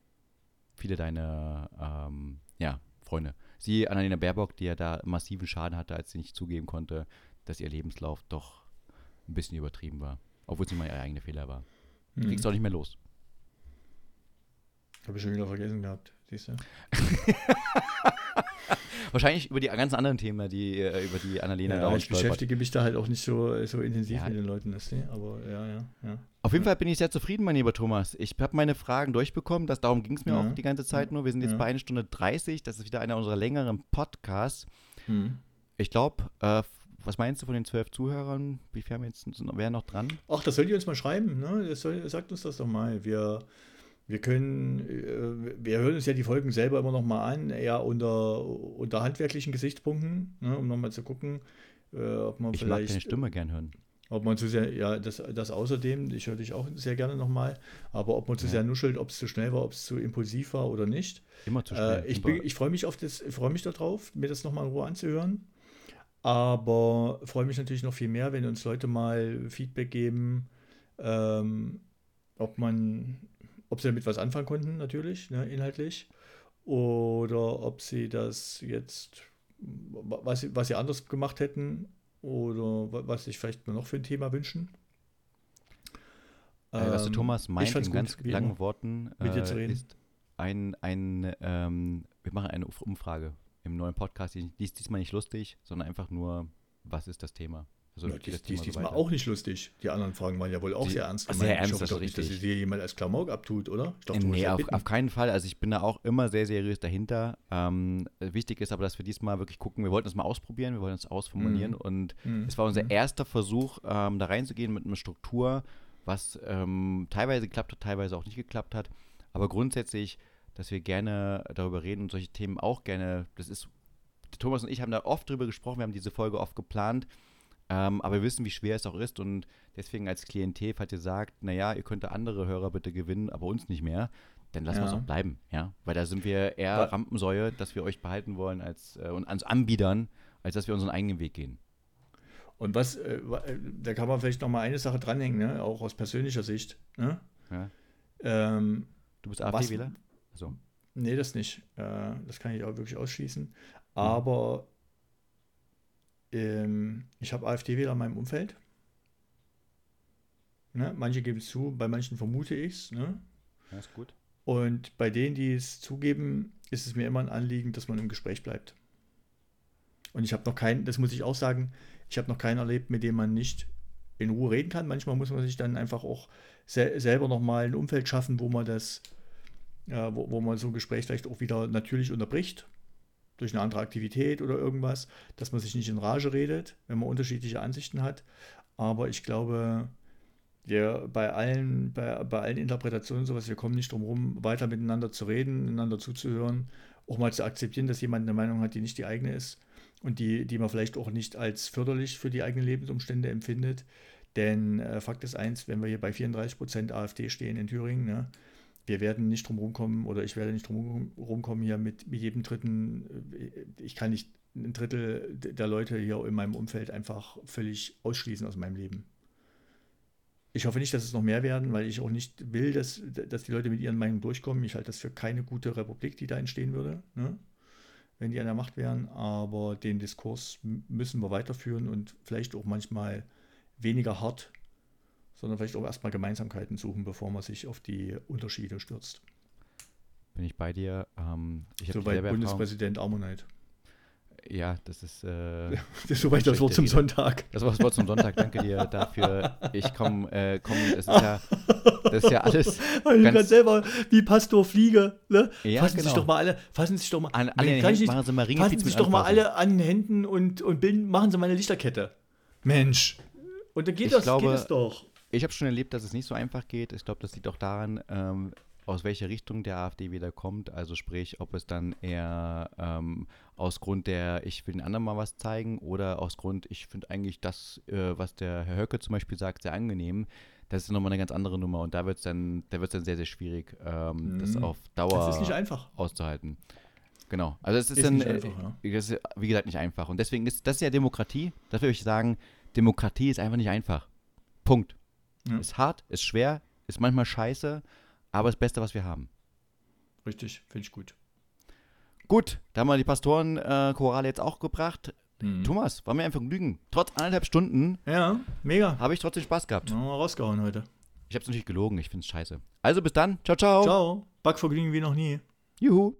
viele deine, ähm, ja, Freunde. Sie, Annalena Baerbock, die ja da massiven Schaden hatte, als sie nicht zugeben konnte, dass ihr Lebenslauf doch ein bisschen übertrieben war. Obwohl es nicht mal ihr eigener Fehler war. Mhm. Kriegst du auch nicht mehr los. Habe ich schon wieder vergessen gehabt, siehst du? Wahrscheinlich über die ganzen anderen Themen, die äh, über die Annalena ja, Ich beschäftige mich da halt auch nicht so, so intensiv ja. mit den Leuten, das, aber ja, ja, ja. Auf jeden Fall bin ich sehr zufrieden, mein lieber Thomas. Ich habe meine Fragen durchbekommen, das, darum ging es mir ja. auch die ganze Zeit nur. Wir sind jetzt bei 1 Stunde 30, das ist wieder einer unserer längeren Podcasts. Hm. Ich glaube, äh, was meinst du von den zwölf Zuhörern? Wie viel haben wir jetzt, wer noch dran? Ach, das sollt ihr uns mal schreiben, ne? Soll, sagt uns das doch mal. Wir wir können, äh, wir hören uns ja die Folgen selber immer noch mal an, eher unter, unter handwerklichen Gesichtspunkten, ne, um nochmal zu gucken, äh, ob man ich vielleicht. Ich mag deine Stimme gern hören. Ob man zu sehr, ja, das, das außerdem, ich höre dich auch sehr gerne nochmal, aber ob man zu Ja. sehr nuschelt, ob es zu schnell war, ob es zu impulsiv war oder nicht. Immer zu schnell. Äh, ich bin, ich freue mich auf das, freue mich darauf, mir das nochmal in Ruhe anzuhören. Aber freue mich natürlich noch viel mehr, wenn uns Leute mal Feedback geben, ähm, ob man, ob sie damit was anfangen konnten, natürlich, ne, inhaltlich, oder ob sie das jetzt, was, sie- was sie anders gemacht hätten, oder wa- was sich vielleicht noch für ein Thema wünschen. Der Ähm, Thomas meint in gut, ganz langen. Worten, mit dir äh, zu reden. ist ein, ein ähm, wir machen eine Umf- Umfrage im neuen Podcast. Die ist diesmal nicht lustig, sondern einfach nur, was ist das Thema? Also geht die, die ist so diesmal weiter. auch nicht lustig. Die anderen Fragen waren ja wohl auch Die- sehr ernst sehr gemeint. ernst, ich hoffe das doch nicht, dass dir jemand als Klamauk abtut, oder? Ich dachte, musst Nee, auf, auf keinen Fall. Also ich bin da auch immer sehr seriös dahinter. Ähm, wichtig ist aber, dass wir diesmal wirklich gucken, wir wollten es mal ausprobieren, wir wollten es ausformulieren Mhm. und Mhm. es war unser Mhm. erster Versuch, ähm, da reinzugehen mit einer Struktur, was ähm, teilweise geklappt hat, teilweise auch nicht geklappt hat. Aber grundsätzlich, dass wir gerne darüber reden und solche Themen auch gerne, das ist, Thomas und ich haben da oft drüber gesprochen, wir haben diese Folge oft geplant, ähm, aber wir wissen, wie schwer es auch ist und deswegen als Klientel, falls ihr sagt, naja, ihr könnt andere Hörer bitte gewinnen, aber uns nicht mehr, dann lassen wir es Ja. auch bleiben, ja, weil da sind wir eher Wa- Rampensäue, dass wir euch behalten wollen als äh, und ans Anbiedern, als dass wir unseren eigenen Weg gehen. Und was, äh, äh, da kann man vielleicht noch mal eine Sache dranhängen, ne? auch aus persönlicher Sicht. Ne? Ja. Ähm, Du bist AfD-Wähler? Also, nee, das nicht. Äh, das kann ich auch wirklich ausschließen. Aber ähm, ich habe AfD-Wähler in meinem Umfeld. Ne? Manche geben es zu, bei manchen vermute ich es. Ne? ja, ist gut. Und bei denen, die es zugeben, ist es mir immer ein Anliegen, dass man im Gespräch bleibt. Und ich habe noch keinen, das muss ich auch sagen, ich habe noch keinen erlebt, mit dem man nicht in Ruhe reden kann. Manchmal muss man sich dann einfach auch sel selber nochmal ein Umfeld schaffen, wo man das, äh, wo, wo man so ein Gespräch vielleicht auch wieder natürlich unterbricht, durch eine andere Aktivität oder irgendwas, dass man sich nicht in Rage redet, wenn man unterschiedliche Ansichten hat. Aber ich glaube, wir bei allen, bei, bei allen Interpretationen sowas, wir kommen nicht drum rum, weiter miteinander zu reden, einander zuzuhören, auch mal zu akzeptieren, dass jemand eine Meinung hat, die nicht die eigene ist und die, die man vielleicht auch nicht als förderlich für die eigenen Lebensumstände empfindet. Denn äh, Fakt ist eins, wenn wir hier bei 34% AfD stehen in Thüringen, ne, wir werden nicht drum rumkommen oder ich werde nicht drum rum- rumkommen hier mit, jedem dritten, ich kann nicht ein Drittel der Leute hier in meinem Umfeld einfach völlig ausschließen aus meinem Leben. Ich hoffe nicht, dass es noch mehr werden, weil ich auch nicht will, dass, dass die Leute mit ihren Meinungen durchkommen. Ich halte das für keine gute Republik, die da entstehen würde, ne? wenn die an der Macht wären. Aber den Diskurs müssen wir weiterführen und vielleicht auch manchmal weniger hart, sondern vielleicht auch erstmal Gemeinsamkeiten suchen, bevor man sich auf die Unterschiede stürzt. Bin ich bei dir. Ähm, ich Soweit. Bundespräsident Ammonite. Ja, das ist. Äh, Soweit das Wort zum Schlechte Sonntag. das war das Wort zum Sonntag. Danke dir dafür. Ich komme. Äh, komm, es ist ja. Das ist ja alles. Ich Ganz- selber wie Pastor Fliege. Ne? Ja, fassen sich genau. doch mal alle, fassen sich doch mal, An, alle Händen nicht- machen sie mal fassen sich doch mal alle an den Händen und, und bilden, machen sie mal eine Lichterkette. Mensch. Und dann geht, Ich das, glaube- geht es doch. Ich habe schon erlebt, dass es nicht so einfach geht. Ich glaube, das liegt auch daran, ähm, aus welcher Richtung der AfD wieder kommt. Also sprich, ob es dann eher ähm, aus Grund der, ich will den anderen mal was zeigen oder aus Grund, ich finde eigentlich das, äh, was der Herr Höcke zum Beispiel sagt, sehr angenehm. Das ist nochmal eine ganz andere Nummer und da wird es dann, da wird's dann sehr, sehr schwierig, ähm, das Mhm. auf Dauer Das ist nicht einfach. auszuhalten. Genau. Also es ist, Ist dann, nicht äh, einfach, ja. das ist, wie gesagt, nicht einfach. Und deswegen ist das ist ja Demokratie. Das würde ich sagen, Demokratie ist einfach nicht einfach. Punkt. Ja. Ist hart, ist schwer, ist manchmal scheiße, aber das Beste, was wir haben. Richtig, finde ich gut. Gut, da haben wir die Pastoren-Chorale jetzt auch gebracht. Mhm. Thomas, war mir ein Vergnügen. Trotz anderthalb Stunden Ja, mega. habe ich trotzdem Spaß gehabt. Ja, rausgehauen heute. Ich habe es natürlich gelogen, ich finde es scheiße. Also bis dann, ciao, ciao. Ciao. Backvergnügen wie noch nie. Juhu.